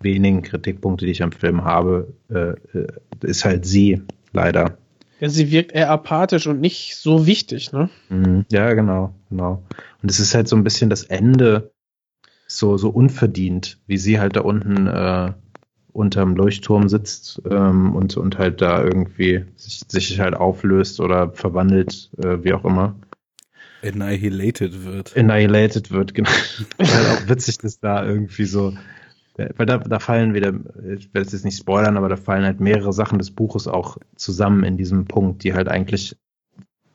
wenigen Kritikpunkte, die ich am Film habe, äh, äh, ist halt sie, leider. ja, sie wirkt eher apathisch und nicht so wichtig, ne? Mhm. Ja, genau, genau. Und es ist halt so ein bisschen das Ende so, so unverdient, wie sie halt da unten äh, unterm Leuchtturm sitzt ähm, und, und halt da irgendwie sich, sich halt auflöst oder verwandelt, äh, wie auch immer. Annihilated wird. Annihilated wird, genau. halt auch witzig, dass da irgendwie so, weil da, da fallen wieder, ich werde es jetzt nicht spoilern, aber da fallen halt mehrere Sachen des Buches auch zusammen in diesem Punkt, die halt eigentlich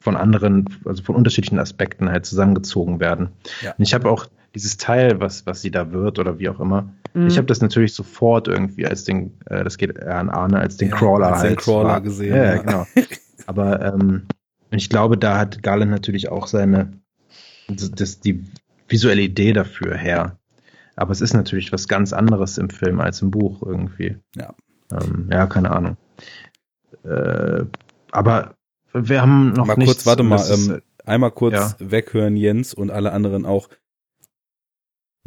von anderen, also von unterschiedlichen Aspekten halt zusammengezogen werden. Ja. Und ich habe auch dieses Teil, was, was sie da wird oder wie auch immer, Mhm. ich habe das natürlich sofort irgendwie als den, äh, das geht eher an Arne, als den Ja, Crawler als den halt. Crawler war. gesehen, Ja, ja. genau. Aber ähm, ich glaube, da hat Garland natürlich auch seine, das, die visuelle Idee dafür her. Aber es ist natürlich was ganz anderes im Film als im Buch irgendwie. Ja. Ähm, ja, keine Ahnung. Äh, aber wir haben noch mal nichts. kurz, warte mal, ähm, einmal kurz ja. weghören, Jens und alle anderen auch.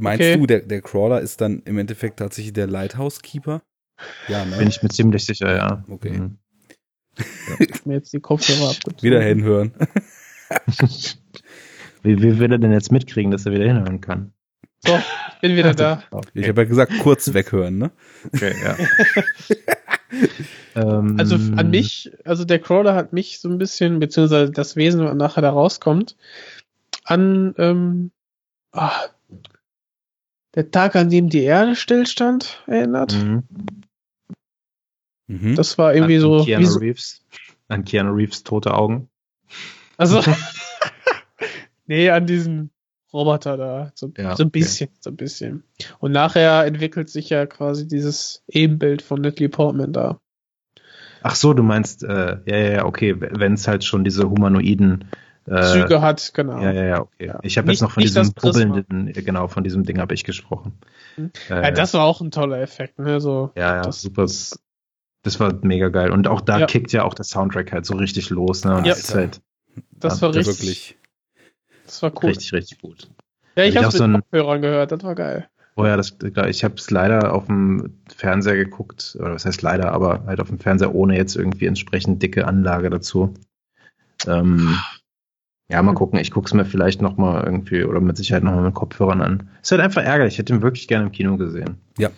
Meinst Okay. du, der, der Crawler ist dann im Endeffekt tatsächlich der Lighthouse Keeper? Ja, ne? bin ich mir ziemlich sicher, ja. Okay. Mhm. Ich hab mir jetzt die Kopfhörer abgezogen. Wieder hinhören. Wie, wie will er denn jetzt mitkriegen, dass er wieder hinhören kann? So, ich bin wieder da. Ich habe ja gesagt, kurz weghören, ne? Okay, ja. ähm, Also an mich, also der Crawler hat mich so ein bisschen, beziehungsweise das Wesen, was nachher da rauskommt, an ähm, ah, der Tag, an dem die Erde stillstand, erinnert. Mhm. Mhm. Das war irgendwie an, so, An Keanu so Reeves. An Keanu Reeves tote Augen. also nee, an diesen Roboter da. So, Ja, so ein okay. bisschen, so ein bisschen. Und nachher entwickelt sich ja quasi dieses Ebenbild von Natalie Portman da. Ach so, du meinst, äh, ja, ja, ja, okay, wenn es halt schon diese humanoiden äh, Züge hat, genau. Ja, ja, ja, okay. Ja. Ich habe jetzt noch von diesem pubbelnden, äh, genau, von diesem Ding habe ich gesprochen. Mhm. Äh, Ja, das war auch ein toller Effekt, ne? So, ja, ja, das- super. Das war mega geil. Und auch da Ja. kickt ja auch der Soundtrack halt so richtig los, ne? Und Ja. das halt das war richtig, wirklich. das war cool. richtig, richtig gut. Ja, ich Ich hab's hab mit so ein- Kopfhörern gehört, das war geil. Oh ja, das, ich habe es leider auf dem Fernseher geguckt, oder was heißt leider, aber halt auf dem Fernseher ohne jetzt irgendwie entsprechend dicke Anlage dazu. Ähm, ja, mal gucken. Ich guck's mir vielleicht noch mal irgendwie oder mit Sicherheit noch mal mit Kopfhörern an. Ist halt einfach ärgerlich. Ich hätte ihn wirklich gerne im Kino gesehen. Ja,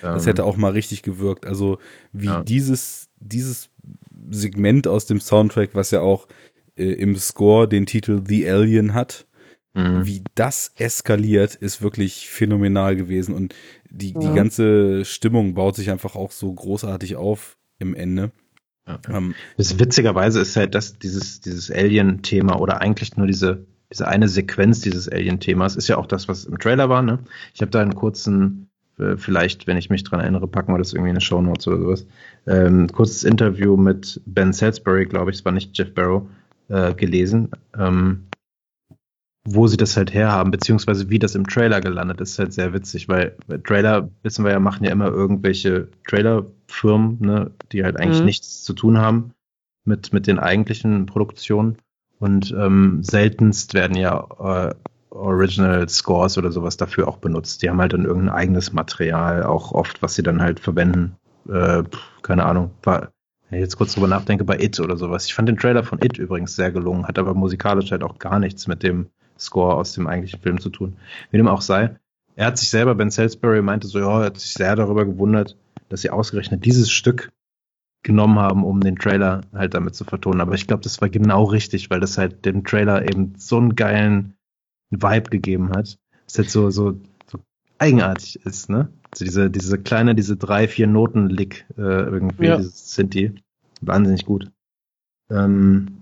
Das Ähm, hätte auch mal richtig gewirkt. Also wie Ja. dieses, dieses Segment aus dem Soundtrack, was ja auch äh, im Score den Titel The Alien hat, mh. wie das eskaliert, ist wirklich phänomenal gewesen. Und die, die Ja. ganze Stimmung baut sich einfach auch so großartig auf im Ende. Ja. Ähm, Das witzigerweise ist halt das, dieses, dieses Alien-Thema oder eigentlich nur diese, diese eine Sequenz dieses Alien-Themas ist ja auch das, was im Trailer war, ne? Ich habe da einen kurzen, äh, vielleicht, wenn ich mich dran erinnere, packen wir das irgendwie in eine Show Notes oder sowas. Ähm, kurzes Interview mit Ben Salisbury, glaube ich, es war nicht Jeff Barrow, äh, gelesen, ähm, wo sie das halt herhaben, beziehungsweise wie das im Trailer gelandet ist, ist halt sehr witzig, weil Trailer, wissen wir ja, machen ja immer irgendwelche Trailerfirmen, ne, die halt eigentlich Mhm. nichts zu tun haben mit, mit den eigentlichen Produktionen. Und ähm, seltenst werden ja äh, Original Scores oder sowas dafür auch benutzt. Die haben halt dann irgendein eigenes Material, auch oft, was sie dann halt verwenden. Äh, keine Ahnung. War, wenn ich jetzt kurz drüber nachdenke, bei It oder sowas. Ich fand den Trailer von It übrigens sehr gelungen, hat aber musikalisch halt auch gar nichts mit dem Score aus dem eigentlichen Film zu tun. Wie dem auch sei. Er hat sich selber, Ben Salisbury meinte so, ja, er hat sich sehr darüber gewundert, dass sie ausgerechnet dieses Stück genommen haben, um den Trailer halt damit zu vertonen. Aber ich glaube, das war genau richtig, weil das halt dem Trailer eben so einen geilen Vibe gegeben hat. Das halt so, so, so eigenartig ist, ne? Also diese, diese kleine, diese drei, vier Noten-Lick äh, irgendwie, Ja. dieses Sinti. Wahnsinnig gut. Ähm,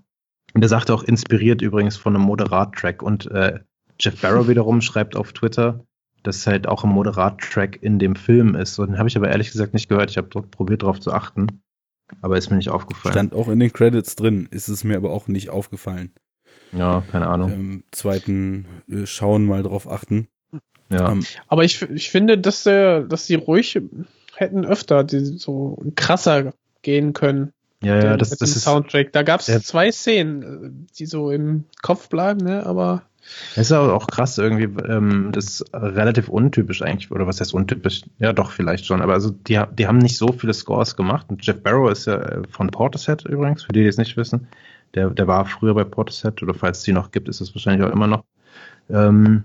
und er sagte auch inspiriert übrigens von einem Moderat-Track. Und äh, Jeff Barrow wiederum schreibt auf Twitter, dass halt auch ein Moderat-Track in dem Film ist. Und den habe ich aber ehrlich gesagt nicht gehört. Ich habe dort probiert darauf zu achten. Aber ist mir nicht aufgefallen. stand auch in den Credits drin, ist es mir aber auch nicht aufgefallen. Ja, keine Ahnung. Im zweiten äh, Schauen mal drauf achten. Ja. ähm, Aber ich, ich finde, dass der, dass die ruhig hätten öfter die so krasser gehen können. Ja, ja, das, das ist, Soundtrack. Da gab es Ja. zwei Szenen, die so im Kopf bleiben, ne? Aber das ist aber auch krass irgendwie. Ähm, das ist relativ untypisch eigentlich. Oder was heißt untypisch? Ja, doch, vielleicht schon. Aber also, die, die haben nicht so viele Scores gemacht. Und Jeff Barrow ist ja äh, von Portishead übrigens, für die, die es nicht wissen. Der, der war früher bei Portishead. Oder falls es die noch gibt, ist es wahrscheinlich auch immer noch. Ähm,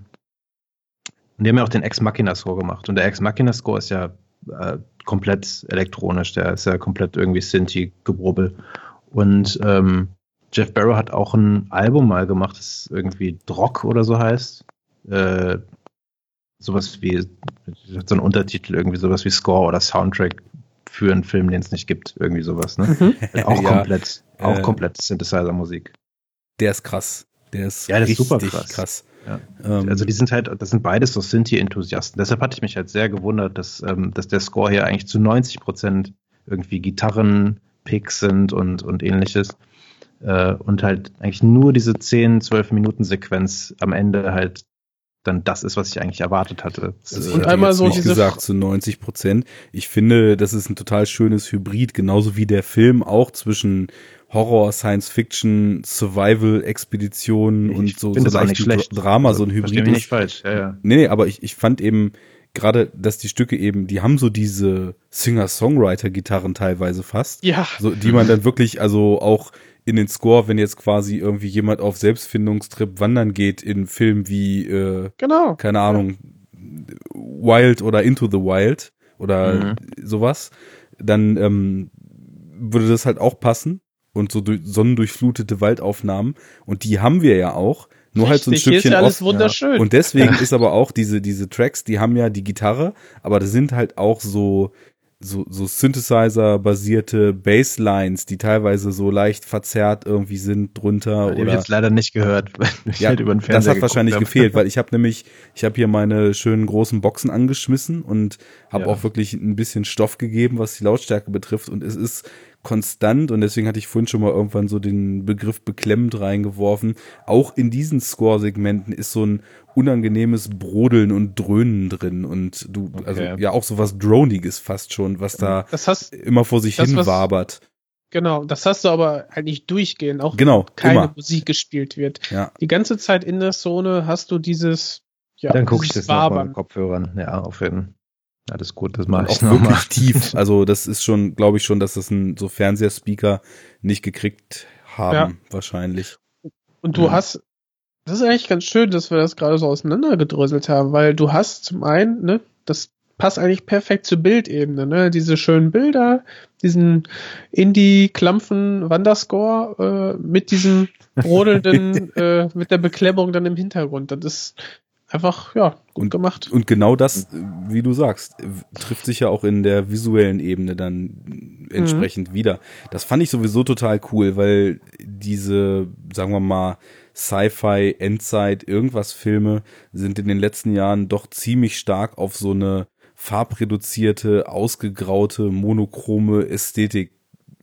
und die haben ja auch den Ex Machina Score gemacht. Und der Ex Machina Score ist ja äh, komplett elektronisch. Der ist ja komplett irgendwie Sinti-Gebrubbel. Und ähm, Jeff Barrow hat auch ein Album mal gemacht, das irgendwie Drock oder so heißt. Äh, sowas wie, so einen Untertitel, irgendwie sowas wie Score oder Soundtrack für einen Film, den es nicht gibt. Irgendwie sowas, ne? Auch Ja, komplett, auch äh, komplett Synthesizer-Musik. Der ist krass. Der ist Ja, der ist richtig super krass. krass. Ja. Ähm, Also die sind halt, das sind beides so Sinti-Enthusiasten. Deshalb hatte ich mich halt sehr gewundert, dass, ähm, dass der Score hier eigentlich zu 90 Prozent irgendwie Gitarren-Picks sind und, und ähnliches. Äh, und halt eigentlich nur diese 10, 12 Minuten Sequenz am Ende halt dann das ist, was ich eigentlich erwartet hatte. Also ich Und einmal so nicht gesagt zu 90 Prozent. Ich finde, das ist ein total schönes Hybrid, genauso wie der Film auch zwischen Horror, Science Fiction, Survival, Expedition Ich und so, so schlecht. Drama, Also, so ein Hybrid nicht falsch. Ja, ja. Nee, nee, aber ich, ich fand eben gerade, dass die Stücke eben, die haben so diese Singer-Songwriter-Gitarren teilweise fast. ja, So, die man dann wirklich, also auch in den Score, wenn jetzt quasi irgendwie jemand auf Selbstfindungstrip wandern geht in Filmen wie, äh, genau. keine Ahnung, Wild oder Into the Wild oder Mhm. sowas, dann ähm, würde das halt auch passen. Und so durch, sonnendurchflutete Waldaufnahmen. Und die haben wir ja auch. Nur halt so ein Richtig, hier ist Stückchen ja alles Ost- wunderschön. und deswegen ist aber auch diese, diese Tracks, die haben ja die Gitarre, aber das sind halt auch so so, so Synthesizer-basierte Basslines, die teilweise so leicht verzerrt irgendwie sind drunter. Die oder habe ich jetzt leider nicht gehört. ich ja, halt über den das hat wahrscheinlich geguckt gefehlt, weil ich habe nämlich, ich habe hier meine schönen großen Boxen angeschmissen und habe Ja. auch wirklich ein bisschen Stoff gegeben, was die Lautstärke betrifft. Und es ist konstant und deswegen hatte ich vorhin schon mal irgendwann so den Begriff beklemmend reingeworfen. Auch in diesen Score-Segmenten ist so ein unangenehmes Brodeln und Dröhnen drin und du, also Okay. ja auch so was Droniges fast schon, was da Das hast, immer vor sich Das, hin wabert. genau, das hast du aber halt nicht durchgehend, auch Genau, wenn keine immer. Musik gespielt wird. Ja. Die ganze Zeit in der Zone hast du dieses, ja, Dann gucke ich das nochmal Wabern. mit Kopfhörern. Ja, auf jeden Fall. Alles gut, das mache ich auch nochmal. wirklich tief. Also das ist schon, glaube ich schon, dass das ein so Fernsehspeaker nicht gekriegt haben, Ja. wahrscheinlich. Und du Mhm. hast, das ist eigentlich ganz schön, dass wir das gerade so auseinandergedröselt haben, weil du hast zum einen, ne, das passt eigentlich perfekt zur Bildebene, ne, diese schönen Bilder, diesen Indie-Klampfen Wanderscore äh, mit diesem brodelnden, äh, mit der Beklemmung dann im Hintergrund. Das ist einfach, ja, gut Und- gemacht. Und genau das, wie du sagst, äh, trifft sich ja auch in der visuellen Ebene dann entsprechend wieder. Das fand ich sowieso total cool, weil diese, sagen wir mal, Sci-Fi, Endzeit, irgendwas Filme sind in den letzten Jahren doch ziemlich stark auf so eine farbreduzierte, ausgegraute, monochrome Ästhetik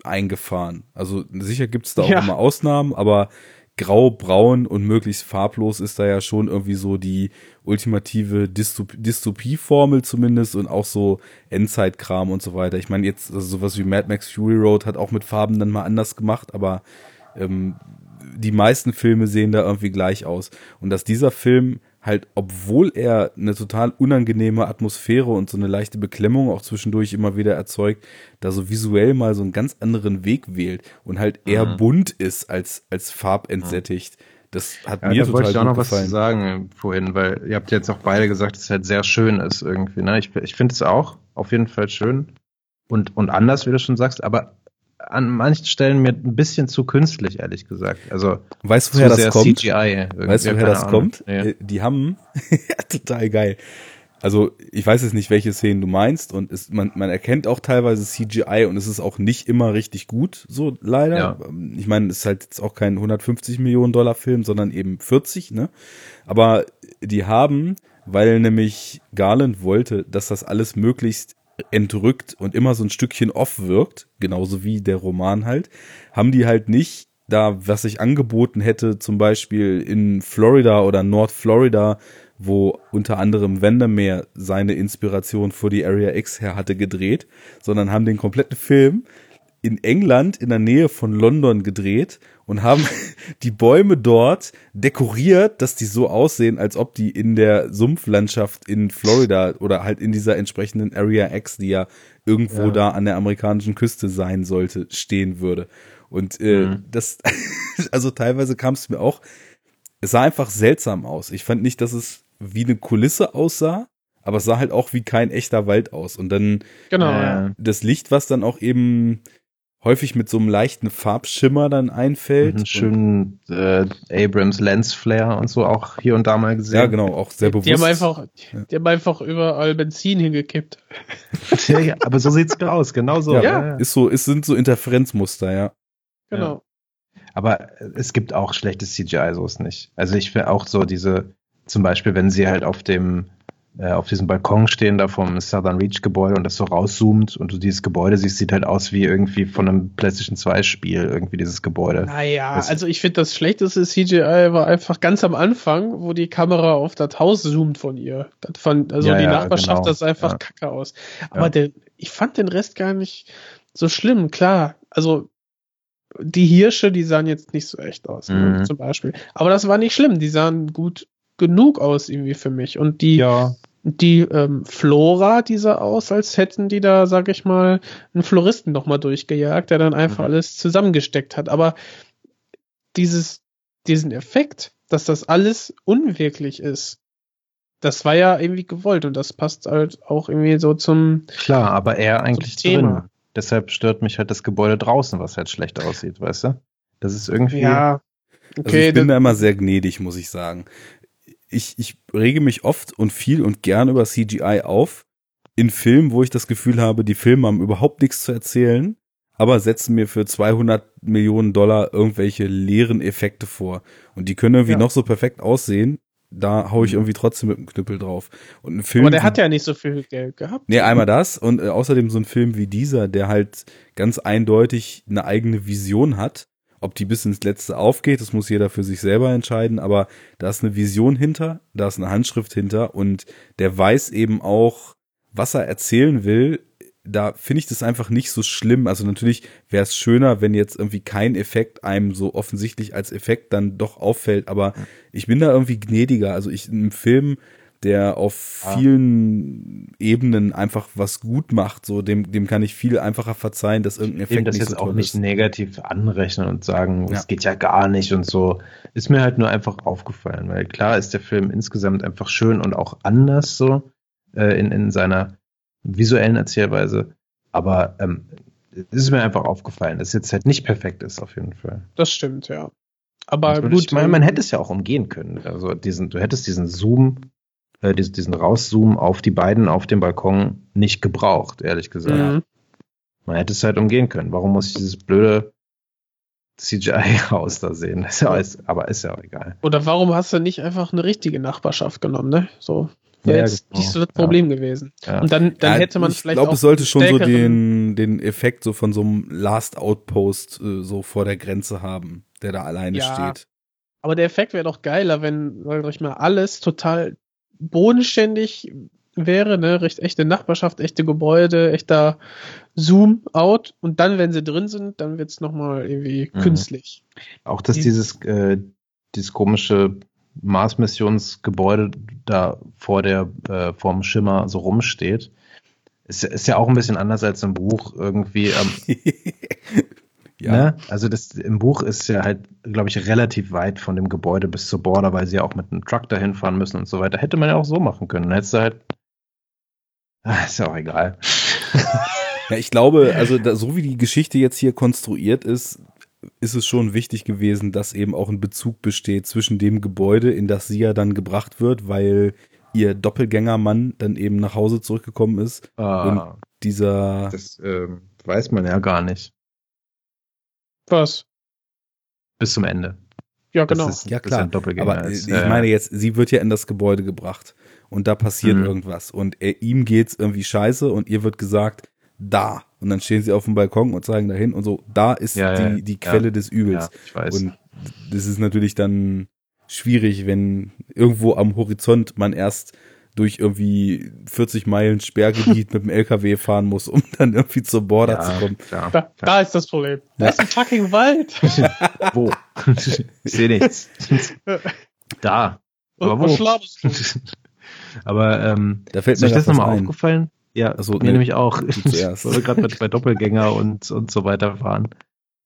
eingefahren. Also sicher gibt's da auch Ja. immer Ausnahmen, aber grau, braun und möglichst farblos ist da ja schon irgendwie so die ultimative Dystop Dystopie-Formel zumindest und auch so Endzeitkram und so weiter. Ich meine jetzt, also sowas wie Mad Max Fury Road hat auch mit Farben dann mal anders gemacht, aber ähm, die meisten Filme sehen da irgendwie gleich aus. Und dass dieser Film halt, obwohl er eine total unangenehme Atmosphäre und so eine leichte Beklemmung auch zwischendurch immer wieder erzeugt, da so visuell mal so einen ganz anderen Weg wählt und halt eher Mhm. bunt ist als, als farbentsättigt. Das hat Ja, mir da total wollte ich auch noch was gefallen. zu sagen äh, vorhin, weil ihr habt jetzt auch beide gesagt, dass es halt sehr schön ist irgendwie. Ne? Ich, ich finde es auch auf jeden Fall schön und, und anders, wie du schon sagst, aber an manchen Stellen mir ein bisschen zu künstlich, ehrlich gesagt. Also Weißt du, woher das kommt? CGI. irgendwie. Weißt du, woher das Ahnung. kommt? Ja. Äh, Die haben, total geil. Also, ich weiß jetzt nicht, welche Szenen du meinst und es, man, man erkennt auch teilweise CGI und es ist auch nicht immer richtig gut, so leider. Ja. Ich meine, es ist halt jetzt auch kein 150 Millionen Dollar Film, sondern eben 40, ne? Aber die haben, weil nämlich Garland wollte, dass das alles möglichst entrückt und immer so ein Stückchen off wirkt, genauso wie der Roman halt, haben die halt nicht da, was sich angeboten hätte, zum Beispiel in Florida oder Nordflorida, wo unter anderem Vandermeer seine Inspiration für die Area X her hatte gedreht, sondern haben den kompletten Film in England in der Nähe von London gedreht und haben die Bäume dort dekoriert, dass die so aussehen, als ob die in der Sumpflandschaft in Florida oder halt in dieser entsprechenden Area X, die ja irgendwo Ja. da an der amerikanischen Küste sein sollte, stehen würde. Und äh, Mhm. das, also teilweise kam es mir auch, es sah einfach seltsam aus. Ich fand nicht, dass es wie eine Kulisse aussah, aber es sah halt auch wie kein echter Wald aus. Und dann Genau, Äh, das Licht, was dann auch eben häufig mit so einem leichten Farbschimmer dann einfällt. einen Und- schönen äh, Abrams Lens Flare und so auch hier und da mal gesehen. ja, genau, auch sehr bewusst. Die haben einfach, Ja. die haben einfach überall Benzin hingekippt. ja, ja, aber so sieht's aus, genau so. ja, ist so, es sind so Interferenzmuster, ja. Genau. Aber es gibt auch schlechtes CGI, so ist nicht. Also ich finde auch so diese, zum Beispiel, wenn sie halt auf dem, äh, auf diesem Balkon stehen, da vom Southern Reach Gebäude und das so rauszoomt und du dieses Gebäude siehst, sieht halt aus wie irgendwie von einem PlayStation 2 Spiel, irgendwie dieses Gebäude. Naja, Das- also ich finde, das schlechteste CGI war einfach ganz am Anfang, wo die Kamera auf das Haus zoomt von ihr. Das fand, also Ja, die ja, Nachbarschaft, genau. das sah einfach Ja. kacke aus. Aber der, ich fand den Rest gar nicht so schlimm, klar. Also die Hirsche, die sahen jetzt nicht so echt aus, ne, Mhm. zum Beispiel. Aber das war nicht schlimm, die sahen gut genug aus irgendwie für mich. Und die, Ja, die ähm, Flora, die sah aus, als hätten die da, sag ich mal, einen Floristen nochmal durchgejagt, der dann einfach Mhm. alles zusammengesteckt hat. Aber dieses, diesen Effekt, dass das alles unwirklich ist, das war ja irgendwie gewollt und das passt halt auch irgendwie so zum, klar, aber er eigentlich Thema. drin. Deshalb stört mich halt das Gebäude draußen, was halt schlecht aussieht, weißt du? Das ist irgendwie. ja, Also okay, ich bin da immer sehr gnädig, muss ich sagen. Ich, ich rege mich oft und viel und gern über CGI auf, in Filmen, wo ich das Gefühl habe, die Filme haben überhaupt nichts zu erzählen, aber setzen mir für 200 Millionen Dollar irgendwelche leeren Effekte vor. Und die können irgendwie Ja. noch so perfekt aussehen, da hau ich irgendwie trotzdem mit dem Knüppel drauf. Und ein Film Aber der hat ja nicht so viel Geld gehabt. Nee, einmal das und äh, außerdem so ein Film wie dieser, der halt ganz eindeutig eine eigene Vision hat. Ob die bis ins Letzte aufgeht, das muss jeder für sich selber entscheiden, aber da ist eine Vision hinter, da ist eine Handschrift hinter und der weiß eben auch, was er erzählen will. Da finde ich das einfach nicht so schlimm. Also natürlich wäre es schöner, wenn jetzt irgendwie kein Effekt einem so offensichtlich als Effekt dann doch auffällt, aber ich bin da irgendwie gnädiger. Also ich im Film, der auf Ah. vielen Ebenen einfach was gut macht, so dem, dem kann ich viel einfacher verzeihen, dass irgendein Eben Effekt das nicht jetzt so auch nicht ist. negativ anrechnen und sagen, Ja. es geht ja gar nicht und so. Ist mir halt nur einfach aufgefallen, weil klar ist der Film insgesamt einfach schön und auch anders so äh, in, in seiner visuellen Erzählweise. Aber ähm, es ist mir einfach aufgefallen, dass es jetzt halt nicht perfekt ist, auf jeden Fall. Das stimmt, ja. Aber gut. ich meine, man hätte es ja auch umgehen können. Also diesen, du hättest diesen Zoom, äh, diesen, diesen Rauszoom auf die beiden auf dem Balkon nicht gebraucht, ehrlich gesagt. Mhm. Man hätte es halt umgehen können. Warum muss ich dieses blöde CGI-Haus da sehen? Ist ja alles, aber ist ja auch egal. Oder warum hast du nicht einfach eine richtige Nachbarschaft genommen, ne? So. Wäre Ja, jetzt genau. nicht so das Problem gewesen. Ja. Und dann, dann Ja, hätte man ich vielleicht glaube, auch es sollte schon so den, den Effekt so von so einem Last Outpost äh, so vor der Grenze haben, der da alleine Ja. steht. Aber der Effekt wäre doch geiler, wenn, sag ich mal, alles total bodenständig wäre, ne? Recht echte Nachbarschaft, echte Gebäude, echter Zoom-out. Und dann, wenn sie drin sind, dann wird's noch nochmal irgendwie Mhm. künstlich. Auch dass Die- dieses, äh, dieses komische Mars-Missionsgebäude da vor der, äh, vorm Schimmer so rumsteht, ist, ist ja auch ein bisschen anders als im Buch irgendwie. Ähm, ja. Ne? Also das im Buch ist ja halt, glaube ich, relativ weit von dem Gebäude bis zur Border, weil sie ja auch mit einem Truck dahin fahren müssen und so weiter. Hätte man ja auch so machen können. Dann hättest du halt. Ah, ist ja auch egal. Ja, ich glaube, also da, so wie die Geschichte jetzt hier konstruiert ist, ist es schon wichtig gewesen, dass eben auch ein Bezug besteht zwischen dem Gebäude, in das sie ja dann gebracht wird, weil ihr Doppelgängermann dann eben nach Hause zurückgekommen ist. Ah, Dieser, das ähm, weiß man ja gar nicht. Was? Bis zum Ende. Ja, Das genau. ist- ja klar, aber ist. ich meine jetzt, sie wird ja in das Gebäude gebracht und da passiert Mhm. irgendwas und er, ihm geht's irgendwie scheiße und ihr wird gesagt, da. Und dann stehen sie auf dem Balkon und zeigen dahin und so, da ist Ja, ja, die, die Quelle ja. des Übels. Ja, ich weiß. Und das ist natürlich dann schwierig, wenn irgendwo am Horizont man erst durch irgendwie 40 Meilen Sperrgebiet mit dem LKW fahren muss, um dann irgendwie zur Border zu kommen. klar, Da, klar. da ist das Problem. Da ist ein fucking Wald. Wo? ich sehe nichts. da. Aber wo? wo schlafst du? Aber ähm, Da fällt ist mir euch das nochmal aufgefallen? Ja, Ach so, mir nee, nämlich auch. zuerst. Weil wir gerade bei, bei Doppelgänger und, und so weiter waren.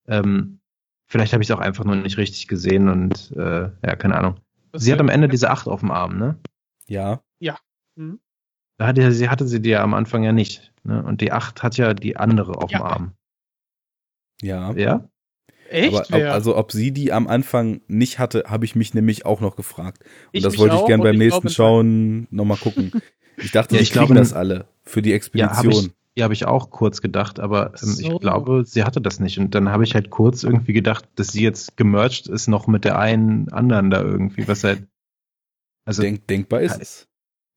Ähm, vielleicht habe ich es auch einfach nur nicht richtig gesehen und äh, ja, keine Ahnung. Sie hat am Ende diese acht auf dem Arm, ne? Ja, Hm? Da hatte, sie hatte sie die ja am Anfang ja nicht. Ne? Und die acht hat ja die andere auf Ja. dem Arm. ja. Ja? Echt? Aber ob, also ob sie die am Anfang nicht hatte, habe ich mich nämlich auch noch gefragt. Und Ich das wollte ich gern und beim ich nächsten Schauen nochmal gucken. Ich dachte, Ja, ich glaube, das alle für die Ja, habe Expedition. ich, ja, hab ich auch kurz gedacht, aber ähm, So. ich glaube, sie hatte das nicht. Und dann habe ich halt kurz irgendwie gedacht, dass sie jetzt gemerged ist noch mit der einen anderen da irgendwie, was halt. Also, Denk, denkbar ist es.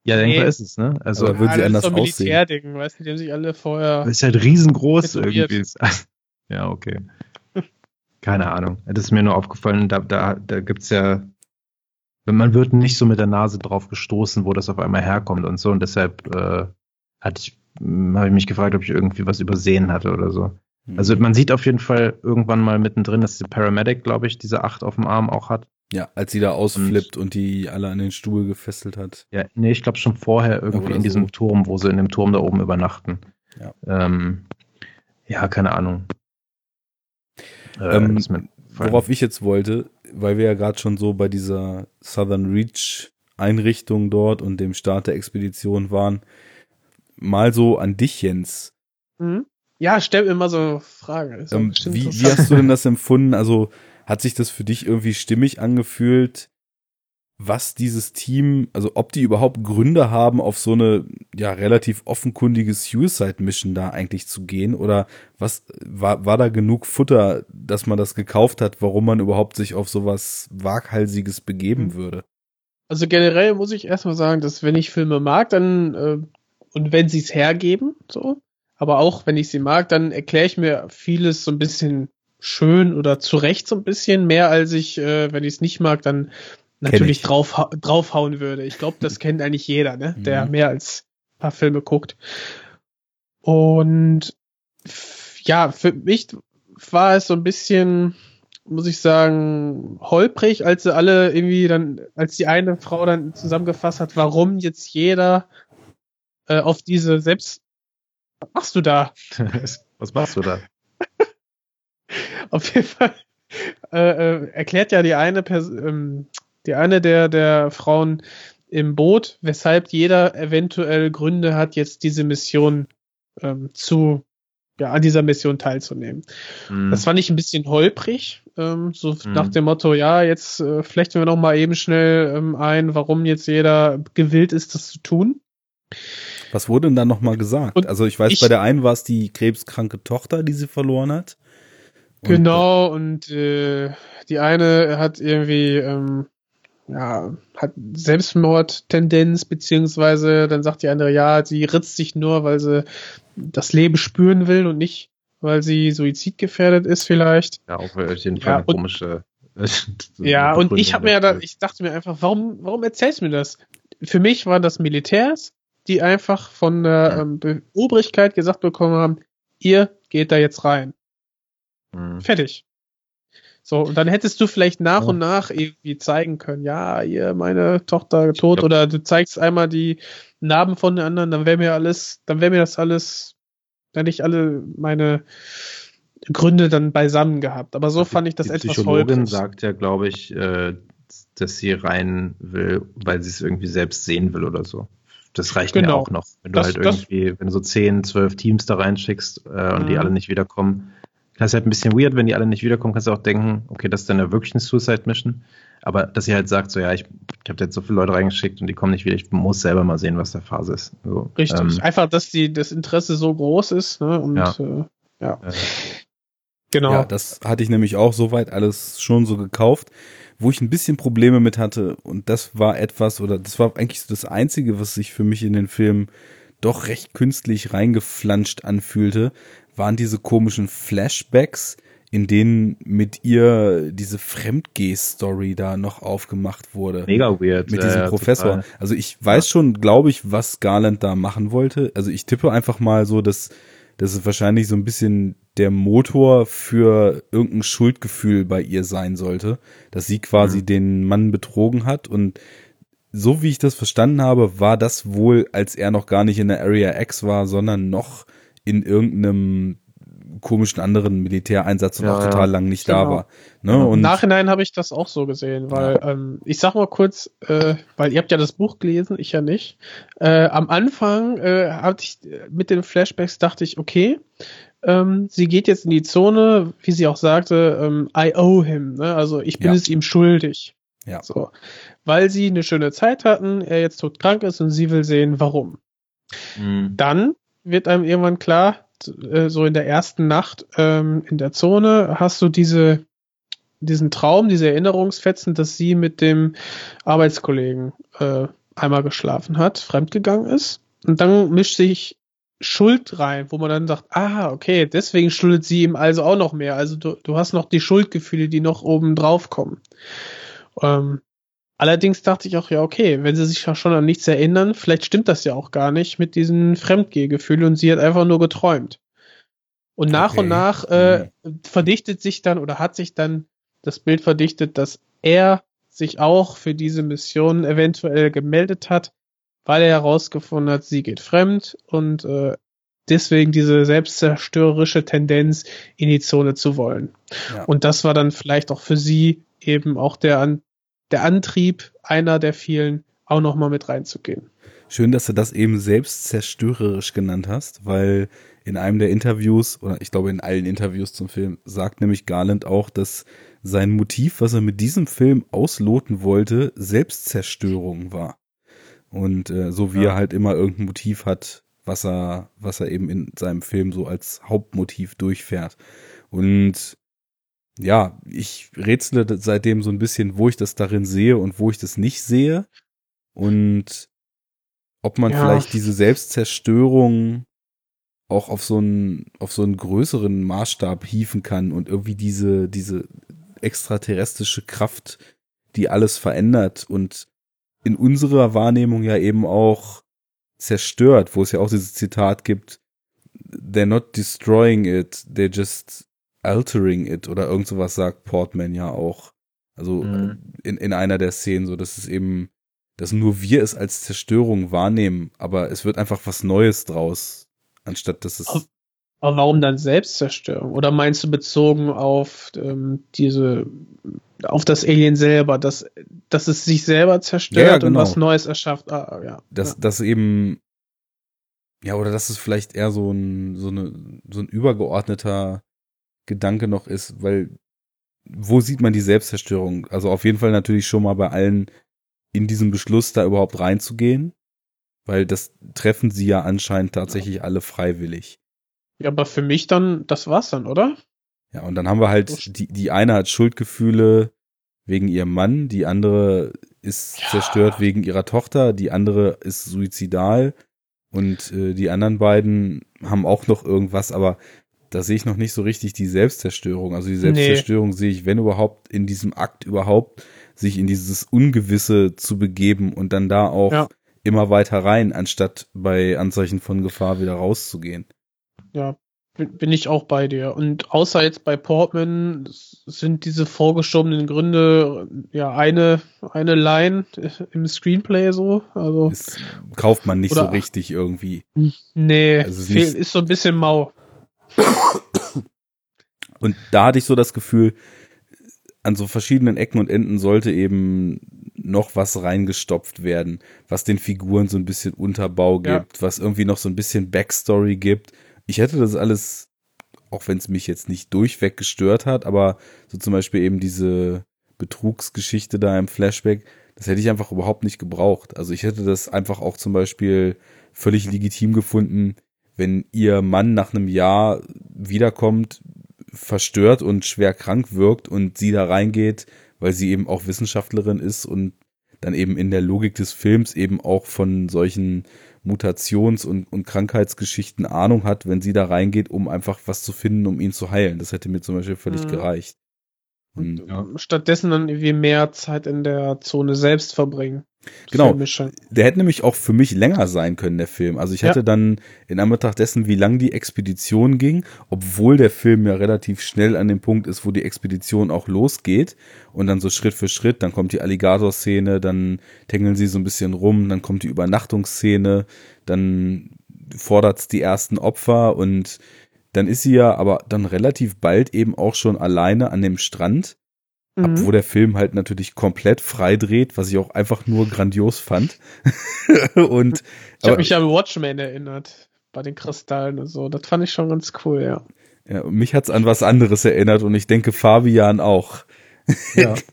ja, denkbar Nee. ist es, ne? Also, Aber würden sie das anders ist so ein aussehen? Militärding, weißt du, die haben sich alle vorher. ist halt riesengroß Tätowiert. irgendwie. Ja, okay. Keine Ahnung. Das ist mir nur aufgefallen, da, da, da gibt's ja, man wird nicht so mit der Nase drauf gestoßen, wo das auf einmal herkommt und so. Und deshalb äh, hatte ich, habe ich mich gefragt, ob ich irgendwie was übersehen hatte oder so. Also Mhm. man sieht auf jeden Fall irgendwann mal mittendrin, dass die Paramedic, glaube ich, diese acht auf dem Arm auch hat. Ja, als sie da ausflippt und, die alle an den Stuhl gefesselt hat. Ja, nee, ich glaube schon vorher irgendwie in diesem so. Turm, wo sie in dem Turm da oben übernachten. Ja. Ähm, ja, keine Ahnung. Äh, Ähm. Worauf ich jetzt wollte, weil wir ja gerade schon so bei dieser Southern Reach Einrichtung dort und dem Start der Expedition waren, mal so an dich, Jens. Hm? Ja, stell mir mal so Fragen. Ähm, wie, wie hast du denn das empfunden? Also hat sich das für dich irgendwie stimmig angefühlt, was dieses Team, also ob die überhaupt Gründe haben, auf so eine ja relativ offenkundige Suicide Mission da eigentlich zu gehen oder was war war da genug Futter, dass man das gekauft hat, warum man überhaupt sich auf sowas waghalsiges begeben mhm. würde? Also generell muss ich erstmal sagen, dass wenn ich Filme mag, dann äh, und wenn sie es hergeben, so, aber auch wenn ich sie mag, dann erkläre ich mir vieles so ein bisschen schön oder zurecht so ein bisschen mehr als ich, äh, wenn ich es nicht mag, dann natürlich drauf, draufhauen würde. Ich glaube, das kennt eigentlich jeder, ne? der mhm. mehr als ein paar Filme guckt. Und ja, für mich war es so ein bisschen, muss ich sagen, holprig, als sie alle irgendwie dann, als die eine Frau dann zusammengefasst hat, warum jetzt jeder äh, auf diese selbst. Was machst du da? Was machst du da? auf jeden Fall äh, äh, erklärt ja die eine Person, ähm, die eine der, der Frauen im Boot, weshalb jeder eventuell Gründe hat, jetzt diese Mission ähm, zu, ja, an dieser Mission teilzunehmen. Mhm. Das fand ich ein bisschen holprig, ähm, so mhm. nach dem Motto, ja, jetzt äh, flechten wir noch mal eben schnell ähm, ein, warum jetzt jeder gewillt ist, das zu tun. Was wurde denn da noch mal gesagt? Und also ich weiß, ich, bei der einen war es die krebskranke Tochter, die sie verloren hat. Und genau, und äh, die eine hat irgendwie ähm, ja, hat Selbstmordtendenz, beziehungsweise dann sagt die andere, ja, sie ritzt sich nur, weil sie das Leben spüren will und nicht, weil sie suizidgefährdet ist vielleicht. Ja, auch auf jeden Fall ja, und, komische. ja, und ich habe mir ja da, ich dachte mir einfach, warum, warum erzählst du mir das? Für mich waren das Militärs, die einfach von der ähm, Obrigkeit gesagt bekommen haben, ihr geht da jetzt rein. Mhm. Fertig. So, und dann hättest du vielleicht nach ja. und nach irgendwie zeigen können, ja, ihr, meine Tochter tot, oder du zeigst einmal die Narben von den anderen, dann wäre mir alles, dann wäre mir das alles, dann hätte ich alle meine Gründe dann beisammen gehabt. Aber so fand ich das die etwas Psychologin holprig. sagt ja, glaube ich, äh, dass sie rein will, weil sie es irgendwie selbst sehen will oder so. Das reicht genau. mir auch noch. Wenn du das, halt irgendwie, wenn du so 10, 12 Teams da reinschickst äh, und mhm. die alle nicht wiederkommen, das ist halt ein bisschen weird, wenn die alle nicht wiederkommen, kannst du auch denken, okay, das ist dann ja wirklich eine Suicide Mission. Aber dass sie halt sagt, so ja, ich, ich habe jetzt so viele Leute reingeschickt und die kommen nicht wieder, ich muss selber mal sehen, was der Phase ist. So, Richtig. Ähm, Einfach, dass die, das Interesse so groß ist, ne? Und ja. Äh, ja. Äh, genau. Ja, das hatte ich nämlich auch soweit alles schon so gekauft. Wo ich ein bisschen Probleme mit hatte, und das war etwas, oder das war eigentlich so das Einzige, was sich für mich in den Film doch recht künstlich reingeflanscht anfühlte, waren diese komischen Flashbacks, in denen mit ihr diese Fremdgeh-Story da noch aufgemacht wurde. Mega weird. Mit diesem äh, Professor. Total. Also ich weiß schon, glaube ich, was Garland da machen wollte. Also ich tippe einfach mal so, dass das ist wahrscheinlich so ein bisschen der Motor für irgendein Schuldgefühl bei ihr sein sollte, dass sie quasi mhm. den Mann betrogen hat und so wie ich das verstanden habe, war das wohl, als er noch gar nicht in der Area X war, sondern noch in irgendeinem komischen anderen Militäreinsatz und ja, auch total ja. lang nicht genau. da war. Ne? Und Im Nachhinein habe ich das auch so gesehen, weil ja. ähm, ich sag mal kurz, äh, weil ihr habt ja das Buch gelesen, ich ja nicht. Äh, am Anfang äh, hatte ich mit den Flashbacks dachte ich, okay, ähm, sie geht jetzt in die Zone, wie sie auch sagte, ähm, I owe him, ne? also ich bin es ihm schuldig. Ja. So, weil sie eine schöne Zeit hatten, er jetzt todkrank ist und sie will sehen, warum. Mhm. Dann wird einem irgendwann klar, äh, so in der ersten Nacht ähm, in der Zone hast du diese diesen Traum, diese Erinnerungsfetzen, dass sie mit dem Arbeitskollegen äh, einmal geschlafen hat, fremdgegangen ist. Und dann mischt sich Schuld rein, wo man dann sagt, ah, okay, deswegen schuldet sie ihm also auch noch mehr. Also du, du hast noch die Schuldgefühle, die noch oben drauf kommen. Ähm, Allerdings dachte ich auch, ja, okay, wenn sie sich ja schon an nichts erinnern, vielleicht stimmt das ja auch gar nicht mit diesen Fremdgehgefühlen und sie hat einfach nur geträumt. Und nach okay. und nach äh, mhm. verdichtet sich dann oder hat sich dann das Bild verdichtet, dass er sich auch für diese Mission eventuell gemeldet hat, weil er herausgefunden hat, sie geht fremd und äh, deswegen diese selbstzerstörerische Tendenz in die Zone zu wollen. Ja. Und das war dann vielleicht auch für sie eben auch der der Antrieb, einer der vielen, auch nochmal mit reinzugehen. Schön, dass du das eben selbst zerstörerisch genannt hast, weil in einem der Interviews, oder ich glaube in allen Interviews zum Film, sagt nämlich Garland auch, dass sein Motiv, was er mit diesem Film ausloten wollte, Selbstzerstörung war. Und äh, so wie ja. er halt immer irgendein Motiv hat, was er, was er eben in seinem Film so als Hauptmotiv durchfährt. Und ja, ich rätsle seitdem so ein bisschen, wo ich das darin sehe und wo ich das nicht sehe. Und ob man ja. vielleicht diese Selbstzerstörung auch auf so einen, auf so einen größeren Maßstab hieven kann und irgendwie diese, diese extraterrestrische Kraft, die alles verändert und in unserer Wahrnehmung ja eben auch zerstört, wo es ja auch dieses Zitat gibt, they're not destroying it, they're just altering it oder irgend sowas sagt Portman ja auch. Also mhm. in, in einer der Szenen so, dass es eben, dass nur wir es als Zerstörung wahrnehmen, aber es wird einfach was Neues draus, anstatt dass es. Aber warum dann Selbstzerstörung? Oder meinst du bezogen auf ähm, diese, auf das Alien selber, dass, dass es sich selber zerstört ja, ja, genau. und was Neues erschafft? Ah, ja. Dass, ja. dass eben, ja, oder dass es vielleicht eher so ein, so eine, so ein übergeordneter Gedanke noch ist, weil wo sieht man die Selbstzerstörung? Also auf jeden Fall natürlich schon mal bei allen in diesem Beschluss da überhaupt reinzugehen, weil das treffen sie ja anscheinend tatsächlich alle freiwillig. Ja, aber für mich dann, das war's dann, oder? Ja, und dann haben wir halt, die, die eine hat Schuldgefühle wegen ihrem Mann, die andere ist ja. zerstört wegen ihrer Tochter, die andere ist suizidal und äh, die anderen beiden haben auch noch irgendwas, aber da sehe ich noch nicht so richtig die Selbstzerstörung. Also die Selbstzerstörung nee. sehe ich, wenn überhaupt, in diesem Akt überhaupt, sich in dieses Ungewisse zu begeben und dann da auch ja. immer weiter rein, anstatt bei Anzeichen von Gefahr wieder rauszugehen ja, bin ich auch bei dir. Und außer jetzt bei Portman sind diese vorgeschobenen Gründe ja eine, eine Line im Screenplay so. Also das kauft man nicht so richtig irgendwie. Nee, also fehl, ist, ist so ein bisschen mau. Und da hatte ich so das Gefühl, an so verschiedenen Ecken und Enden sollte eben noch was reingestopft werden, was den Figuren so ein bisschen Unterbau gibt, ja. was irgendwie noch so ein bisschen Backstory gibt ich hätte das alles, auch wenn es mich jetzt nicht durchweg gestört hat, aber so zum Beispiel eben diese Betrugsgeschichte da im Flashback, das hätte ich einfach überhaupt nicht gebraucht. Also ich hätte das einfach auch zum Beispiel völlig legitim gefunden, wenn ihr Mann nach einem Jahr wiederkommt, verstört und schwer krank wirkt und sie da reingeht, weil sie eben auch Wissenschaftlerin ist und dann eben in der Logik des Films eben auch von solchen Mutations- und, und Krankheitsgeschichten Ahnung hat, wenn sie da reingeht, um einfach was zu finden, um ihn zu heilen. Das hätte mir zum Beispiel völlig mhm. gereicht. Und, ja. Stattdessen dann irgendwie mehr Zeit in der Zone selbst verbringen. Genau. Der hätte nämlich auch für mich länger sein können, der Film. Also ich ja. dann in Anbetracht dessen, wie lang die Expedition ging, obwohl der Film ja relativ schnell an dem Punkt ist, wo die Expedition auch losgeht und dann so Schritt für Schritt, dann kommt die Alligator-Szene, dann tängeln sie so ein bisschen rum, dann kommt die Übernachtungsszene, dann fordert's die ersten Opfer und dann ist sie ja aber dann relativ bald eben auch schon alleine an dem Strand Mhm. Obwohl der Film halt natürlich komplett frei dreht, was ich auch einfach nur grandios fand. und ich habe mich an Watchmen erinnert, bei den Kristallen und so. Das fand ich schon ganz cool, ja. Ja, und mich hat's an was anderes erinnert und ich denke Fabian auch. Ja.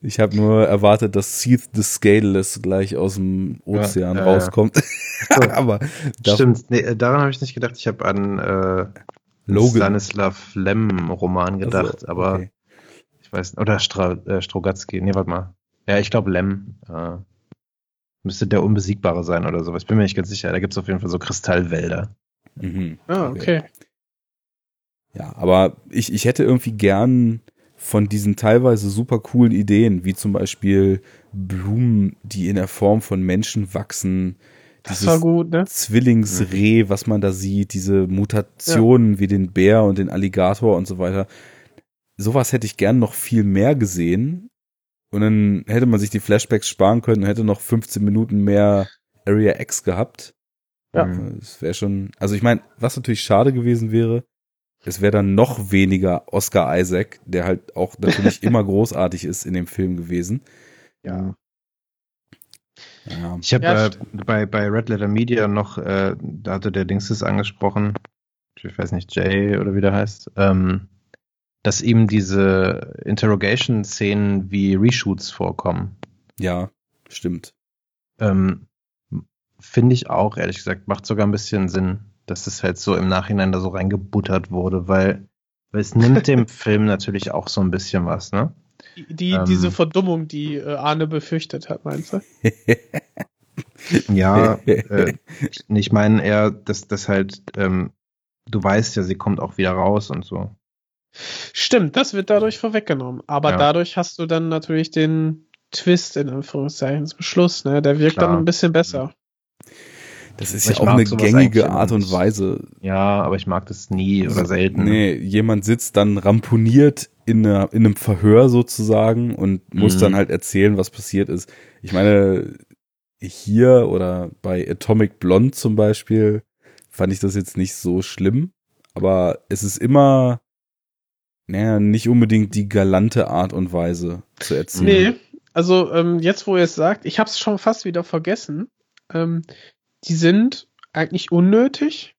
Ich habe nur erwartet, dass Seath the Scaleless gleich aus dem Ozean ja, ja, rauskommt. Ja. Aber stimmt, nee, daran habe ich nicht gedacht. Ich habe an äh, Logan. Stanislav Lem Roman gedacht, also, aber okay. Ich weiß, oder Stra äh, Strogatzki. Nee, warte mal. Ja, ich glaube Lem. Äh, müsste der Unbesiegbare sein oder sowas. Ich bin mir nicht ganz sicher. Da gibt es auf jeden Fall so Kristallwälder. Mhm. Ah, okay. Ja, aber ich, ich hätte irgendwie gern von diesen teilweise super coolen Ideen, wie zum Beispiel Blumen, die in der Form von Menschen wachsen. Das war gut, ne? Zwillingsreh, was man da sieht, diese Mutationen ja. wie den Bär und den Alligator und so weiter sowas hätte ich gern noch viel mehr gesehen. Und dann hätte man sich die Flashbacks sparen können und hätte noch 15 Minuten mehr Area X gehabt. Ja. Das wäre schon, also ich meine, was natürlich schade gewesen wäre, es wäre dann noch weniger Oscar Isaac, der halt auch natürlich immer großartig ist in dem Film gewesen. Ja. Ja. Ich habe Ja, äh, bei, bei Red Letter Media noch, äh, da hatte der Dings das angesprochen, ich weiß nicht, Jay oder wie der heißt, ähm, dass ihm diese Interrogation-Szenen wie Reshoots vorkommen. ja, stimmt. Ähm, Finde ich auch, ehrlich gesagt, macht sogar ein bisschen Sinn, dass es halt so im Nachhinein da so reingebuttert wurde, weil, weil es nimmt dem Film natürlich auch so ein bisschen was, ne? Die, die Ähm. diese Verdummung, die äh, Arne befürchtet hat, meinst du? Ja, äh, ich meine eher, dass das halt, ähm, du weißt ja, sie kommt auch wieder raus und so. Stimmt, das wird dadurch vorweggenommen. Aber Ja. dadurch hast du dann natürlich den Twist in Anführungszeichen zum Schluss, ne? Der wirkt Klar. dann ein bisschen besser. Das ist Aber ja auch eine gängige Art und. Weise. Ja, aber ich mag das nie oder selten. Nee, jemand sitzt dann ramponiert in, einer, in einem Verhör sozusagen und muss Mhm. dann halt erzählen, was passiert ist. Ich meine, hier oder bei Atomic Blonde zum Beispiel fand ich das jetzt nicht so schlimm, aber es ist immer, naja, nicht unbedingt die galante Art und Weise zu erzählen. Nee, also ähm, jetzt, wo ihr es sagt, ich habe es schon fast wieder vergessen. Ähm, die sind eigentlich unnötig.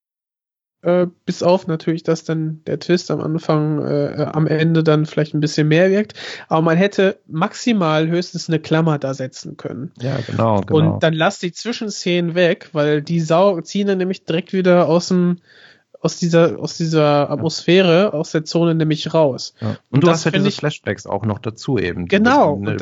Äh, bis auf natürlich, dass dann der Twist am Anfang, äh, am Ende dann vielleicht ein bisschen mehr wirkt. Aber man hätte maximal höchstens eine Klammer da setzen können. Ja, genau, genau. Und dann lass die Zwischenszenen weg, weil die Sau ziehen dann nämlich direkt wieder aus dem, aus dieser, aus dieser Atmosphäre, aus der Zone nämlich raus. ja. und Und du hast find diese ich- Flashbacks auch noch dazu eben. Genau, Die- und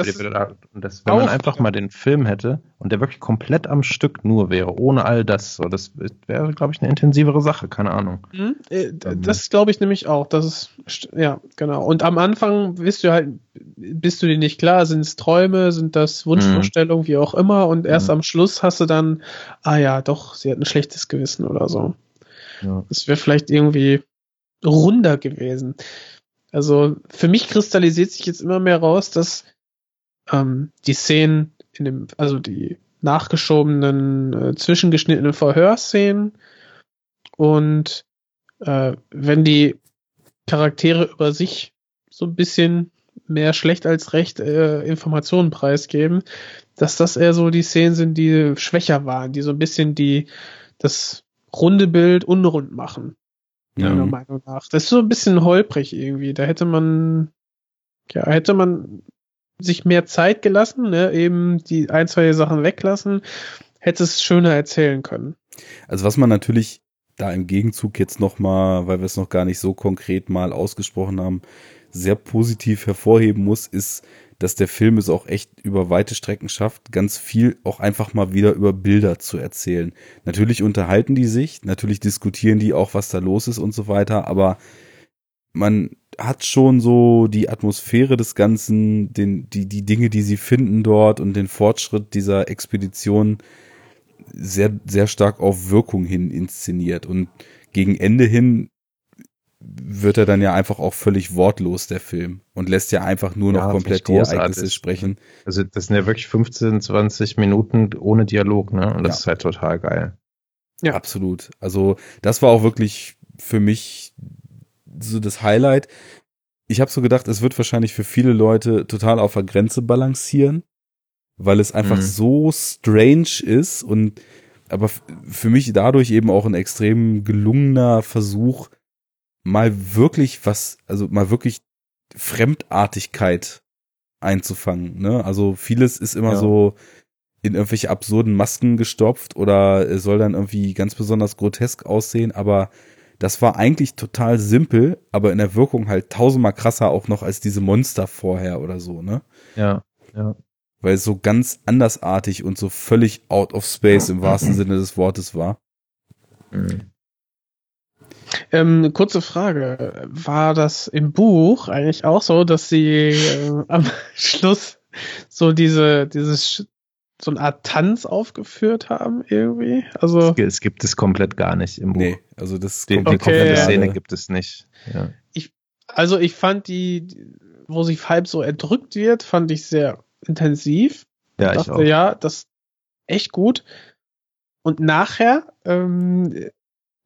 das wenn man einfach mal den Film hätte und der wirklich komplett am Stück nur wäre, ohne all das, so, das wäre, glaube ich, eine intensivere Sache, keine Ahnung. Hm? Äh, Ähm. Das glaube ich nämlich auch. Das ist, st- ja, genau. Und am Anfang bist du halt, bist du dir nicht klar, sind es Träume, sind das Wunschvorstellungen, wie auch immer. Und erst Mhm. am Schluss hast du dann, ah ja, doch, sie hat ein schlechtes Gewissen oder so. Ja. Das wäre vielleicht irgendwie runder gewesen. Also für mich kristallisiert sich jetzt immer mehr raus, dass ähm, die Szenen in dem, also die nachgeschobenen, äh, zwischengeschnittenen Verhörszenen und äh, wenn die Charaktere über sich so ein bisschen mehr schlecht als recht äh, Informationen preisgeben, dass das eher so die Szenen sind, die schwächer waren, die so ein bisschen die das runde Bild unrund machen Ja. meiner Meinung nach. Das ist so ein bisschen holprig irgendwie. Da hätte man, ja, hätte man sich mehr Zeit gelassen, ne, eben die ein, zwei Sachen weglassen, hätte es schöner erzählen können. Also was man natürlich da im Gegenzug jetzt noch mal, weil wir es noch gar nicht so konkret mal ausgesprochen haben, sehr positiv hervorheben muss, ist, dass der Film es auch echt über weite Strecken schafft, ganz viel auch einfach mal wieder über Bilder zu erzählen. Natürlich unterhalten die sich, natürlich diskutieren die auch, was da los ist und so weiter, aber man hat schon so die Atmosphäre des Ganzen, den, die, die Dinge, die sie finden dort und den Fortschritt dieser Expedition sehr, sehr stark auf Wirkung hin inszeniert. Und gegen Ende hin wird er dann ja einfach auch völlig wortlos, der Film. Und lässt ja einfach nur noch Ja, komplett die Ereignisse sprechen. Also das sind ja wirklich 15, 20 Minuten ohne Dialog, ne? Und das Ja. ist halt total geil. Ja. Absolut. Also das war auch wirklich für mich so das Highlight. Ich habe so gedacht, es wird wahrscheinlich für viele Leute total auf der Grenze balancieren, weil es einfach Mhm. so strange ist und aber für mich dadurch eben auch ein extrem gelungener Versuch, mal wirklich was, also mal wirklich Fremdartigkeit einzufangen. Ne? Also vieles ist immer Ja. so in irgendwelche absurden Masken gestopft oder es soll dann irgendwie ganz besonders grotesk aussehen, aber das war eigentlich total simpel, aber in der Wirkung halt tausendmal krasser auch noch als diese Monster vorher oder so, ne? Ja, ja. Weil es so ganz andersartig und so völlig out of space im wahrsten Sinne des Wortes war. Mhm. Ähm, kurze Frage. War das im Buch eigentlich auch so, dass sie äh, am Schluss so diese, dieses, so eine Art Tanz aufgeführt haben irgendwie? Also, Es, gibt- es gibt es komplett gar nicht im Buch. Nee, also das Die, kommt die Okay, komplette ja. Szene gibt es nicht. Ja. also ich fand die, wo sie halb so erdrückt wird, fand ich sehr intensiv. Ja, ich dachte, auch. ja, das echt gut. Und nachher ähm,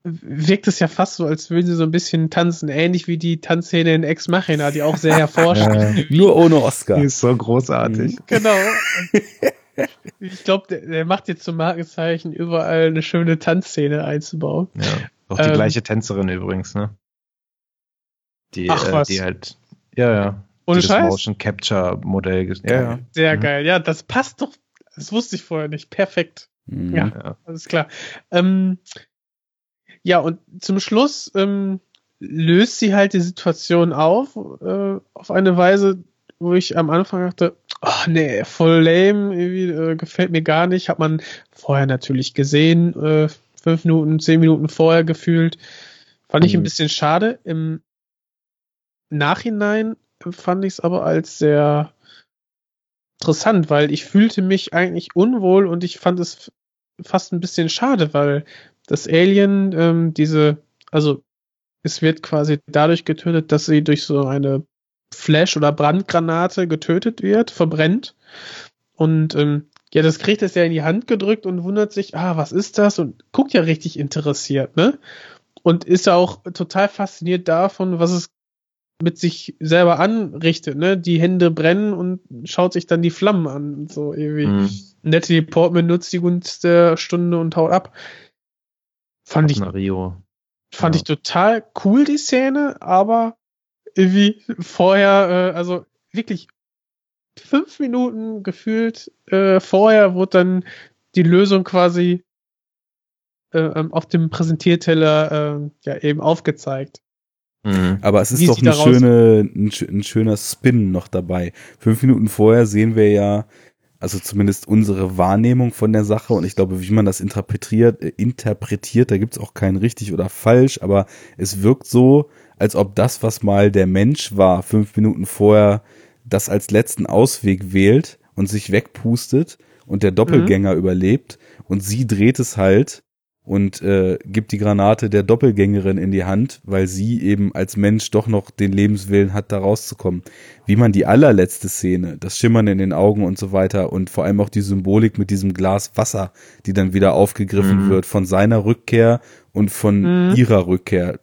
wirkt es ja fast so, als würden sie so ein bisschen tanzen, ähnlich wie die Tanzszene in Ex Machina, die auch sehr hervorsticht. Äh, Nur ohne Oscar. die ist so großartig. Genau. ich glaube, der, der, macht jetzt zum Markenzeichen, überall eine schöne Tanzszene einzubauen. Ja, auch die ähm, gleiche Tänzerin übrigens, ne? Die, Ach, äh, was? die halt, ja, ja. Ohne Scheiß? Motion Capture Modell. Ja, ja. Sehr Mhm. geil. Ja, das passt doch. Das wusste ich vorher nicht. Perfekt. Mhm. Ja. ja. Alles klar. Ähm, ja, und zum Schluss ähm, löst sie halt die Situation auf, äh, auf eine Weise, wo ich am Anfang dachte, ach nee, voll lame, irgendwie, äh, gefällt mir gar nicht. Hat man vorher natürlich gesehen, äh, fünf Minuten, zehn Minuten vorher gefühlt. Fand ich ein Mhm. bisschen schade. Im Nachhinein fand ich es aber als sehr interessant, weil ich fühlte mich eigentlich unwohl und ich fand es fast ein bisschen schade, weil das Alien ähm, diese, also es wird quasi dadurch getötet, dass sie durch so eine Flash- oder Brandgranate getötet wird, verbrennt. Und ähm, ja, das kriegt es ja in die Hand gedrückt und wundert sich, ah, was ist das? Und guckt ja richtig interessiert, ne? Und ist ja auch total fasziniert davon, was es mit sich selber anrichtet, ne? Die Hände brennen und schaut sich dann die Flammen an so irgendwie. Mhm. Natalie Portman nutzt die Gunst der Stunde und haut ab. Fand ich, Rio. fand ja. ich total cool, die Szene, aber irgendwie vorher, äh, also wirklich fünf Minuten gefühlt äh, vorher wurde dann die Lösung quasi äh, ähm, auf dem Präsentierteller äh, ja eben aufgezeigt. Mhm. Aber es ist Wie doch eine schöne, ein, ein schöner Spin noch dabei. Fünf Minuten vorher sehen wir ja, also zumindest unsere Wahrnehmung von der Sache. Und ich glaube, wie man das interpretiert, äh, interpretiert, da gibt's auch kein richtig oder falsch, aber es wirkt so, als ob das, was mal der Mensch war, fünf Minuten vorher das als letzten Ausweg wählt und sich wegpustet und der Doppelgänger überlebt. Und sie dreht es halt und äh, gibt die Granate der Doppelgängerin in die Hand, weil sie eben als Mensch doch noch den Lebenswillen hat, da rauszukommen. Wie man die allerletzte Szene, das Schimmern in den Augen und so weiter und vor allem auch die Symbolik mit diesem Glas Wasser, die dann wieder aufgegriffen Mhm. wird von seiner Rückkehr und von Mhm. ihrer Rückkehr.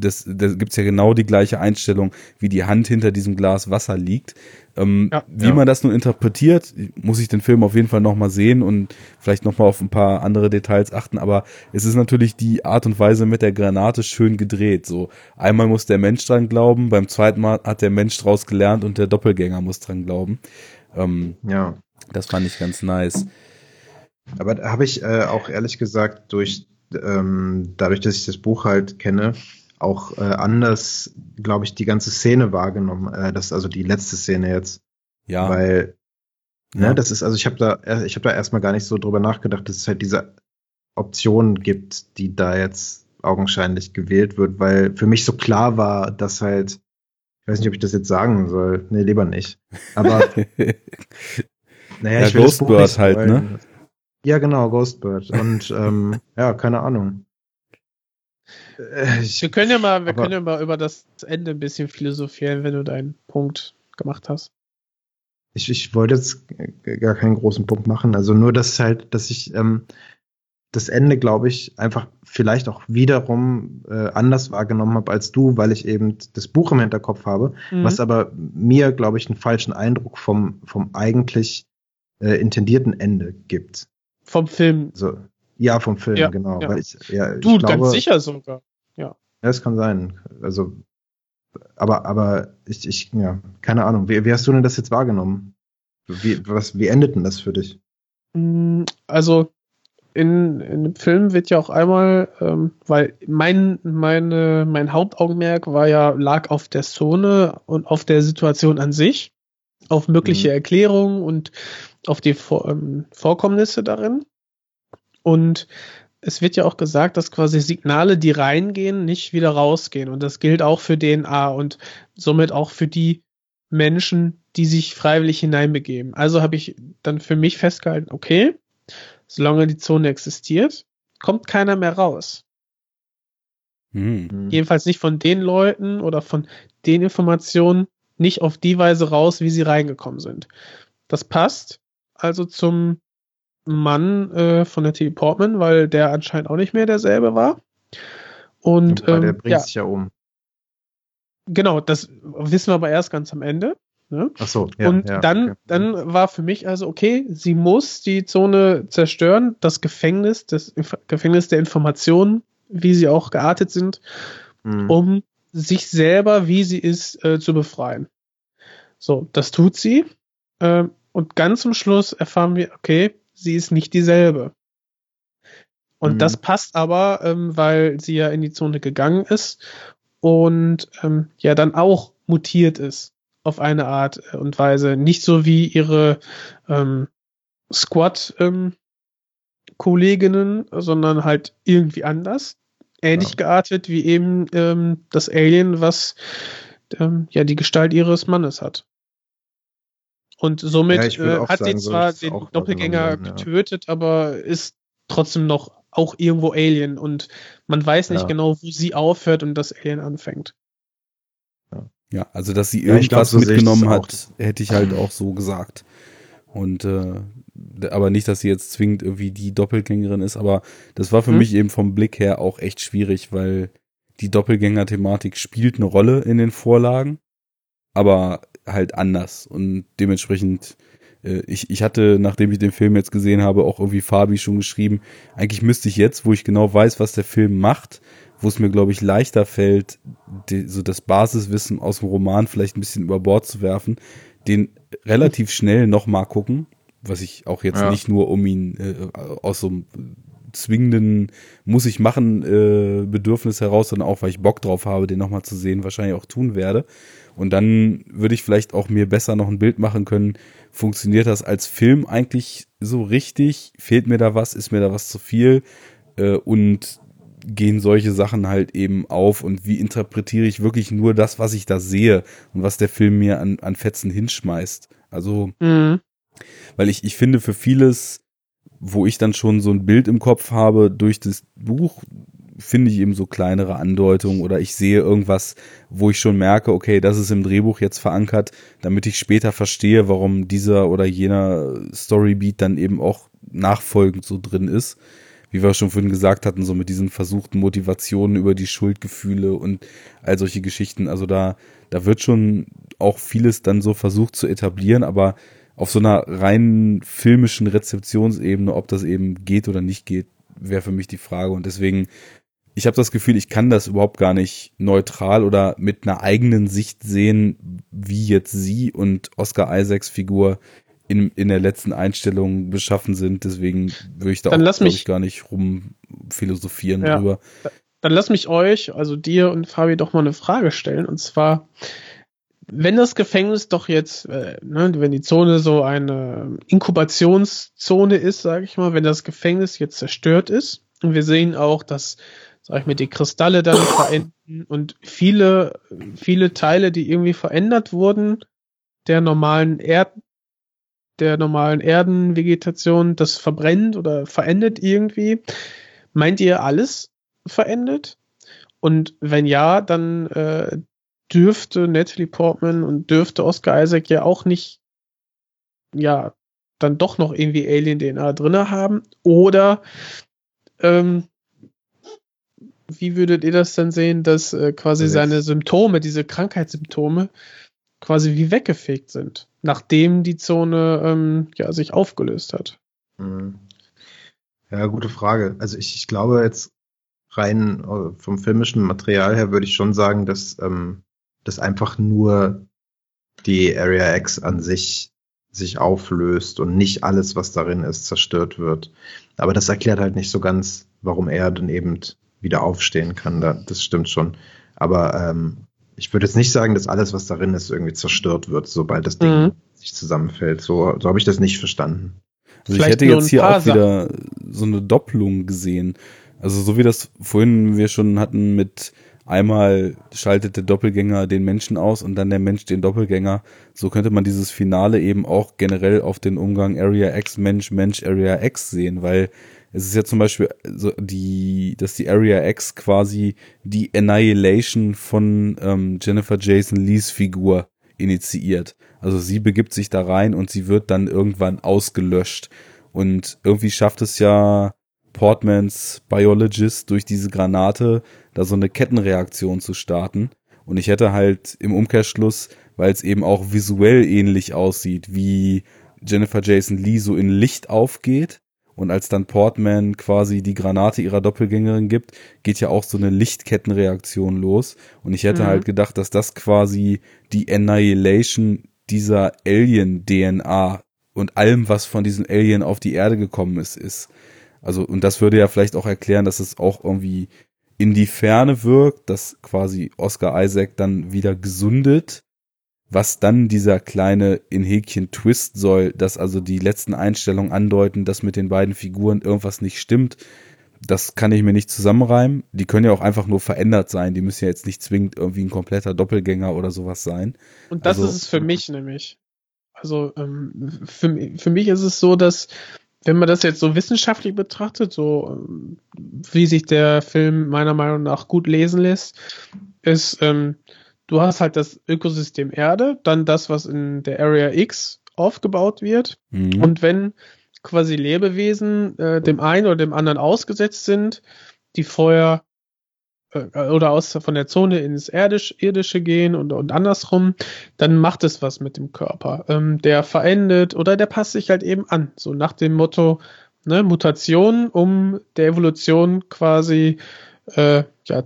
Das, da gibt's ja genau die gleiche Einstellung, wie die Hand hinter diesem Glas Wasser liegt. Ähm, Ja. wie Ja. man das nun interpretiert, muss ich den Film auf jeden Fall nochmal sehen und vielleicht nochmal auf ein paar andere Details achten. Aber es ist natürlich die Art und Weise mit der Granate schön gedreht. So einmal muss der Mensch dran glauben, beim zweiten Mal hat der Mensch draus gelernt und der Doppelgänger muss dran glauben. Ähm, Ja. das fand ich ganz nice. Aber da habe ich äh, auch ehrlich gesagt durch ähm, dadurch, dass ich das Buch halt kenne, auch äh, anders, glaube ich, die ganze Szene wahrgenommen. Äh, das also die letzte Szene jetzt, Ja, weil ja. ne, das ist also ich habe da äh, ich habe da erstmal gar nicht so drüber nachgedacht, dass es halt diese Option gibt, die da jetzt augenscheinlich gewählt wird, weil für mich so klar war, dass halt ich weiß nicht, ob ich das jetzt sagen soll. Nee, lieber nicht. Aber naja, Ja, ich will Ghostbird halt, ne? Ja, genau, Ghostbird. Und ähm, ja, keine Ahnung. Äh, Ich, Wir können ja mal, wir Aber- können ja mal über das Ende ein bisschen philosophieren, wenn du deinen Punkt gemacht hast. ich, ich wollte jetzt gar keinen großen Punkt machen. Also nur, dass halt, dass ich ähm, das Ende, glaube ich, einfach vielleicht auch wiederum äh, anders wahrgenommen habe als du, weil ich eben das Buch im Hinterkopf habe, Mhm. was aber mir, glaube ich, einen falschen Eindruck vom, vom eigentlich äh, intendierten Ende gibt. Vom Film. So, ja, vom Film, Ja, genau. ja. Ich, ja, Du, ich glaube, ganz sicher sogar. Ja, das kann sein. Also, aber, aber ich, ich, ja, keine Ahnung. Wie, wie hast du denn das jetzt wahrgenommen? Wie, was, wie endet denn das für dich? Mm, Also in, in dem Film wird ja auch einmal, ähm, weil mein, meine, mein Hauptaugenmerk war ja, lag auf der Zone und auf der Situation an sich, auf mögliche Mhm. Erklärungen und auf die Vor ähm, Vorkommnisse darin. Und es wird ja auch gesagt, dass quasi Signale, die reingehen, nicht wieder rausgehen. Und das gilt auch für DNA und somit auch für die Menschen, die sich freiwillig hineinbegeben. Also habe ich dann für mich festgehalten, okay, solange die Zone existiert, kommt keiner mehr raus. Hm. Jedenfalls nicht von den Leuten oder von den Informationen, nicht auf die Weise raus, wie sie reingekommen sind. Das passt also zum Mann äh, von der T. Portman, weil der anscheinend auch nicht mehr derselbe war. Und Weil der ähm, bringt ja, sich ja um. genau, das wissen wir aber erst ganz am Ende. Ne? Ach so, ja, und ja, dann, okay. dann war für mich also, okay, sie muss die Zone zerstören, das Gefängnis, das Inf Gefängnis der Informationen, wie sie auch geartet sind, mhm. um sich selber, wie sie ist, äh, zu befreien. So, das tut sie. Äh, und ganz zum Schluss erfahren wir, okay, sie ist nicht dieselbe. Und mhm. das passt aber, ähm, weil sie ja in die Zone gegangen ist und ähm, ja dann auch mutiert ist auf eine Art und Weise. Nicht so wie ihre ähm, Squad-Kolleginnen, ähm, sondern halt irgendwie anders. Ähnlich ja. geartet wie eben ähm, das Alien, was ähm, ja die Gestalt ihres Mannes hat. Und somit ja, äh, hat sagen, sie zwar den Doppelgänger getötet, ja. aber ist trotzdem noch auch irgendwo Alien und man weiß nicht ja. genau, wo sie aufhört und das Alien anfängt. Ja, also dass sie irgendwas glaub, so mitgenommen hat, hätte ich halt auch so gesagt. Und äh, aber nicht, dass sie jetzt zwingend irgendwie die Doppelgängerin ist, aber das war für hm. mich eben vom Blick her auch echt schwierig, weil die Doppelgänger-Thematik spielt eine Rolle in den Vorlagen, aber halt anders und dementsprechend äh, ich, ich hatte, nachdem ich den Film jetzt gesehen habe, auch irgendwie Fabi schon geschrieben, eigentlich müsste ich jetzt, wo ich genau weiß, was der Film macht, wo es mir, glaube ich, leichter fällt, die, so das Basiswissen aus dem Roman vielleicht ein bisschen über Bord zu werfen, den relativ schnell nochmal gucken, was ich auch jetzt ja. nicht nur um ihn äh, aus so einem zwingenden muss ich machen äh, Bedürfnis heraus, sondern auch weil ich Bock drauf habe, den nochmal zu sehen, wahrscheinlich auch tun werde. Und dann würde ich vielleicht auch mir besser noch ein Bild machen können, funktioniert das als Film eigentlich so richtig? Fehlt mir da was? Ist mir da was zu viel? Äh, und gehen solche Sachen halt eben auf und wie interpretiere ich wirklich nur das, was ich da sehe und was der Film mir an, an Fetzen hinschmeißt. Also, mhm. weil ich, ich finde für vieles, wo ich dann schon so ein Bild im Kopf habe durch das Buch, finde ich eben so kleinere Andeutungen oder ich sehe irgendwas, wo ich schon merke, okay, das ist im Drehbuch jetzt verankert, damit ich später verstehe, warum dieser oder jener Storybeat dann eben auch nachfolgend so drin ist wie wir schon vorhin gesagt hatten, so mit diesen versuchten Motivationen über die Schuldgefühle und all solche Geschichten. Also da, da wird schon auch vieles dann so versucht zu etablieren, aber auf so einer rein filmischen Rezeptionsebene, ob das eben geht oder nicht geht, wäre für mich die Frage. Und deswegen, ich habe das Gefühl, ich kann das überhaupt gar nicht neutral oder mit einer eigenen Sicht sehen, wie jetzt sie und Oscar Isaacs Figur in, in der letzten Einstellung beschaffen sind. Deswegen würde ich da dann auch, ich, gar nicht rum philosophieren ja, drüber. Dann lass mich euch, also dir und Fabi, doch mal eine Frage stellen. Und zwar, wenn das Gefängnis doch jetzt, äh, ne, wenn die Zone so eine Inkubationszone ist, sage ich mal, wenn das Gefängnis jetzt zerstört ist und wir sehen auch, dass, sag ich mal, die Kristalle dann verenden und viele, viele Teile, die irgendwie verändert wurden, der normalen Erd der normalen Erdenvegetation das verbrennt oder verendet irgendwie. Meint ihr alles verendet? Und wenn ja, dann äh, dürfte Natalie Portman und dürfte Oscar Isaac ja auch nicht, ja, dann doch noch irgendwie Alien-DNA drinne haben. Oder ähm, wie würdet ihr das dann sehen, dass äh, quasi also seine Symptome, diese Krankheitssymptome, quasi wie weggefegt sind, nachdem die Zone ähm, ja, sich aufgelöst hat. Mhm. Ja, gute Frage. Also ich, ich glaube jetzt rein äh, vom filmischen Material her würde ich schon sagen, dass ähm, das einfach nur die Area X an sich sich auflöst und nicht alles, was darin ist, zerstört wird. Aber das erklärt halt nicht so ganz, warum er dann eben wieder aufstehen kann. Das stimmt schon. Aber ähm, ich würde jetzt nicht sagen, dass alles, was darin ist, irgendwie zerstört wird, sobald das Ding mhm. sich zusammenfällt. So, so habe ich das nicht verstanden. Also ich hätte jetzt hier auch wieder so eine Doppelung gesehen. Also so wie das vorhin wir schon hatten mit einmal schaltet der Doppelgänger den Menschen aus und dann der Mensch den Doppelgänger. So könnte man dieses Finale eben auch generell auf den Umgang Area X Mensch Mensch Area X sehen, weil es ist ja zum Beispiel so die, dass die Area X quasi die Annihilation von ähm, Jennifer Jason Lees Figur initiiert. Also sie begibt sich da rein und sie wird dann irgendwann ausgelöscht. Und irgendwie schafft es ja Portmans Biologist durch diese Granate da so eine Kettenreaktion zu starten. Und ich hätte halt im Umkehrschluss, weil es eben auch visuell ähnlich aussieht, wie Jennifer Jason Lee so in Licht aufgeht und als dann Portman quasi die Granate ihrer Doppelgängerin gibt, geht ja auch so eine Lichtkettenreaktion los. Und ich hätte mhm. halt gedacht, dass das quasi die Annihilation dieser Alien-DNA und allem, was von diesem Alien auf die Erde gekommen ist, ist. Also, und das würde ja vielleicht auch erklären, dass es auch irgendwie in die Ferne wirkt, dass quasi Oscar Isaac dann wieder gesundet, was dann dieser kleine in Häkchen Twist soll, dass also die letzten Einstellungen andeuten, dass mit den beiden Figuren irgendwas nicht stimmt. Das kann ich mir nicht zusammenreimen. Die können ja auch einfach nur verändert sein. Die müssen ja jetzt nicht zwingend irgendwie ein kompletter Doppelgänger oder sowas sein. Und das also, ist es für mich nämlich. Also ähm, für, für mich ist es so, dass wenn man das jetzt so wissenschaftlich betrachtet, so ähm, wie sich der Film meiner Meinung nach gut lesen lässt, ist, ähm, du hast halt das Ökosystem Erde, dann das, was in der Area X aufgebaut wird. Mhm. Und wenn quasi Lebewesen äh, dem einen oder dem anderen ausgesetzt sind, die vorher äh, oder aus von der Zone ins Erdisch, Irdische gehen und, und andersrum, dann macht es was mit dem Körper. Ähm, der verendet oder der passt sich halt eben an. So nach dem Motto, ne, Mutation, um der Evolution quasi, äh, ja,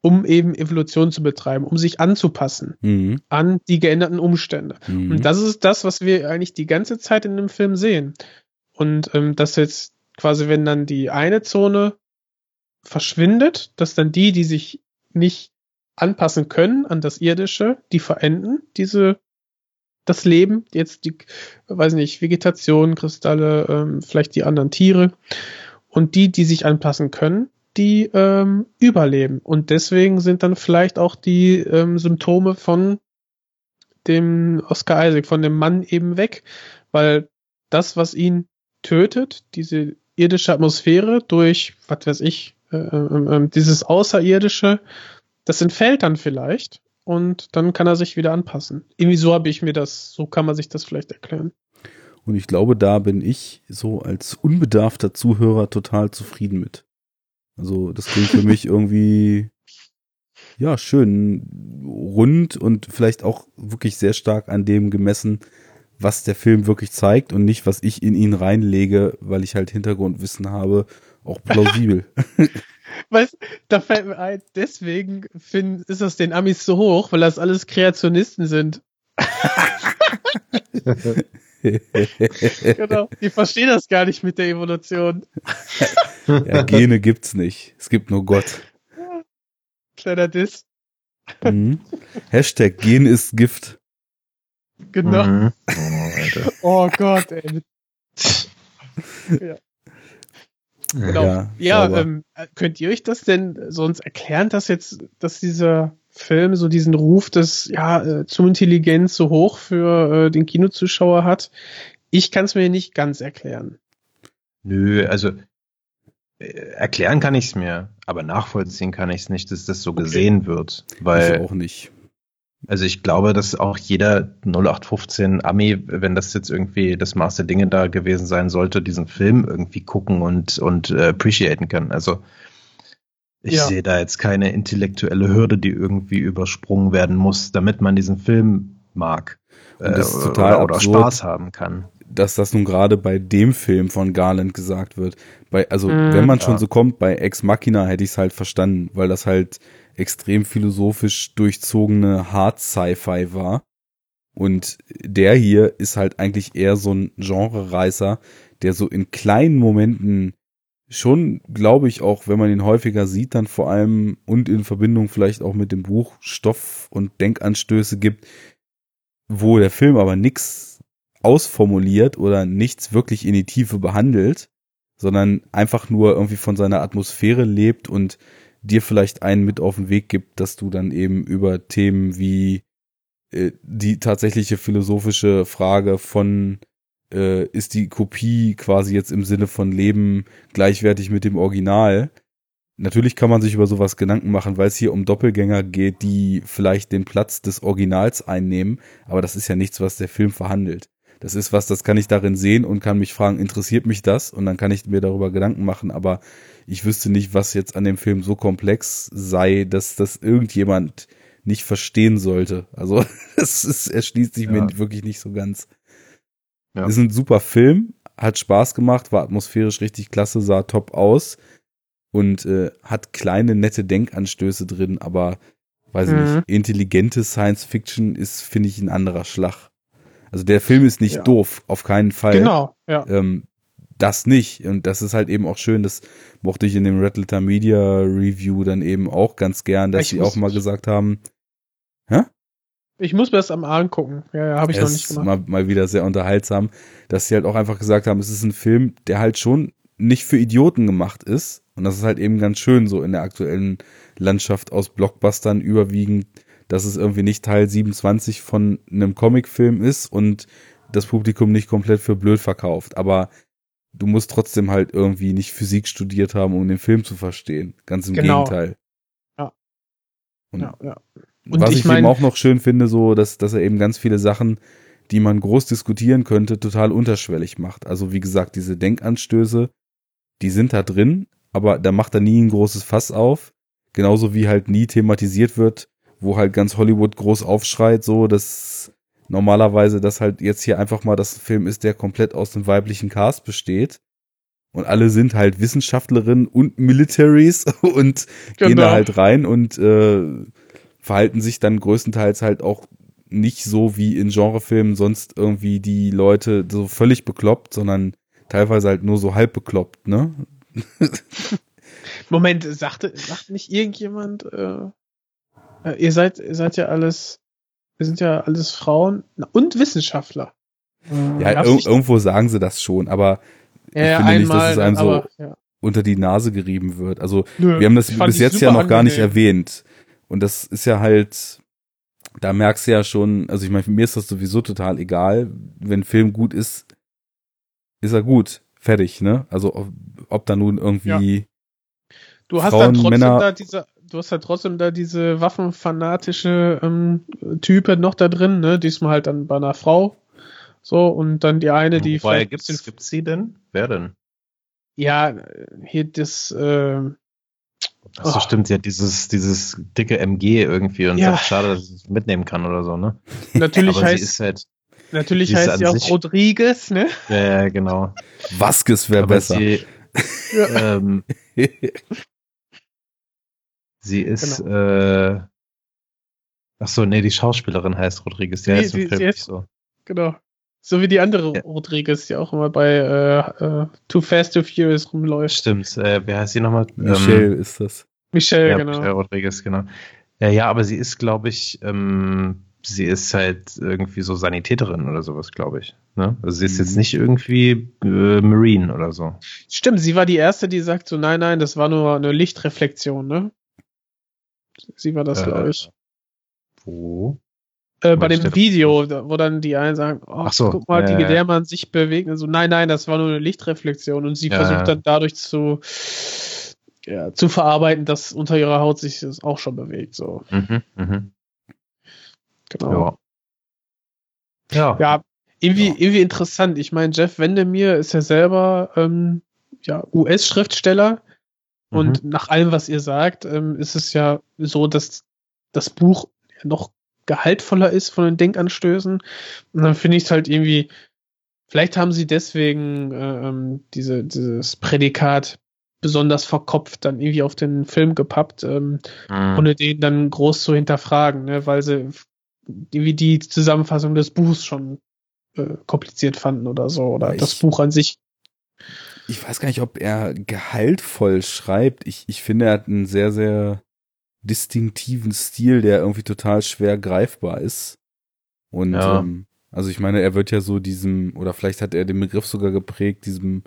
um eben Evolution zu betreiben, um sich anzupassen mhm. an die geänderten Umstände. Mhm. Und das ist das, was wir eigentlich die ganze Zeit in dem Film sehen. Und ähm, das jetzt quasi, wenn dann die eine Zone verschwindet, dass dann die, die sich nicht anpassen können an das Irdische, die verenden diese das Leben, jetzt die, weiß nicht, Vegetation, Kristalle, ähm, vielleicht die anderen Tiere und die, die sich anpassen können, die ähm, überleben und deswegen sind dann vielleicht auch die ähm, Symptome von dem Oscar Isaac, von dem Mann eben weg, weil das, was ihn tötet, diese irdische Atmosphäre durch, was weiß ich, äh, äh, dieses Außerirdische, das entfällt dann vielleicht und dann kann er sich wieder anpassen. Irgendwie so habe ich mir das, so kann man sich das vielleicht erklären. Und ich glaube, da bin ich so als unbedarfter Zuhörer total zufrieden mit. Also das klingt für mich irgendwie ja schön rund und vielleicht auch wirklich sehr stark an dem gemessen, was der Film wirklich zeigt und nicht, was ich in ihn reinlege, weil ich halt Hintergrundwissen habe auch plausibel. weißt, da fällt mir ein, deswegen find, ist das den Amis so hoch, weil das alles Kreationisten sind. genau, die verstehen das gar nicht mit der Evolution. ja, Gene gibt's nicht. Es gibt nur Gott. Kleiner Diss. Mhm. Hashtag Gen ist Gift. Genau. Mhm. Oh, oh Gott, ey. ja. Genau. Ja, ja ähm, könnt ihr euch das denn sonst erklären, dass jetzt, dass dieser Film so diesen Ruf des, ja, äh, zu Intelligenz so hoch für äh, den Kinozuschauer hat? Ich kann es mir nicht ganz erklären. Nö, also äh, erklären kann ich es mir, aber nachvollziehen kann ich es nicht, dass das so okay. gesehen wird. Weil ich auch nicht. Also ich glaube, dass auch jeder 0815 Ami, wenn das jetzt irgendwie das Maß der Dinge da gewesen sein sollte, diesen Film irgendwie gucken und, und äh, appreciaten kann. Also ich ja. sehe da jetzt keine intellektuelle Hürde, die irgendwie übersprungen werden muss, damit man diesen Film mag. Und das ist äh, total oder, oder Spaß haben kann. Dass das nun gerade bei dem Film von Garland gesagt wird. Bei, also, mm, wenn man schon ja. so kommt, bei Ex Machina hätte ich es halt verstanden, weil das halt extrem philosophisch durchzogene Hard Sci-Fi war. Und der hier ist halt eigentlich eher so ein Genre-Reißer, der so in kleinen Momenten schon, glaube ich, auch wenn man ihn häufiger sieht, dann vor allem und in Verbindung vielleicht auch mit dem Buch Stoff und Denkanstöße gibt, wo der Film aber nichts ausformuliert oder nichts wirklich in die Tiefe behandelt, sondern einfach nur irgendwie von seiner Atmosphäre lebt und dir vielleicht einen mit auf den Weg gibt, dass du dann eben über Themen wie äh, die tatsächliche philosophische Frage von äh, ist die Kopie quasi jetzt im Sinne von Leben gleichwertig mit dem Original. Natürlich kann man sich über sowas Gedanken machen, weil es hier um Doppelgänger geht, die vielleicht den Platz des Originals einnehmen, aber das ist ja nichts, was der Film verhandelt. Das ist was, das kann ich darin sehen und kann mich fragen, interessiert mich das? Und dann kann ich mir darüber Gedanken machen, aber ich wüsste nicht, was jetzt an dem Film so komplex sei, dass das irgendjemand nicht verstehen sollte. Also das ist, erschließt sich Ja. mir wirklich nicht so ganz. Ja. Ist ein super Film, hat Spaß gemacht, war atmosphärisch richtig klasse, sah top aus und äh, hat kleine nette Denkanstöße drin, aber weiß ich Mhm. nicht, intelligente Science Fiction ist, finde ich, ein anderer Schlag. Also der Film ist nicht Ja. doof, auf keinen Fall. Genau, ja. Ähm, das nicht. Und das ist halt eben auch schön, das mochte ich in dem Red Letter Media Review dann eben auch ganz gern, dass Ich sie auch mal gesagt haben, Ich muss mir das am Abend gucken. Ja, ja, habe ich noch nicht ist gemacht. mal, mal wieder sehr unterhaltsam, dass sie halt auch einfach gesagt haben, es ist ein Film, der halt schon nicht für Idioten gemacht ist. Und das ist halt eben ganz schön so in der aktuellen Landschaft aus Blockbustern überwiegend, dass es irgendwie nicht Teil 27 von einem Comicfilm ist und das Publikum nicht komplett für blöd verkauft. Aber du musst trotzdem halt irgendwie nicht Physik studiert haben, um den Film zu verstehen. Ganz im Genau. Gegenteil. Ja. Und Ja, ja. Und was ich ich, mein- eben auch noch schön finde, so, dass, dass er eben ganz viele Sachen, die man groß diskutieren könnte, total unterschwellig macht. Also wie gesagt, diese Denkanstöße, die sind da drin, aber da macht er nie ein großes Fass auf. Genauso wie halt nie thematisiert wird, wo halt ganz Hollywood groß aufschreit, so, dass normalerweise das halt jetzt hier einfach mal das Film ist, der komplett aus dem weiblichen Cast besteht. Und alle sind halt Wissenschaftlerinnen und Militaries und gehen Genau. da halt rein und äh, verhalten sich dann größtenteils halt auch nicht so wie in Genrefilmen sonst irgendwie die Leute so völlig bekloppt, sondern teilweise halt nur so halb bekloppt, ne? Moment, sagte, sagt nicht irgendjemand, äh, äh, ihr seid, ihr seid ja alles, wir sind ja alles Frauen und Wissenschaftler. Ja, ir irgendwo sagen sie das schon, aber ja, ich finde nicht, dass einmal, es einem so aber, ja. unter die Nase gerieben wird. Also Nö, wir haben das bis jetzt ja noch gar nicht erwähnt. Und das ist ja halt, da merkst du ja schon, also ich meine, mir ist das sowieso total egal. Wenn ein Film gut ist, ist er gut. Fertig, ne? Also ob, ob da nun irgendwie Du hast Frauen, dann trotzdem Männer- da diese, du hast ja trotzdem da diese waffenfanatische ähm, Type noch da drin, ne? Diesmal halt dann bei einer Frau. So, und dann die eine, die Woher gibt's, gibt's sie denn? Wer denn? ja, hier das, äh, Ach so, Oh. stimmt, sie hat dieses, dieses dicke MG irgendwie und Ja. sagt, schade, dass ich es mitnehmen kann oder so, ne? natürlich Aber sie heißt, ist halt, natürlich sie ist heißt sie auch sich- Rodriguez, ne? ja, ja, genau. Vasquez wäre besser. Sie, Ja. ähm, sie ist, äh, ach so, nee, die Schauspielerin heißt Rodriguez, die Sie- heißt im sie- Film sie nicht so. Genau. So wie die andere Ja. Rodriguez, die auch immer bei äh, äh, Too Fast, Too Furious rumläuft. Stimmt, äh, wer heißt sie nochmal? Michelle ist das. Michelle, ja, genau. Michelle Rodriguez, genau. Ja, ja, aber sie ist, glaube ich, ähm, sie ist halt irgendwie so Sanitäterin oder sowas, glaube ich. Ne? Also sie ist Mhm. jetzt nicht irgendwie äh, Marine oder so. Stimmt, sie war die erste, die sagt so, nein, nein, das war nur eine Lichtreflexion, ne? Sie war das, Äh, glaube ich. Wo? Äh, bei dem Video, wo dann die einen sagen, oh, Ach so, guck mal, wie ja. der man sich bewegt. Also, nein, nein, das war nur eine Lichtreflexion. Und sie Ja, versucht dann dadurch zu, ja, zu verarbeiten, dass unter ihrer Haut sich das auch schon bewegt. So, Mhm, mhm. genau. Ja. Ja. Ja, irgendwie, irgendwie interessant. Ich meine, Jeff Wendemir ist ja selber ähm, ja, US-Schriftsteller und Mhm. nach allem, was ihr sagt, ähm, ist es ja so, dass das Buch noch gehaltvoller ist von den Denkanstößen. Und dann finde ich es halt irgendwie, vielleicht haben sie deswegen äh, ähm, diese, dieses Prädikat besonders verkopft dann irgendwie auf den Film gepappt, ähm, Mhm. ohne den dann groß zu hinterfragen, ne, weil sie irgendwie die Zusammenfassung des Buchs schon äh, kompliziert fanden oder so, oder Ich- das Buch an sich. Ich weiß gar nicht, ob er gehaltvoll schreibt. Ich, ich finde, er hat einen sehr, sehr distinktiven Stil, der irgendwie total schwer greifbar ist. Und Ja. ähm, also ich meine, er wird ja so diesem, oder vielleicht hat er den Begriff sogar geprägt, diesem,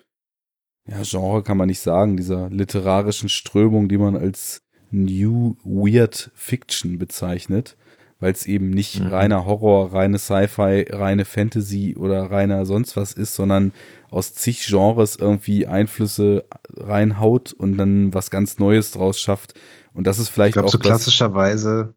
ja, Genre kann man nicht sagen, dieser literarischen Strömung, die man als New Weird Fiction bezeichnet, weil es eben nicht Mhm. reiner Horror, reine Sci-Fi, reine Fantasy oder reiner sonst was ist, sondern aus zig Genres irgendwie Einflüsse reinhaut und dann was ganz Neues draus schafft. Und das ist Ich vielleicht glaube, auch so das, klassischerweise,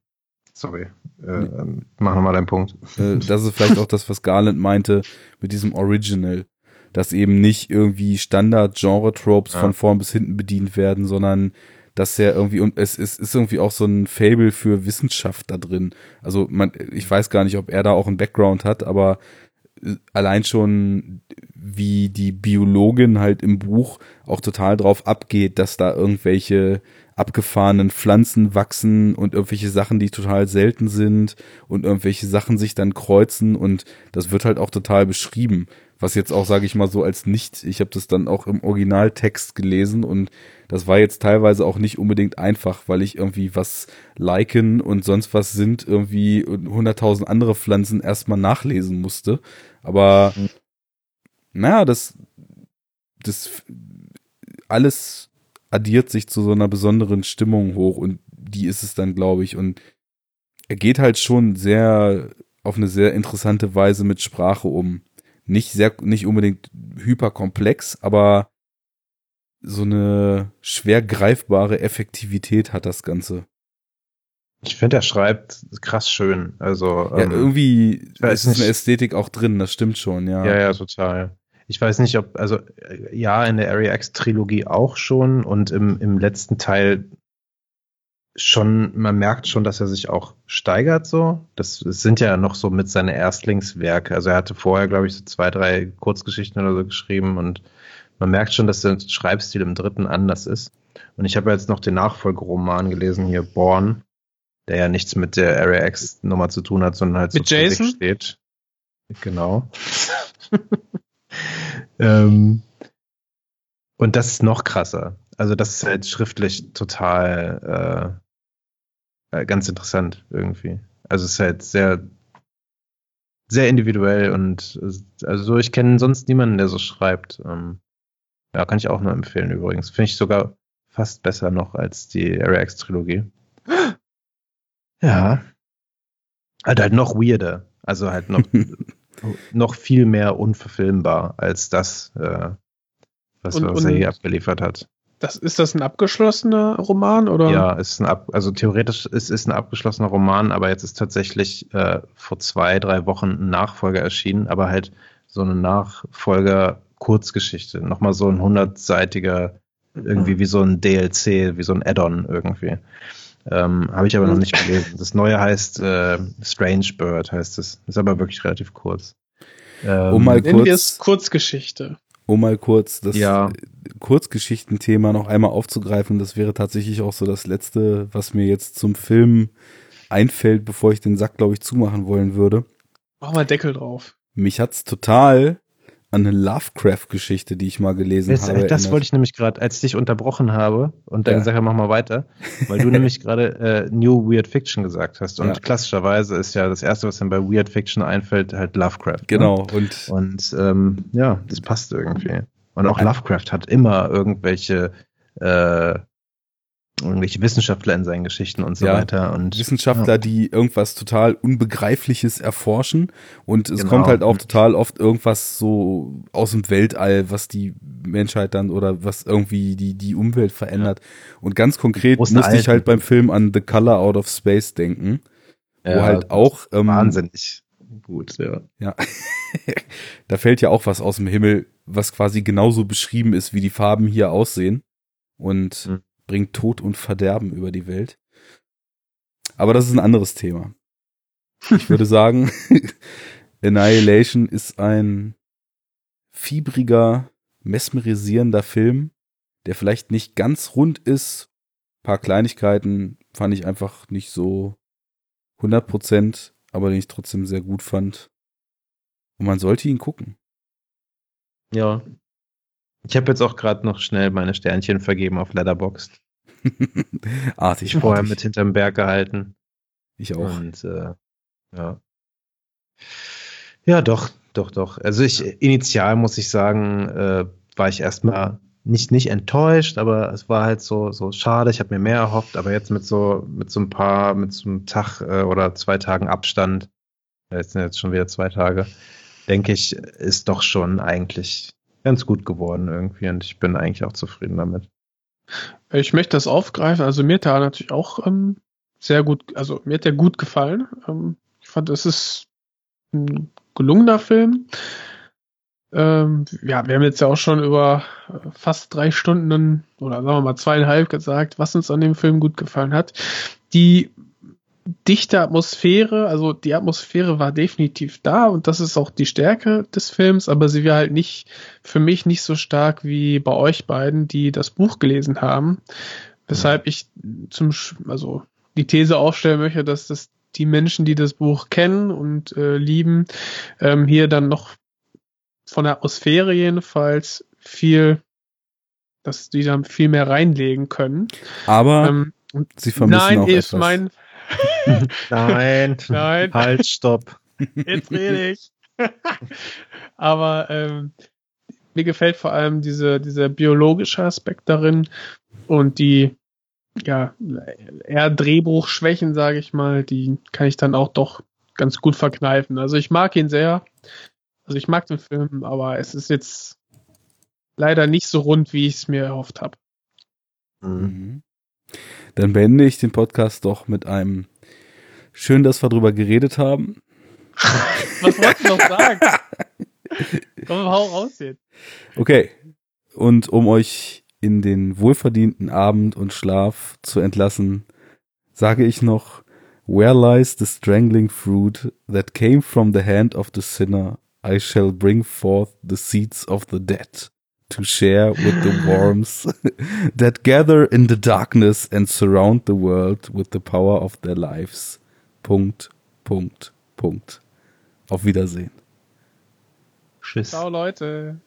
sorry, äh, ähm, mach nochmal deinen Punkt. äh, das ist vielleicht auch das, was Garland meinte mit diesem Original, dass eben nicht irgendwie Standard-Genre-Tropes Ja. von vorn bis hinten bedient werden, sondern dass er irgendwie, und es, es ist irgendwie auch so ein Fable für Wissenschaft da drin. Also man, ich weiß gar nicht, ob er da auch einen Background hat, aber äh, allein schon, wie die Biologin halt im Buch auch total drauf abgeht, dass da irgendwelche abgefahrenen Pflanzen wachsen und irgendwelche Sachen, die total selten sind und irgendwelche Sachen sich dann kreuzen und das wird halt auch total beschrieben. Was jetzt auch, sage ich mal so, als nicht, ich habe das dann auch im Originaltext gelesen und das war jetzt teilweise auch nicht unbedingt einfach, weil ich irgendwie was liken und sonst was sind irgendwie hunderttausend andere Pflanzen erstmal nachlesen musste. Aber mhm. naja, das, das alles addiert sich zu so einer besonderen Stimmung hoch und die ist es dann, glaube ich. Und er geht halt schon sehr auf eine sehr interessante Weise mit Sprache um. Nicht sehr, nicht unbedingt hyperkomplex, aber so eine schwer greifbare Effektivität hat das Ganze. Ich finde, er schreibt krass schön. Also ja, ähm, irgendwie ist eine Ästhetik auch drin, das stimmt schon, ja. Ja, ja, total. Ich weiß nicht, ob, also ja, in der Area X-Trilogie auch schon und im, im letzten Teil schon, man merkt schon, dass er sich auch steigert so. Das, das sind ja noch so mit seine Erstlingswerke. Also er hatte vorher, glaube ich, so zwei, drei Kurzgeschichten oder so geschrieben und man merkt schon, dass der Schreibstil im dritten anders ist. Und ich habe jetzt noch den Nachfolgeroman gelesen, hier Born, der ja nichts mit der Area X Nummer zu tun hat, sondern halt mit so Jason steht. Genau. ähm, und das ist noch krasser. Also das ist halt schriftlich total äh, äh ganz interessant irgendwie. Also es ist halt sehr sehr individuell und also ich kenne sonst niemanden, der so schreibt. Ähm, ja, kann ich auch nur empfehlen übrigens. Finde ich sogar fast besser noch als die Area X Trilogie. Ja. Halt halt noch weirder. Also halt noch noch viel mehr unverfilmbar als das, äh, was, und, was er hier abgeliefert hat. Das, ist das ein abgeschlossener Roman oder? Ja, ist ein ab, also theoretisch ist es ein abgeschlossener Roman, aber jetzt ist tatsächlich äh, vor zwei, drei Wochen ein Nachfolger erschienen, aber halt so eine Nachfolger-Kurzgeschichte. Nochmal so ein hundertseitiger, irgendwie wie so ein DLC, wie so ein Add-on irgendwie. Ähm, Habe ich aber noch nicht gelesen. Das neue heißt äh, Strange Bird, heißt es. Ist aber wirklich relativ kurz. Ähm, um mal kurz, Kurzgeschichte. Um mal kurz das ja. Kurzgeschichtenthema noch einmal aufzugreifen, das wäre tatsächlich auch so das letzte, was mir jetzt zum Film einfällt, bevor ich den Sack, glaube ich, zumachen wollen würde. Mach mal Deckel drauf. Mich hat's total an eine Lovecraft-Geschichte, die ich mal gelesen Jetzt, habe. Das wollte ich nämlich gerade, als ich dich unterbrochen habe und dann ja. gesagt habe, mach mal weiter, weil du nämlich gerade äh, New Weird Fiction gesagt hast. Und ja. klassischerweise ist ja das Erste, was dann bei Weird Fiction einfällt, halt Lovecraft. Ne? Genau. Ne? Und, und ähm, ja, das passt irgendwie. Und auch Lovecraft hat immer irgendwelche äh, irgendwelche Wissenschaftler in seinen Geschichten und so ja, weiter. Und, Wissenschaftler, ja. die irgendwas total Unbegreifliches erforschen und es genau. kommt halt auch total oft irgendwas so aus dem Weltall, was die Menschheit dann oder was irgendwie die, die Umwelt verändert. Ja. Und ganz konkret musste ich halt beim Film an The Color Out of Space denken, wo halt auch ähm, wahnsinnig gut, ja. Ja. da fällt ja auch was aus dem Himmel, was quasi genauso beschrieben ist, wie die Farben hier aussehen. Und mhm bringt Tod und Verderben über die Welt. Aber das ist ein anderes Thema. Ich würde sagen, Annihilation ist ein fiebriger, mesmerisierender Film, der vielleicht nicht ganz rund ist. Ein paar Kleinigkeiten fand ich einfach nicht so 100 Prozent, aber den ich trotzdem sehr gut fand. Und man sollte ihn gucken. Ja, ich habe jetzt auch gerade noch schnell meine Sternchen vergeben auf Letterboxd. artig. Ich vorher mit hinterm Berg gehalten. Ich auch. Und äh, ja. Ja, doch, doch, doch. Also ich initial muss ich sagen, äh, war ich erstmal nicht nicht enttäuscht, aber es war halt so so schade. Ich habe mir mehr erhofft, aber jetzt mit so mit so ein paar mit so einem Tag äh, oder zwei Tagen Abstand, jetzt sind jetzt schon wieder zwei Tage, denke ich, ist doch schon eigentlich ganz gut geworden irgendwie und ich bin eigentlich auch zufrieden damit. Ich möchte das aufgreifen. Also mir hat er natürlich auch ähm, sehr gut, also mir hat der gut gefallen. Ähm, ich fand, es ist ein gelungener Film. Ähm, ja, wir haben jetzt ja auch schon über äh, fast drei Stunden oder sagen wir mal zweieinhalb gesagt, was uns an dem Film gut gefallen hat. Die dichte Atmosphäre, also die Atmosphäre war definitiv da und das ist auch die Stärke des Films, aber sie war halt nicht, für mich nicht so stark wie bei euch beiden, die das Buch gelesen haben. Weshalb ich zum, also die These aufstellen möchte, dass das die Menschen, die das Buch kennen und äh, lieben, ähm, hier dann noch von der Atmosphäre jedenfalls viel, dass die dann viel mehr reinlegen können. Aber ähm, sie vermissen nein, auch ist etwas. mein Nein, Nein. halt, stopp. Jetzt rede ich. Aber ähm, mir gefällt vor allem diese, dieser biologische Aspekt darin und die ja eher Drehbuchschwächen, sage ich mal, die kann ich dann auch doch ganz gut verkneifen. Also ich mag ihn sehr. Also ich mag den Film, aber es ist jetzt leider nicht so rund, wie ich es mir erhofft habe. Mhm. Dann beende ich den Podcast doch mit einem Schön, dass wir drüber geredet haben. Was wolltest du noch sagen? Komm, hau raus jetzt. Okay. Und um euch in den wohlverdienten Abend und Schlaf zu entlassen, sage ich noch, Where lies the strangling fruit that came from the hand of the sinner? I shall bring forth the seeds of the dead to share with the worms that gather in the darkness and surround the world with the power of their lives. Punkt, Punkt, Punkt. Auf Wiedersehen. Tschüss. Ciao, Leute.